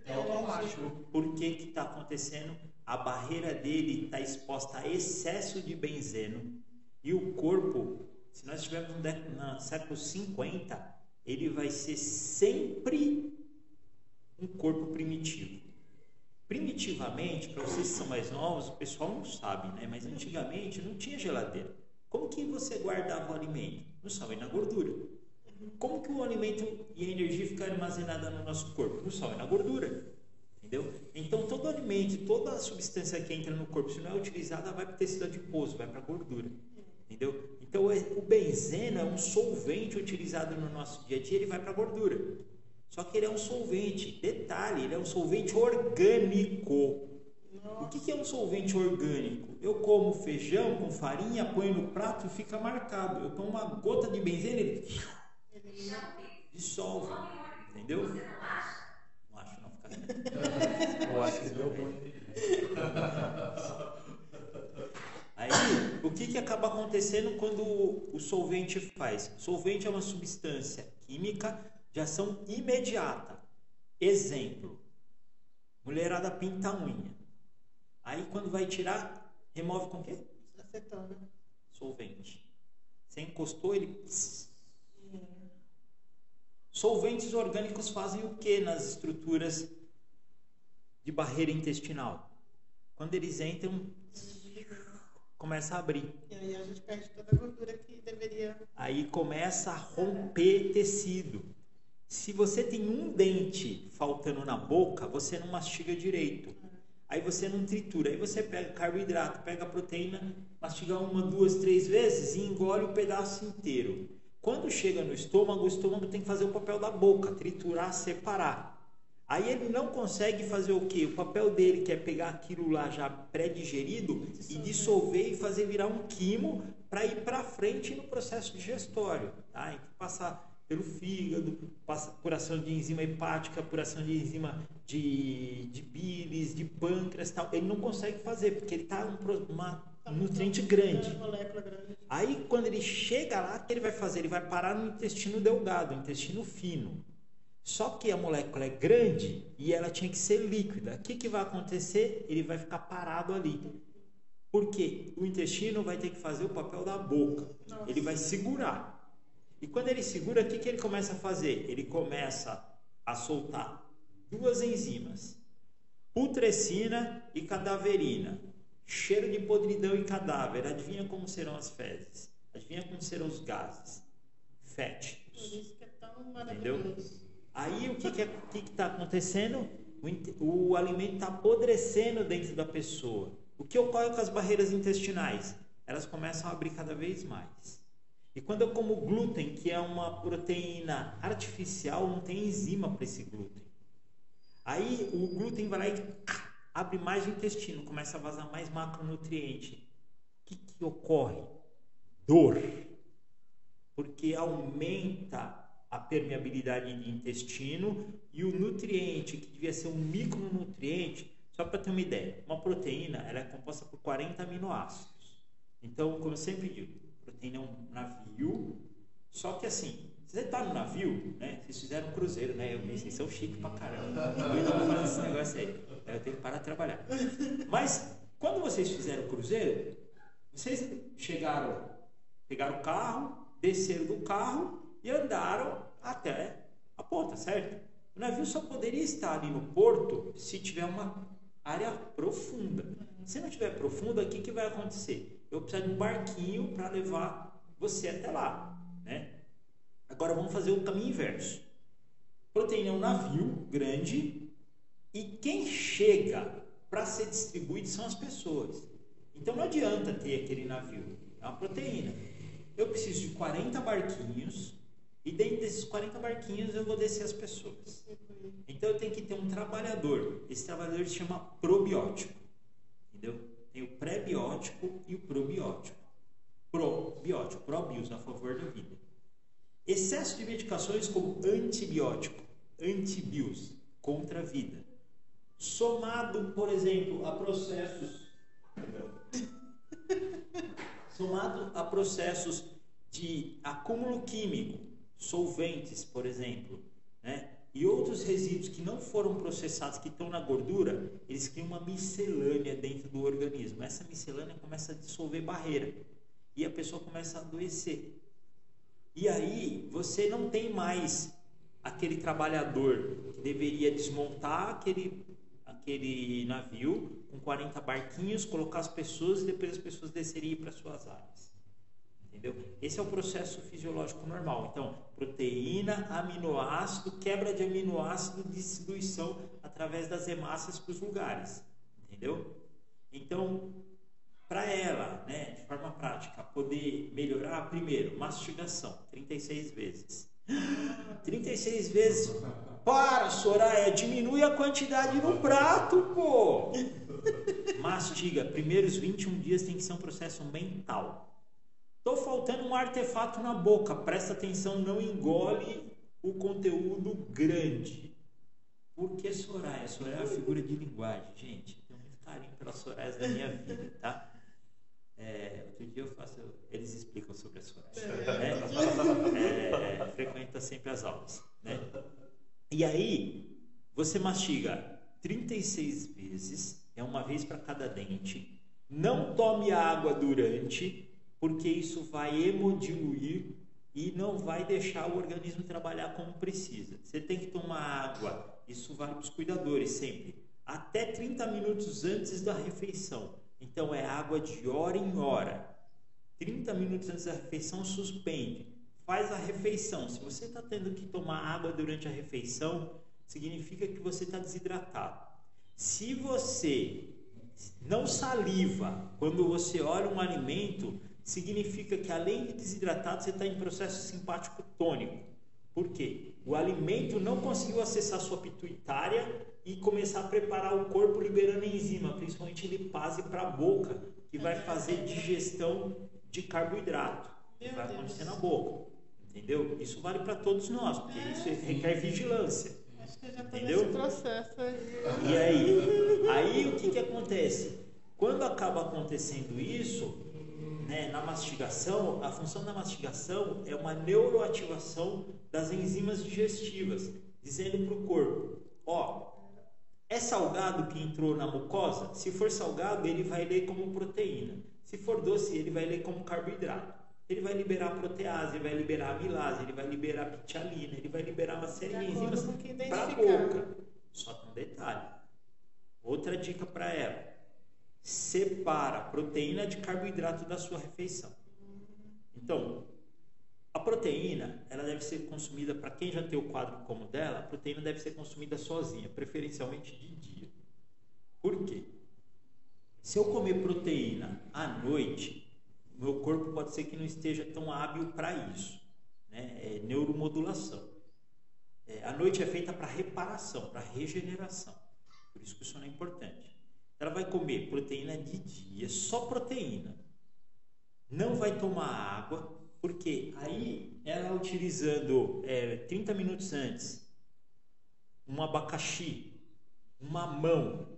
É automático. Por que que está acontecendo? A barreira dele está exposta a excesso de benzeno e o corpo, se nós estivermos no século 50, ele vai ser sempre um corpo primitivo. Primitivamente, para vocês que são mais novos, o pessoal não sabe, né? Mas antigamente não tinha geladeira. Como que você guardava o alimento? No sal e na gordura. Como que o alimento e a energia ficam armazenada no nosso corpo? No sal e na gordura. Entendeu? Então todo alimento, toda substância que entra no corpo, se não é utilizada, vai para o tecido adiposo, vai para a gordura. Entendeu? Então é- o benzeno é um solvente utilizado no nosso dia a dia, ele vai para a gordura. Só que ele é um solvente, detalhe, ele é um solvente orgânico. O que que é um solvente orgânico? Eu como feijão com farinha, ponho no prato e fica marcado. Eu tomo uma gota de benzeno e ele dissolve. Entendeu? Não acho, não fica assim. <laughs> Eu acho que deu bom. Aí, o que, que acaba acontecendo quando o solvente faz? Solvente é uma substância química de ação imediata. Exemplo: mulherada pinta a unha. Aí, quando vai tirar, remove com o quê? Acetona. Solvente. Você encostou, ele. Solventes orgânicos fazem o que nas estruturas de barreira intestinal? Quando eles entram, começa a abrir. E aí a gente perde toda a gordura que deveria. Aí começa a romper tecido. Se você tem um dente faltando na boca, você não mastiga direito. Aí você não tritura. Aí você pega carboidrato, pega proteína, mastiga uma, duas, três vezes e engole o pedaço inteiro. Quando chega no estômago, o estômago tem que fazer o papel da boca, triturar, separar. Aí ele não consegue fazer o quê? O papel dele que é pegar aquilo lá já pré-digerido e dissolver e fazer virar um quimo para ir para frente no processo digestório. Tá? Passar pelo fígado, passa por ação de enzima hepática, por ação de enzima de, de bílis, de pâncreas tal. Ele não consegue fazer, porque ele está um, uma Tá um nutriente é, molécula grande. Aí quando ele chega lá, o que ele vai fazer? Ele vai parar no intestino delgado, intestino fino. Só que a molécula é grande e ela tinha que ser líquida. O que, que vai acontecer? Ele vai ficar parado ali. Porque o intestino vai ter que fazer o papel da boca. Nossa. Ele vai segurar. E quando ele segura, o que, que ele começa a fazer? Ele começa a soltar duas enzimas: putrescina e cadaverina. Cheiro de podridão e cadáver. Adivinha como serão as fezes? Adivinha como serão os gases? Por Fétidos. isso que é tão maravilhoso. Aí o que que é- o que está acontecendo? O, o alimento está apodrecendo dentro da pessoa. O que ocorre com as barreiras intestinais? Elas começam a abrir cada vez mais. E quando eu como glúten, que é uma proteína artificial, não tem enzima para esse glúten. Aí o glúten vai lá e abre mais o intestino, começa a vazar mais macronutriente. O que, que ocorre? Dor. Porque aumenta a permeabilidade de intestino e o nutriente, que devia ser um micronutriente, só para ter uma ideia, uma proteína ela é composta por 40 aminoácidos. Então, como eu sempre digo, proteína é um navio, só que assim, você está no navio, né? Vocês fizeram um cruzeiro, né? Eu vi, vocês são pra caramba. Eu vou fazer esse negócio aí. Eu tenho que parar de trabalhar. Mas, quando vocês fizeram o cruzeiro, vocês chegaram, pegaram o carro, desceram do carro e andaram até a ponta, certo? O navio só poderia estar ali no porto se tiver uma área profunda. Se não tiver profunda, o que, que vai acontecer? Eu preciso de um barquinho para levar você até lá, né? Agora vamos fazer o caminho inverso. Proteína é um navio grande e quem chega para ser distribuído são as pessoas. Então não adianta ter aquele navio, é uma proteína. Eu preciso de 40 barquinhos e dentro desses 40 barquinhos eu vou descer as pessoas. Então eu tenho que ter um trabalhador. Esse trabalhador se chama probiótico. Entendeu? Tem o pré-biótico e o probiótico. Probiótico, probios, a favor da vida. Excesso de medicações como antibiótico, antibios, contra a vida. Somado, por exemplo, a processos. Somado a processos de acúmulo químico, solventes, por exemplo, né? e outros resíduos que não foram processados, que estão na gordura, eles criam uma miscelânea dentro do organismo. Essa miscelânea começa a dissolver barreira e a pessoa começa a adoecer. E aí você não tem mais aquele trabalhador que deveria desmontar aquele, aquele navio com 40 barquinhos, colocar as pessoas e depois as pessoas desceriam para suas áreas. Entendeu? Esse é o processo fisiológico normal. Então, proteína, aminoácido, quebra de aminoácido, distribuição através das hemácias para os lugares. Entendeu? Então, para ela, né, de forma prática, poder melhorar, primeiro, mastigação, 36 vezes. 36 vezes. Para, Soraya, diminui a quantidade no prato, pô. Mastiga. Primeiros 21 dias tem que ser um processo mental. Tô faltando um artefato na boca. Presta atenção, não engole o conteúdo grande. Por que Soraya? Soraya é uma figura de linguagem, gente. Tenho muito carinho pelas Sorayas da minha vida, tá? É, outro dia eu faço, eles explicam sobre a Soraya. Né? É, frequenta sempre as aulas. Né? E aí, você mastiga 36 vezes, é uma vez para cada dente. Não tome água durante, porque isso vai hemodiluir e não vai deixar o organismo trabalhar como precisa. Você tem que tomar água, isso vale para os cuidadores sempre, até 30 minutos antes da refeição. Então é água de hora em hora. 30 minutos antes da refeição, suspende. Faz a refeição. Se você está tendo que tomar água durante a refeição, significa que você está desidratado. Se você não saliva quando você olha um alimento, significa que além de desidratado, você está em processo simpático tônico. Por quê? O alimento não conseguiu acessar sua pituitária e começar a preparar o corpo liberando enzima, principalmente lipase para a boca, que vai fazer digestão de carboidrato, Meu vai Deus. acontecer na boca. Entendeu? Isso vale para todos nós, porque isso requer vigilância. Acho que eu já tô Entendeu? nesse processo aí. E aí, aí o que, que acontece? Quando acaba acontecendo isso, né, na mastigação, a função da mastigação é uma neuroativação das enzimas digestivas, dizendo para o corpo: ó, é salgado que entrou na mucosa? Se for salgado, ele vai ler como proteína. Se for doce, ele vai ler como carboidrato. Ele vai liberar protease, ele vai liberar amilase, ele vai liberar pitialina, ele vai liberar uma série De enzimas para a boca. Só um detalhe. Outra dica para ela. Separa proteína de carboidrato da sua refeição. Então, a proteína, ela deve ser consumida, para quem já tem o quadro como dela, a proteína deve ser consumida sozinha, preferencialmente de dia. Por quê? Se eu comer proteína à noite, meu corpo pode ser que não esteja tão hábil para isso. Né? É neuromodulação. É, a noite é feita para reparação, para regeneração. Por isso que o sono é importante. Ela vai comer proteína de dia, só proteína. Não vai tomar água, porque aí ela utilizando é, 30 minutos antes um abacaxi, um mamão,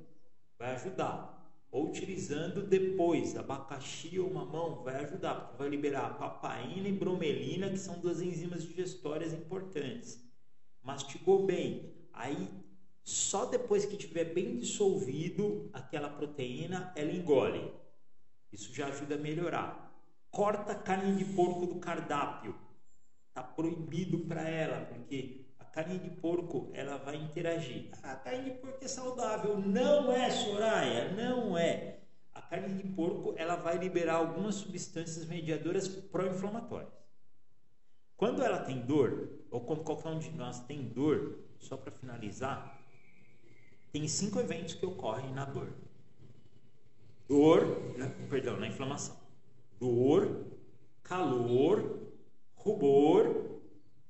vai ajudar. Ou utilizando depois abacaxi ou mamão, vai ajudar, porque vai liberar papaina e bromelina, que são duas enzimas digestórias importantes. Mastigou bem, aí só depois que tiver bem dissolvido aquela proteína, ela engole. Isso já ajuda a melhorar. Corta a carne de porco do cardápio. Tá proibido para ela, porque a carne de porco ela vai interagir. A carne de porco é saudável. Não é, Soraya, não é. A carne de porco ela vai liberar algumas substâncias mediadoras pró-inflamatórias. Quando ela tem dor, ou quando qualquer um de nós tem dor, só para finalizar, tem cinco eventos que ocorrem na dor. Dor, na- perdão, na inflamação. Dor, calor, rubor,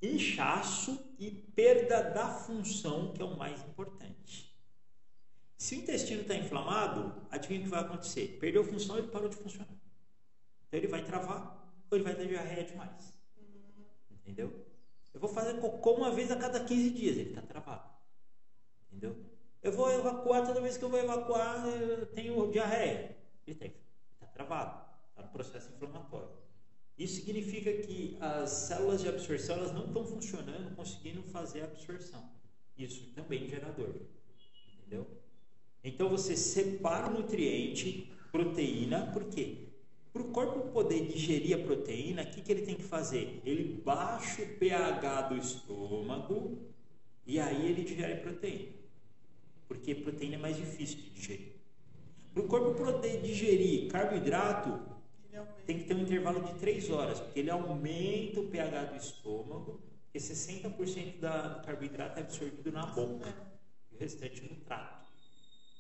inchaço e perda da função, que é o mais importante. Se o intestino está inflamado, adivinha o que vai acontecer? Perdeu função, ele parou de funcionar. Então ele vai travar ou ele vai ter diarreia demais. Entendeu? Eu vou fazer cocô uma vez a cada 15 dias, ele está travado. Entendeu? Eu vou evacuar toda vez que eu vou evacuar, eu tenho diarreia. Ele está travado, está no processo inflamatório. Isso significa que as células de absorção elas não estão funcionando, conseguindo fazer a absorção. Isso também gera dor. Entendeu? Então você separa o nutriente, proteína, por quê? Para o corpo poder digerir a proteína, o que, que ele tem que fazer? Ele baixa o pH do estômago e aí ele digere proteína. Porque proteína é mais difícil de digerir. Para o corpo poder digerir carboidrato, tem que ter um intervalo de 3 horas, porque ele aumenta o pH do estômago, porque 60% da, do carboidrato é absorvido na boca e o restante no trato.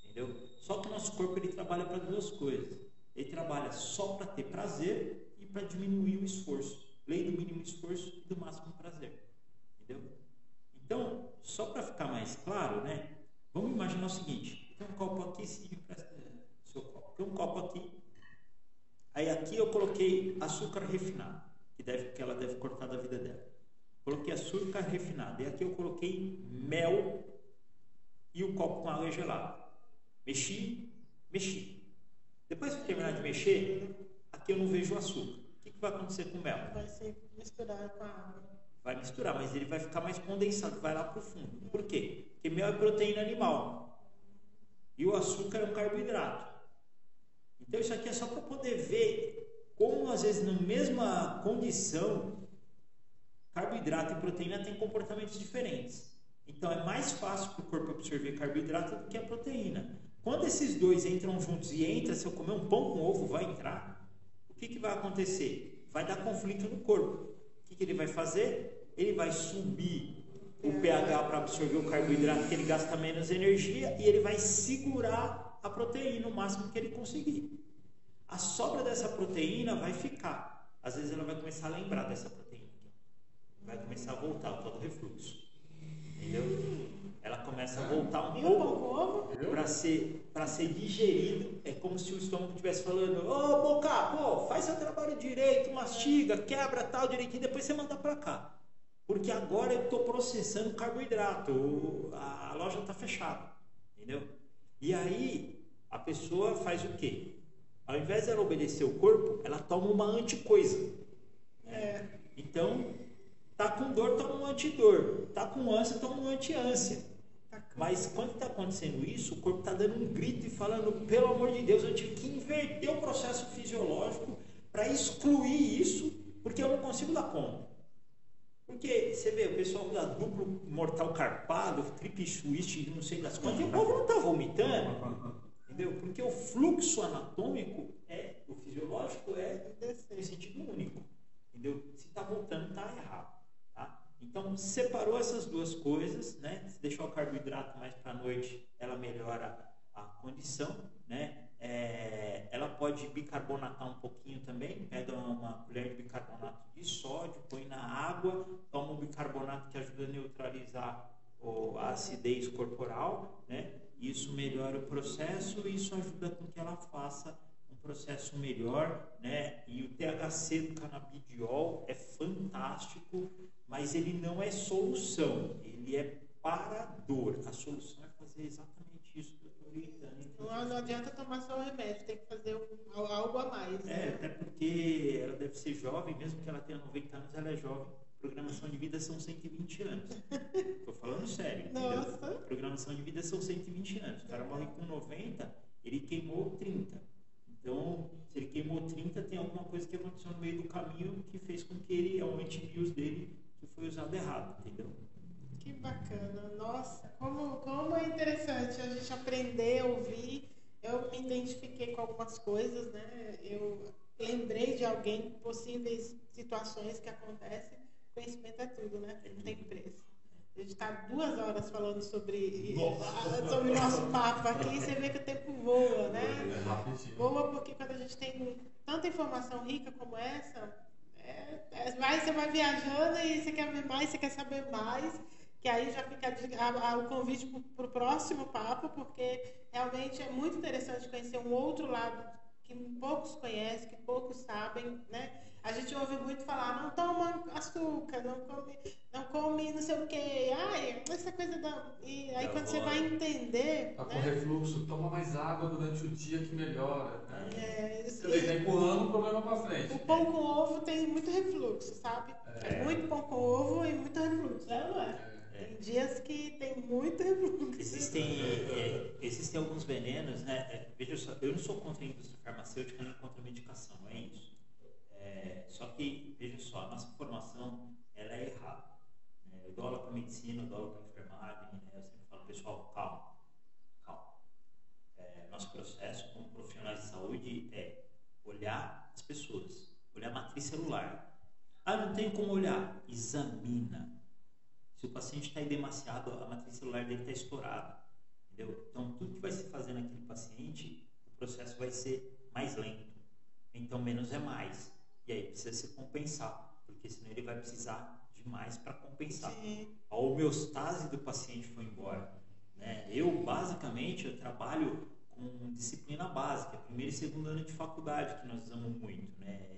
Entendeu? Só que o nosso corpo ele trabalha para duas coisas. Ele trabalha só para ter prazer e para diminuir o esforço. Lei do mínimo esforço e do máximo prazer. Entendeu? Então, só para ficar mais claro, né? Vamos imaginar o seguinte: tem um copo aqui, se empresta seu copo. Tem um copo aqui. Aí aqui eu coloquei açúcar refinado, que, deve, que ela deve cortar da vida dela. Coloquei açúcar refinado. E aqui eu coloquei mel e o copo com água gelada. Mexi, mexi. Depois que eu terminar de mexer, aqui eu não vejo o açúcar. O que, que vai acontecer com o mel? Vai ser misturado com a água. Vai misturar, mas ele vai ficar mais condensado, vai lá para o fundo. Por quê? Porque mel é proteína animal. E o açúcar é um carboidrato. Então isso aqui é só para poder ver como às vezes na mesma condição carboidrato e proteína têm comportamentos diferentes. Então é mais fácil para o corpo absorver carboidrato do que a proteína. Quando esses dois entram juntos e entra, se eu comer um pão com ovo, vai entrar. O que, que vai acontecer? Vai dar conflito no corpo. O que, que ele vai fazer? Ele vai subir o pH para absorver o carboidrato, que ele gasta menos energia, e ele vai segurar a proteína o máximo que ele conseguir. A sobra dessa proteína vai ficar. Às vezes ela vai começar a lembrar dessa proteína. Vai começar a voltar o tal do refluxo. Entendeu? ela começa a voltar um pouco para ser para ser digerido é como se o estômago estivesse falando ô boca pô faz seu trabalho direito mastiga quebra tal direitinho depois você manda para cá porque agora eu estou processando carboidrato a loja está fechada entendeu e aí a pessoa faz o quê ao invés dela obedecer o corpo ela toma uma anticoisa É. então tá com dor toma um antidor tá com ânsia toma um anti-ânsia Tá mas quando está acontecendo isso, o corpo está dando um grito e falando: pelo amor de Deus, eu tive que inverter o processo fisiológico para excluir isso, porque eu não consigo dar conta. Porque você vê, o pessoal da duplo mortal carpado, triple twist, não sei das quantas, e o povo não está vomitando. Entendeu? Porque o fluxo anatômico, é, o fisiológico, é em sentido único. Entendeu? Se está voltando, está errado. Tá? Então, separou essas duas coisas, né? Se deixar o carboidrato mais para a noite, ela melhora a condição, né? É, ela pode bicarbonatar um pouquinho também, pega uma colher de bicarbonato de sódio, põe na água, toma um bicarbonato que ajuda a neutralizar a acidez corporal, né? Isso melhora o processo e isso ajuda com que ela faça um processo melhor, né? E o THC do canabidiol é fantástico, mas ele não é solução, ele é para dor. A solução é fazer exatamente isso que eu estou orientando. Então, Não, adianta tomar só o remédio, tem que fazer um- algo a mais. É, né? até porque ela deve ser jovem, mesmo que ela tenha 90 anos, ela é jovem. Programação de vida são 120 anos. Tô falando sério, entendeu? Nossa. Programação de vida são 120 anos. O cara morre com 90, ele queimou 30. Então, se ele queimou 30, tem alguma coisa que aconteceu no meio do caminho que fez com que ele aumente o BIOS dele, que foi usado errado, entendeu? Que bacana. Nossa, como, como é interessante a gente aprender, ouvir. Eu me identifiquei com algumas coisas, né? Eu lembrei de alguém, possíveis situações que acontecem. Conhecimento é tudo, né? Não tem preço. A gente está duas horas falando sobre, Nossa. <laughs> sobre o nosso papo aqui você vê que o tempo voa, né? É rapidinho. Boa, porque quando a gente tem tanta informação rica como essa, é, é, vai, você vai viajando e você quer ver mais, você quer saber mais, que aí já fica a a- o convite para o próximo papo, porque realmente é muito interessante conhecer um outro lado que poucos conhecem, que poucos sabem, né? A gente ouve muito falar, não toma açúcar, não come, não come não sei o quê, ai, essa coisa da... E aí Da quando você vai entender... Tá com né? refluxo, toma mais água durante o dia que melhora. Né? É, isso- Quer dizer, tá empurrando o problema pra frente. O pão com ovo tem muito refluxo, sabe? É, É. muito pão com ovo e muito refluxo, é não é? É. Tem dias que tem muito refluxo. Existem, é, existem alguns venenos, né? É, veja só, eu não sou contra a indústria farmacêutica nem contra a medicação, não é isso. É, só que, veja só, a nossa formação ela é errada. né? Eu dou aula para medicina, eu dou aula para enfermagem, né? eu sempre falo, pessoal, calma, calma. É, nosso processo como profissionais de saúde é olhar as pessoas, olhar a matriz celular. Ah, não tem como olhar? Examina. Se o paciente edemaciado, a matriz celular dele está estourada. Entendeu? Então, tudo que vai se fazer naquele paciente, o processo vai ser mais lento. Então, menos é mais. E aí precisa se compensar, porque senão ele vai precisar de mais para compensar. Sim. A homeostase do paciente foi embora. Né? Eu, basicamente, eu trabalho com disciplina básica, primeiro e segundo ano de faculdade, que nós usamos muito. Né?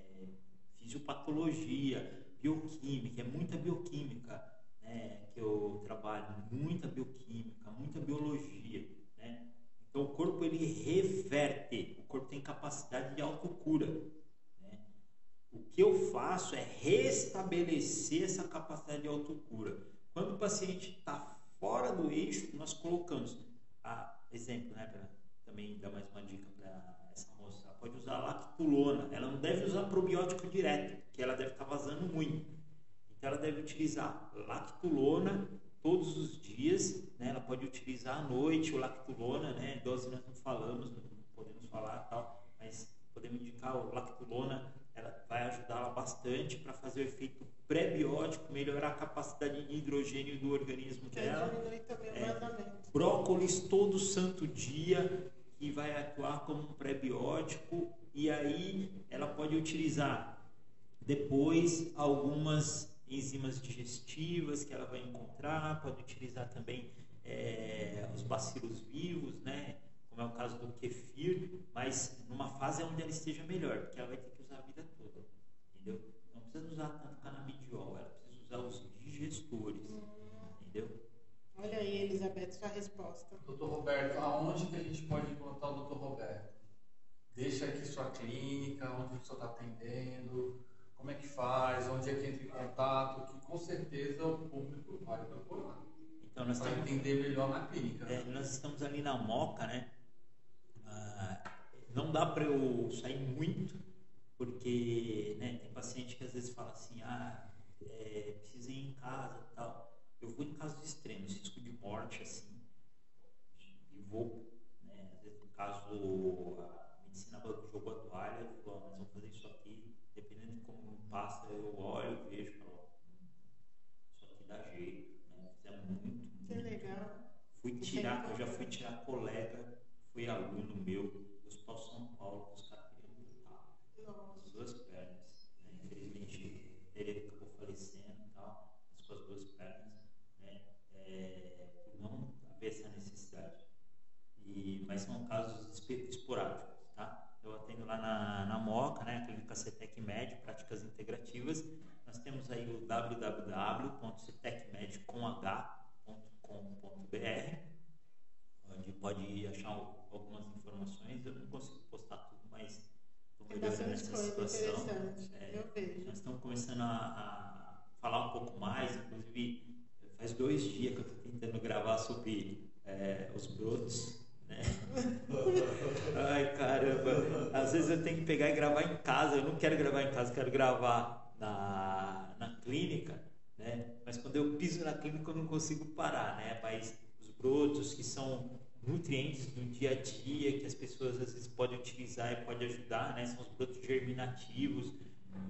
Fisiopatologia, bioquímica, é muita bioquímica né? Eu trabalho, muita bioquímica, muita biologia. Né? Então, o corpo ele reverte, o corpo tem capacidade de autocura. Né? O que eu faço é restabelecer essa capacidade de autocura. Quando o paciente está fora do eixo, nós colocamos, ah, exemplo, né, para também dar mais uma dica para essa moça, ela pode usar lactulona, ela não deve usar probiótico direto, que ela deve estar vazando muito. Então ela deve utilizar lactulona todos os dias, né? Ela pode utilizar à noite o lactulona, né? Dose nós não falamos, não podemos falar tal, mas podemos indicar o lactulona, ela vai ajudá-la bastante para fazer o efeito pré-biótico, melhorar a capacidade de hidrogênio do organismo Que dela. também É. Brócolis todo santo dia, que vai atuar como um pré-biótico, e aí ela pode utilizar depois algumas enzimas digestivas que ela vai encontrar, pode utilizar também é, os bacilos vivos, né? Como é o caso do kefir, mas numa fase onde ela esteja melhor, porque ela vai ter que usar a vida toda, entendeu? Não precisa usar tanto canabidiol, ela precisa usar os digestores, entendeu? Olha aí, Elizabeth, sua resposta. Doutor Roberto, aonde que a gente pode encontrar o doutor Roberto? Deixa aqui sua clínica, onde o senhor está atendendo, como é que faz, onde é que entra em contato, que com certeza o público vai procurar. Então nós Para estamos, entender melhor na clínica. é, nós estamos ali na Moca, né? Ah, não dá para eu sair muito, porque né, tem paciente que às vezes fala assim, ah, é, precisa ir em casa e tal. Eu vou em casos extremos, risco de morte, assim, e vou, né? Às vezes no caso a medicina jogou a toalha, falou, "Ó, nós vamos fazer isso aqui, como passa, eu olho, vejo, falo, "Ó, isso aqui dá jeito, né? Fizemos muito, Que muito. legal. Fui tirar, eu já fui tirar colega, fui aluno meu do Hospital São Paulo, os caras queriam lutar as duas pernas. Né? Infelizmente, ele acabou falecendo e tal, mas com as duas pernas, né? É, por não haver essa necessidade. E, mas são casos esporádicos, lá na, na Moca, né? Clínica CETEC Med, práticas integrativas. Nós temos aí o www.cetecmed.com.br onde pode achar algumas informações. Eu não consigo postar tudo, mas estou melhorando essa situação. É, nós estamos começando a, a falar um pouco mais, inclusive faz dois dias que eu estou tentando gravar sobre é, os brotos. Né? <laughs> Ai caramba, às vezes eu tenho que pegar e gravar em casa. Eu não quero gravar em casa, quero gravar na, na clínica, né? Mas quando eu piso na clínica eu não consigo parar, né? Mas os brotos que são nutrientes do dia a dia que as pessoas às vezes podem utilizar e pode ajudar, né? São os brotos germinativos.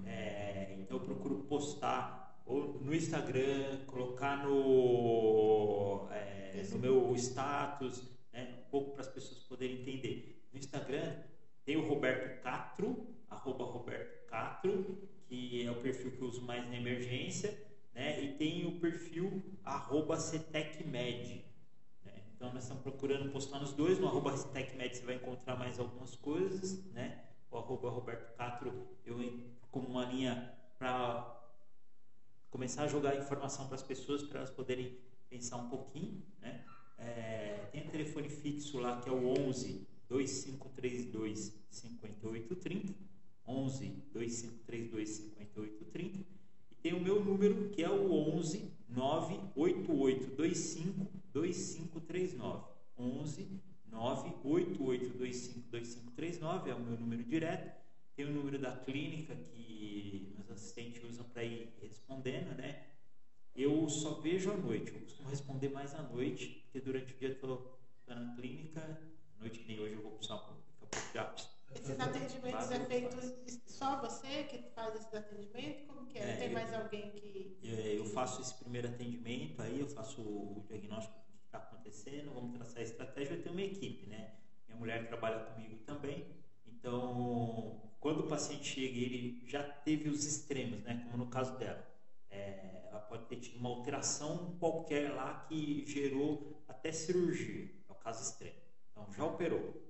É, então eu procuro postar ou no Instagram, colocar no, é, no meu status, né? Um pouco para as pessoas poderem entender. No Instagram tem o Roberto Catro, arroba Roberto Catro, que é o perfil que eu uso mais na emergência, né? E tem o perfil arroba CETECMed. Né? Então nós estamos procurando postar nos dois. No arroba CETECMed você vai encontrar mais algumas coisas, né? O arroba Roberto Catro eu como uma linha para começar a jogar informação para as pessoas para elas poderem pensar um pouquinho, né? É, tem telefone fixo lá que é o 11 2532 5830, 11 2532 5830 e tem o meu número que é o 11 98825 2539, 11 98825 2539 é o meu número direto. Tem o número da clínica que meus assistentes usam para ir respondendo, né? Eu só vejo à noite, eu costumo responder mais à noite, porque durante o dia eu estou na clínica, à noite que nem hoje eu vou precisar daqui a pouco já. Esses atendimentos é feito só você que faz esses atendimentos? Como que é? É, Tem eu- mais alguém que. É, Eu faço esse primeiro atendimento, aí eu faço o diagnóstico do que está acontecendo, vamos traçar a estratégia. Eu tenho uma equipe, né? Minha mulher trabalha comigo também. Então, quando o paciente chega ele já teve os extremos, né? Como no caso dela, é, ela pode ter tido uma alteração qualquer lá que gerou até cirurgia, é o caso extremo. Então, já operou.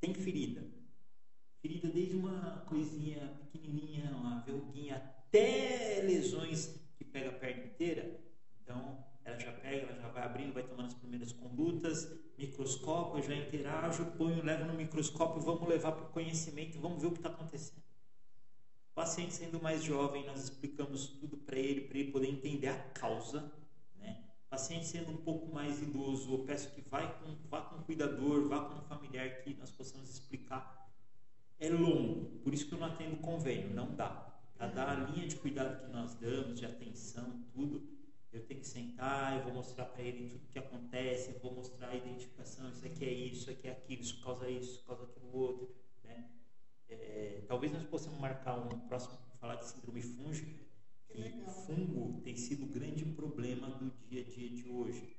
Tem ferida, ferida desde uma coisinha pequenininha, uma verruguinha, até lesões que pega a perna inteira. Então, ela já pega, ela já vai abrindo, vai tomando as primeiras condutas, microscópio, já interajo, ponho, levo no microscópio, vamos levar para o conhecimento, vamos ver o que está acontecendo. O paciente sendo mais jovem, nós explicamos tudo para ele, para ele poder entender a causa, né? Paciente sendo um pouco mais idoso, eu peço que vai com, vá com um cuidador, vá com um familiar que nós possamos explicar. É longo, por isso que eu não atendo convênio, não dá. Para dar a linha de cuidado que nós damos, de atenção, tudo, eu tenho que sentar, eu vou mostrar para ele tudo que acontece, eu vou mostrar a identificação, isso aqui é isso, isso aqui é aquilo, isso causa isso, isso causa aquilo outro, né? É, talvez nós possamos marcar um próximo falar de síndrome fúngica, Que que fungo tem sido o grande problema do dia a dia de hoje.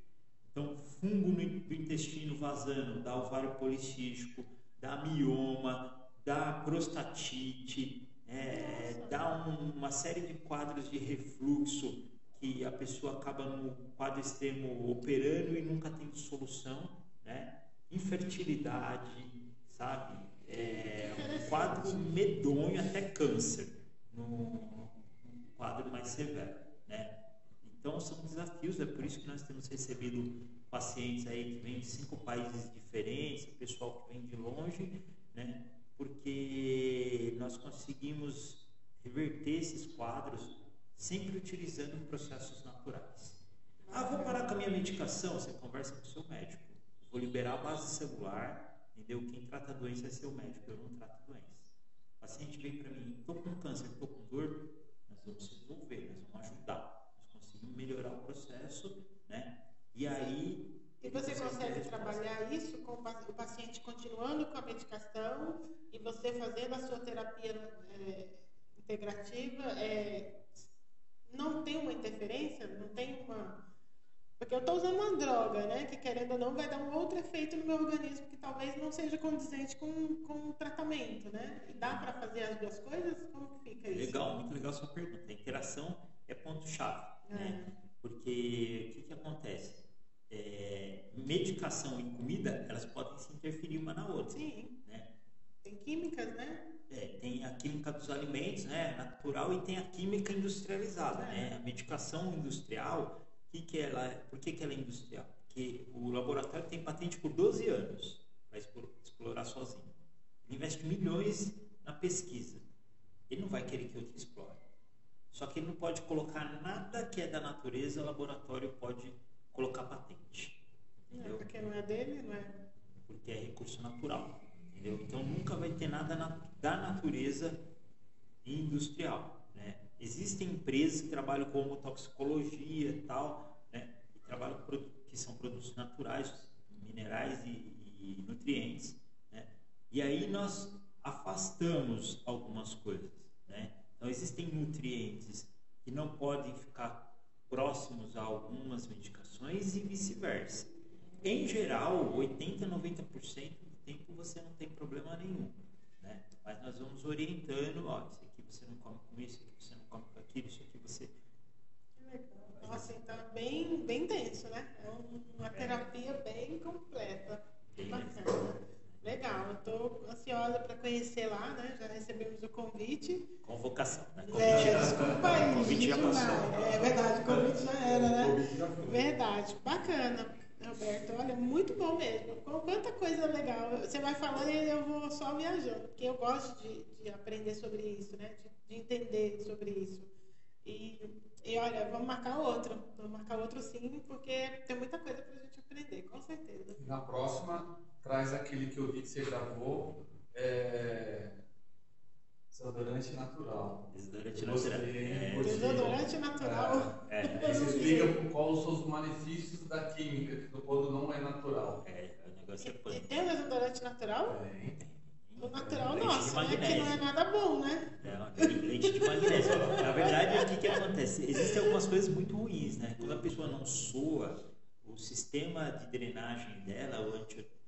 Então, fungo no intestino vazando, dá ovário policístico, dá mioma, dá prostatite, é, dá um- uma série de quadros de refluxo que a pessoa acaba no quadro extremo operando e nunca tendo solução, né? Infertilidade, sabe? É um quadro medonho até câncer, no quadro mais severo, né? Então são desafios, é por isso que nós temos recebido pacientes aí que vêm de cinco países diferentes, pessoal que vem de longe, né? Porque nós conseguimos reverter esses quadros sempre utilizando processos naturais. Ah, vou parar com a minha medicação, você conversa com o seu médico. Vou liberar a base celular, entendeu? Quem trata doença é seu médico, eu não trato doença. O paciente vem para mim, estou com câncer, estou com dor, nós vamos resolver, nós vamos ajudar, nós conseguimos melhorar o processo, né? E aí. E você consegue trabalhar isso com o paciente continuando com a medicação e você fazendo a sua terapia é, integrativa? É, não tem uma interferência? Não tem uma. Porque eu estou usando uma droga, né? Que querendo ou não vai dar um outro efeito no meu organismo que talvez não seja condizente com, com o tratamento, né? E dá para fazer as duas coisas? Como que fica isso? Legal, muito legal sua pergunta. A interação é ponto-chave, é. né? Porque o que, que acontece? É, medicação e comida, elas podem se interferir uma na outra. Sim. Né? Tem químicas, né? É, tem a química dos alimentos, né, natural, e tem a química industrializada, né? A medicação industrial, que que ela, por que, que ela é industrial? Porque o laboratório tem patente por 12 anos para explorar sozinho. Ele investe milhões na pesquisa. Ele não vai querer que eu te explore. Só que ele não pode colocar nada que é da natureza, o laboratório pode colocar patente. Entendeu? É porque não é dele, não é? Porque é recurso natural. Entendeu? Então nunca vai ter nada na, da natureza industrial. Né? Existem empresas que trabalham com toxicologia e tal, né? e trabalham com que são produtos naturais, minerais e, e nutrientes. Né? E aí nós afastamos algumas coisas. Né? Então existem nutrientes que não podem ficar próximos a algumas medicações e vice-versa. Em geral, 80 a 90% tempo você não tem problema nenhum. Né? Mas nós vamos orientando, ó, isso aqui você não come com isso, aqui você. Que legal. Nossa, então é bem, bem denso, né? É uma terapia bem completa. Bem bacana. Legal, eu estou ansiosa para conhecer lá, né? Já recebemos o convite. Convocação, né? Convite, é, desculpa aí. Convite já passou. É verdade, o convite já era, né? Verdade, bacana. Alberto, olha, muito bom mesmo. Quanta coisa legal. Você vai falando e eu vou só viajando, porque eu gosto de, de aprender sobre isso, né? De, de, entender sobre isso. E, e olha, vamos marcar outro. Vamos marcar outro sim, porque tem muita coisa pra gente aprender, com certeza. Na próxima, traz aquele que eu vi que você gravou. É Desodorante natural. Desodorante natural. É. Desodorante natural. É. é. Você explica quais são os malefícios da química, que quando não é natural. É, o negócio é pânico. Tem desodorante natural? Tem. O natural é, nosso, né? Que não é nada bom, né? É, leite de magnésio. Na verdade, o que, que acontece? Existem algumas coisas muito ruins, né? Quando a pessoa não soa, o sistema de drenagem dela, o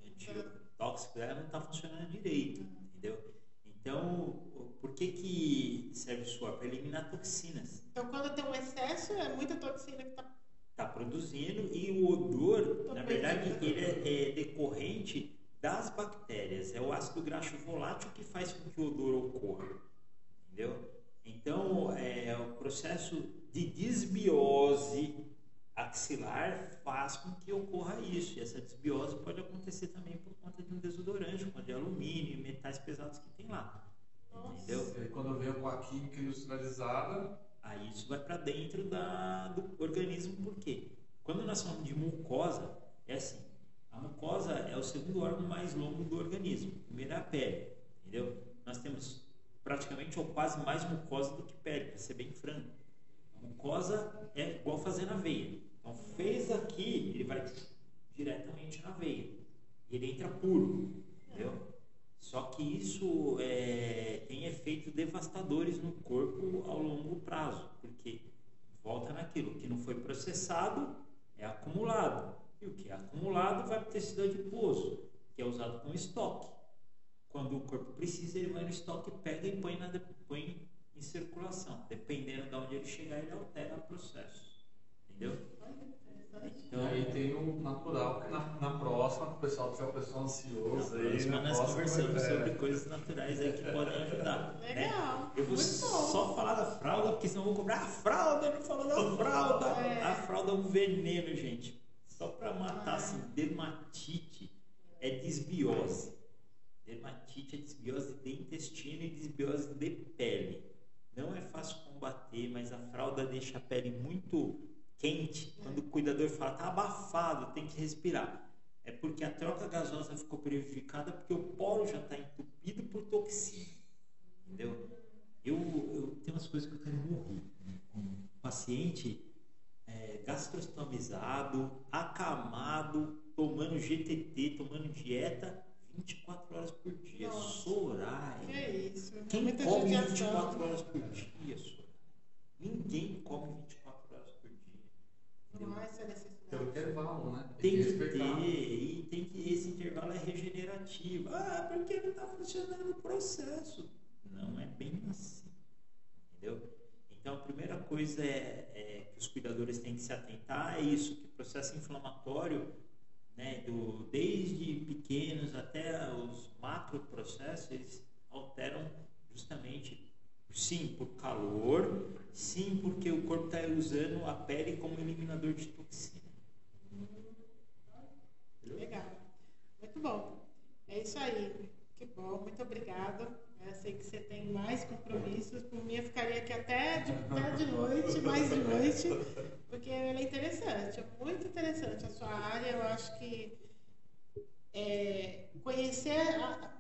antitóxico dela, não está funcionando direito, entendeu? Então, por que, que serve o suor? Para eliminar toxinas. Então, quando tem um excesso, é muita toxina que está tá produzindo e o odor, na verdade, ele é, é, decorrente das bactérias. É o ácido graxo volátil que faz com que o odor ocorra. Entendeu? Então, é, o processo de desbiose axilar faz com que ocorra isso. E essa desbiose pode acontecer também por conta de um desodorante, como de alumínio e metais pesados que tem lá. Nossa. Entendeu? E quando vem com a química industrializada. Aí isso vai para dentro da, do organismo, por quê? Quando nós falamos de mucosa, é assim: a mucosa é o segundo órgão mais longo do organismo. Primeiro é a pele, entendeu? Nós temos praticamente ou quase mais mucosa do que pele, para ser bem franco. A mucosa é igual fazer na veia. Então, fez aqui, ele vai diretamente na veia. Ele entra puro, entendeu? Só que isso é, tem efeitos devastadores no corpo ao longo prazo, porque volta naquilo, que não foi processado é acumulado. E o que é acumulado vai para o tecido adiposo, que é usado como estoque. Quando o corpo precisa, ele vai no estoque, pega e põe, na, põe em circulação. Dependendo de onde ele chegar, ele altera o processo. Entendeu? Então, e aí tem o natural, que na, na próxima, o pessoal tiver o pessoal ansioso aí, próxima na nós próxima, conversamos é, sobre coisas naturais aí que podem ajudar. né? Legal. Eu vou Muito bom. só falar da fralda, porque senão eu vou cobrar a fralda, não falou da fralda. É. A fralda é um veneno, gente. Só pra matar, assim, dermatite é desbiose. Dermatite é desbiose de intestino e desbiose de pele. Não é fácil combater, mas a fralda deixa a pele muito quente. Quando o cuidador fala, tá abafado, tem que respirar. É porque a troca gasosa ficou prejudicada porque o poro já está entupido por toxina. Entendeu? Eu, eu tenho umas coisas que eu quero morrer. Um paciente é, gastrostomizado, acamado, tomando GTT, tomando dieta 24 horas por dia. Nossa. Soraya. Que é isso. Quem Muita come judiação. 24 horas por dia, Soraya? Ninguém come 24 horas por dia. Entendeu? Não há essa Tem o necessidade. intervalo, né? Tem que respeitar. ter, e tem que esse intervalo é regenerativo. Ah, porque não está funcionando o processo. Não é bem assim. Entendeu? Então a primeira coisa é, é que os cuidadores têm que se atentar é isso, que o processo inflamatório, né, do, desde pequenos até os macroprocessos, eles alteram justamente, sim, por calor, sim, porque o corpo está usando a pele como eliminador de toxina. Legal. Muito bom. É isso aí. Que bom, muito obrigada. Eu sei que você tem mais compromissos. Por mim, eu ficaria aqui até de, até de noite, mais de noite, porque ela é interessante, é muito interessante a sua área. Eu acho que é, conhecer a-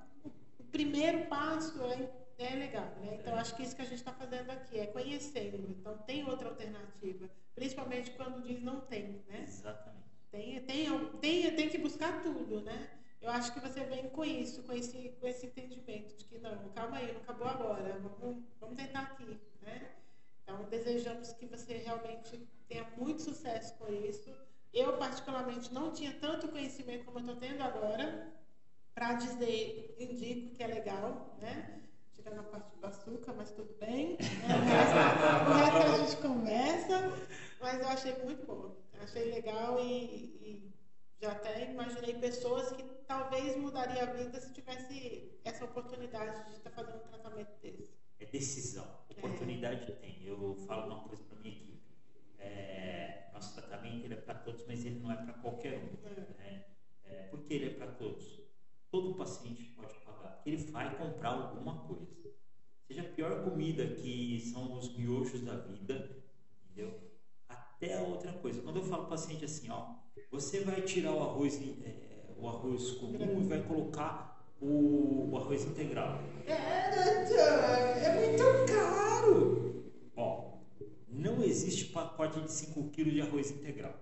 o primeiro passo é, é legal, né? Então, acho que isso que a gente está fazendo aqui é conhecendo. Então, tem outra alternativa, principalmente quando diz não tem, né? Exatamente. Tem, tem, tem, tem que buscar tudo, né? Eu acho que você vem com isso, com esse, com esse entendimento de que não, calma aí, não acabou agora, vamos, vamos tentar aqui, né? Então, desejamos que você realmente tenha muito sucesso com isso. Eu, particularmente, não tinha tanto conhecimento como eu estou tendo agora, para dizer, indico que é legal, né? Tirando a parte do açúcar, mas tudo bem. né? <laughs> O, resto, o a gente conversa, mas eu achei muito bom. Achei legal e, e já até imaginei pessoas que talvez mudaria a vida se tivesse essa oportunidade de estar fazendo um tratamento desse. É decisão. Oportunidade tem. Eu falo uma coisa para minha equipe. É, nosso tratamento ele é para todos, mas ele não é para qualquer um. Né? É, por que ele é para todos? Todo paciente pode pagar. Ele vai comprar alguma coisa. Seja a pior comida que são os miojos da vida, entendeu? Até a outra coisa. Quando eu falo paciente assim, ó, você vai tirar o arroz, é, o arroz comum e vai colocar o, o arroz integral. É, doutor, é muito caro. Ó, não existe pacote de 5 kg de arroz integral.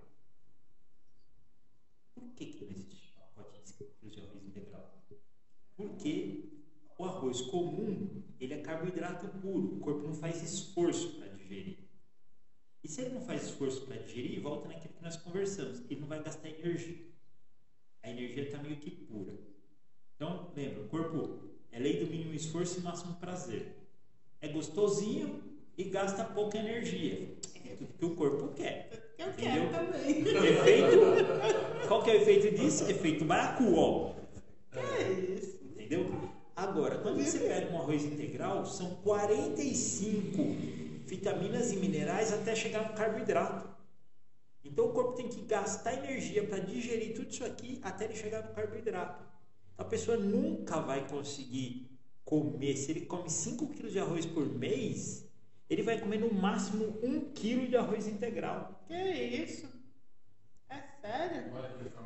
Por que, que não existe pacote de 5 kg de arroz integral? Porque o arroz comum, ele é carboidrato puro. O corpo não faz esforço para digerir. E se ele não faz esforço para digerir, volta naquilo que nós conversamos. Ele não vai gastar energia. A energia está meio que pura. Então, lembra, o corpo é lei do mínimo esforço e máximo prazer. É gostosinho e gasta pouca energia. É tudo que o corpo quer. Eu Entendeu? quero também. Efeito, qual que é o efeito disso? Efeito baracu, ó. É isso. Entendeu? Agora, quando você pega um arroz integral, são 45 vitaminas e minerais até chegar no carboidrato. Então o corpo tem que gastar energia para digerir tudo isso aqui até ele chegar no carboidrato. A pessoa nunca vai conseguir comer. Se ele come 5 kg de arroz por mês, ele vai comer no máximo 1 kg de arroz integral. Que isso? Sério?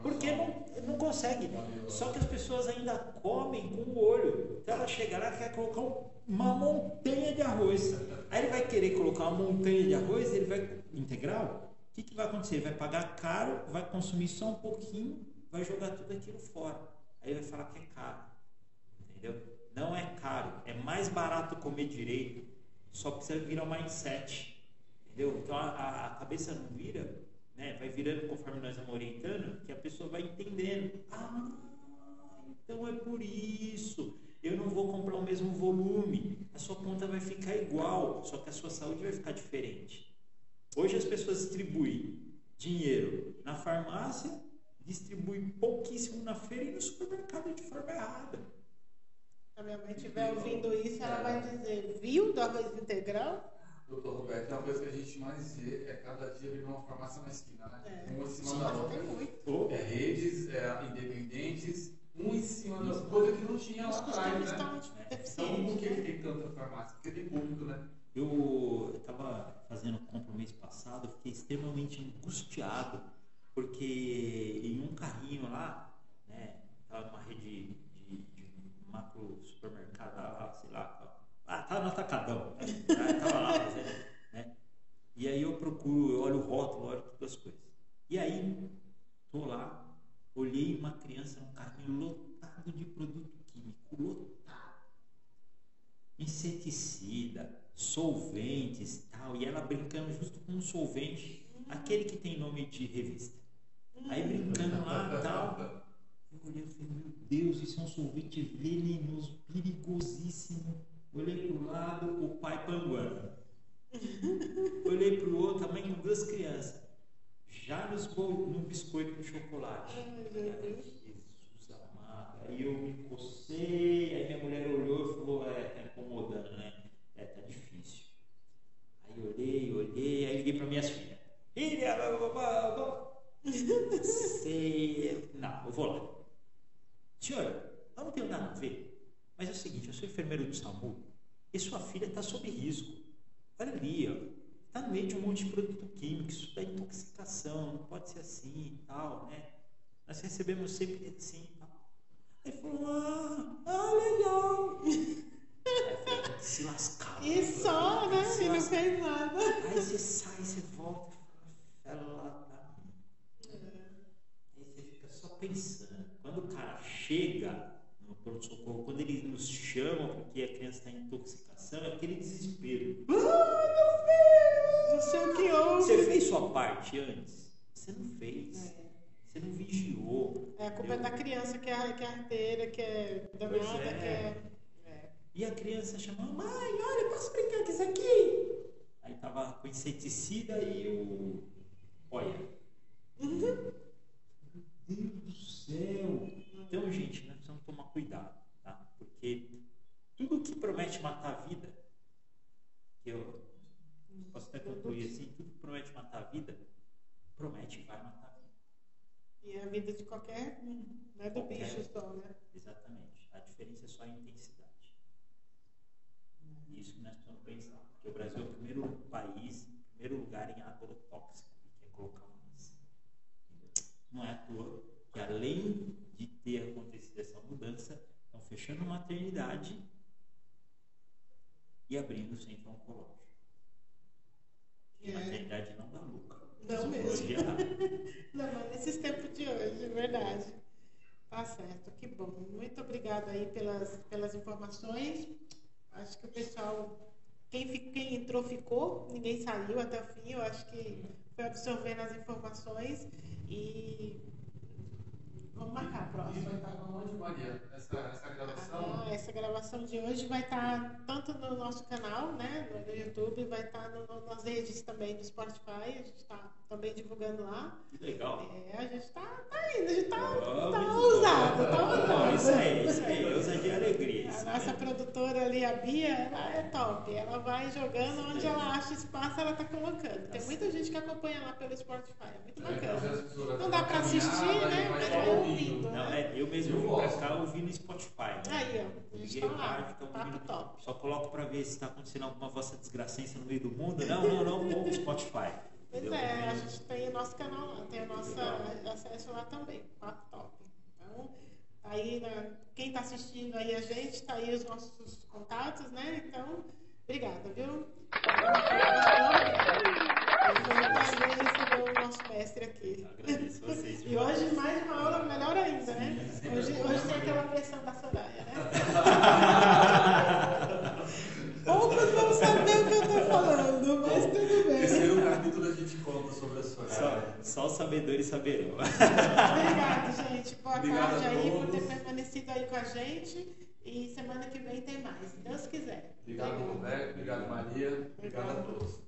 Porque não, não consegue. Só que as pessoas ainda comem com o olho. Então ela chega lá e quer colocar um- uma montanha de arroz. Aí ele vai querer colocar uma montanha de arroz, ele vai. integral? O que, que vai acontecer? Ele vai pagar caro, vai consumir só um pouquinho, vai jogar tudo aquilo fora. Aí vai falar que é caro. Entendeu? Não é caro. É mais barato comer direito. Só precisa virar o mindset. Entendeu? Então a- a cabeça não vira, né? vai virando conforme nós vamos orientando, que a pessoa vai entendendo. Ah, então é por isso. Eu não vou comprar o mesmo volume. A sua conta vai ficar igual, só que a sua saúde vai ficar diferente. Hoje as pessoas distribuem dinheiro na farmácia, distribuem pouquíssimo na feira e no supermercado de forma errada. Se a minha mãe estiver ouvindo isso, ela vai dizer, viu do arroz integral? Doutor Roberto, uma coisa que a gente mais vê é cada dia abrir uma farmácia na esquina, né? É. Uma em cima Sim, da outra. tem muito. É redes, é independentes, um em cima da outra, coisa que não tinha lá atrás, né? estão Então, por deficientes, que que né? tem tanta farmácia? Porque tem público, né? Eu estava fazendo compra mês passado, eu fiquei extremamente angustiado, porque em um carrinho lá, né, tava numa rede de, de macro supermercado, lá, sei lá, ah, tava no atacadão, né, tava lá fazendo, né, e aí eu procuro, eu olho o rótulo, olho todas as coisas. E aí, tô lá, olhei uma criança num carrinho lotado de produto químico, lotado inseticida, solventes tal, e ela brincando justo com um solvente, aquele que tem nome de revista. Aí brincando lá tal. Eu olhei e falei, meu Deus, isso é um solvente venenoso, perigosíssimo. Olhei pro lado, o pai panguando. <laughs> Olhei pro outro, a mãe com duas crianças. Já nos no biscoito com chocolate. Ai, Jesus. Jesus amado. Aí eu me cocei, aí minha mulher olhou e falou, é, tá incomodando, né? É, tá difícil. Aí olhei, olhei, aí liguei para minhas filhas. Blá. sei. <laughs> Não, eu vou lá. Senhora, eu não tenho nada a ver. Mas é o seguinte, eu sou enfermeiro do SAMU e sua filha está sob risco. Olha ali, ó. Está no meio de um monte de produto químico, isso dá intoxicação, não pode ser assim e tal, né? Nós recebemos sempre assim e tal. Aí falou, ah, ah legal. Aí eu falei, "Tem que se lascar. E só, né? Se não fez nada. Aí você sai, você volta "Fela lá da Aí você fica só pensando. Quando o cara chega no pronto-socorro, quando ele nos chama porque a criança está em intoxicação, é aquele desespero. Ah, meu filho! Não sei o que houve. Você fez sua parte antes? Você não fez. É. Você não vigiou. É, a culpa é da entendeu? criança que é, que é arteira, que é danada, é. que é. é. E a criança chamando, mãe, olha, posso brincar com isso aqui? Aí tava com inseticida e o. Olha. Meu Deus do céu! Então, gente, nós precisamos tomar cuidado, tá? Porque tudo que promete matar a vida, que eu posso até concluir assim, tudo que promete matar a vida, promete e vai matar a vida. E é a vida de qualquer. Não é do Qualquer. bicho só, né? Exatamente. A diferença é só a intensidade. Isso que nós precisamos pensar. Porque o Brasil é o primeiro país, primeiro lugar em agrotóxico, que Não é à toa que, além de ter acontecido essa mudança, estão fechando maternidade e abrindo o centro oncológico. É. maternidade não dá lucro. Não mesmo. <laughs> Não, mas nesses tempos de hoje, é verdade. Tá certo, que bom. Muito obrigada aí pelas, pelas informações. Acho que o pessoal, quem, quem entrou ficou, ninguém saiu até o fim. Eu acho que foi absorvendo as informações e vamos marcar a E próxima. vai estar onde, Maria? Essa, essa gravação? Ah, essa gravação de hoje vai estar tanto no nosso canal, né, no, YouTube, vai estar no, no- nas redes também do Spotify, a gente está também divulgando lá. Que legal. É, a gente está tá indo, a gente está Oh, tá muito ousado, tá Não, ousado. isso aí, isso aí, ousadia e alegria. A nossa produtora ali, a Bia, ela é top. Ela vai jogando onde ela acha espaço, ela tá colocando. Tem muita gente que acompanha lá pelo Spotify, é muito É, bacana. Não dá caminhar, assistir, né? Mas vai ouvindo, Não, né? é, eu mesmo Eu vim pra cá ouvindo Spotify. Né? Aí, ó, Liguei tá o rádio, então papo ouvindo. top. Só coloco pra ver se tá acontecendo alguma vossa desgracência no meio do mundo. Não, não, não, ou o Spotify. Pois entendeu? é, a gente tem o nosso canal lá, tem o nosso acesso lá também, papo top. Então, tá aí, né, quem está assistindo aí a gente, tá aí os nossos contatos, né? Então, obrigada, viu? O nosso mestre aqui. Agradeço vocês. E hoje mais uma aula melhor ainda, né? Hoje, hoje tem aquela pressão da Soraya, né? <laughs> Poucos vão saber o que eu tô falando, mas tudo bem. Terceiro capítulo a gente conta sobre a sua Só, só os sabedores saberão. Obrigado, gente. Boa Obrigado tarde aí por ter permanecido aí com a gente. E semana que vem tem mais, se Deus quiser. Obrigado, Roberto. Obrigado, Maria. Obrigado a todos.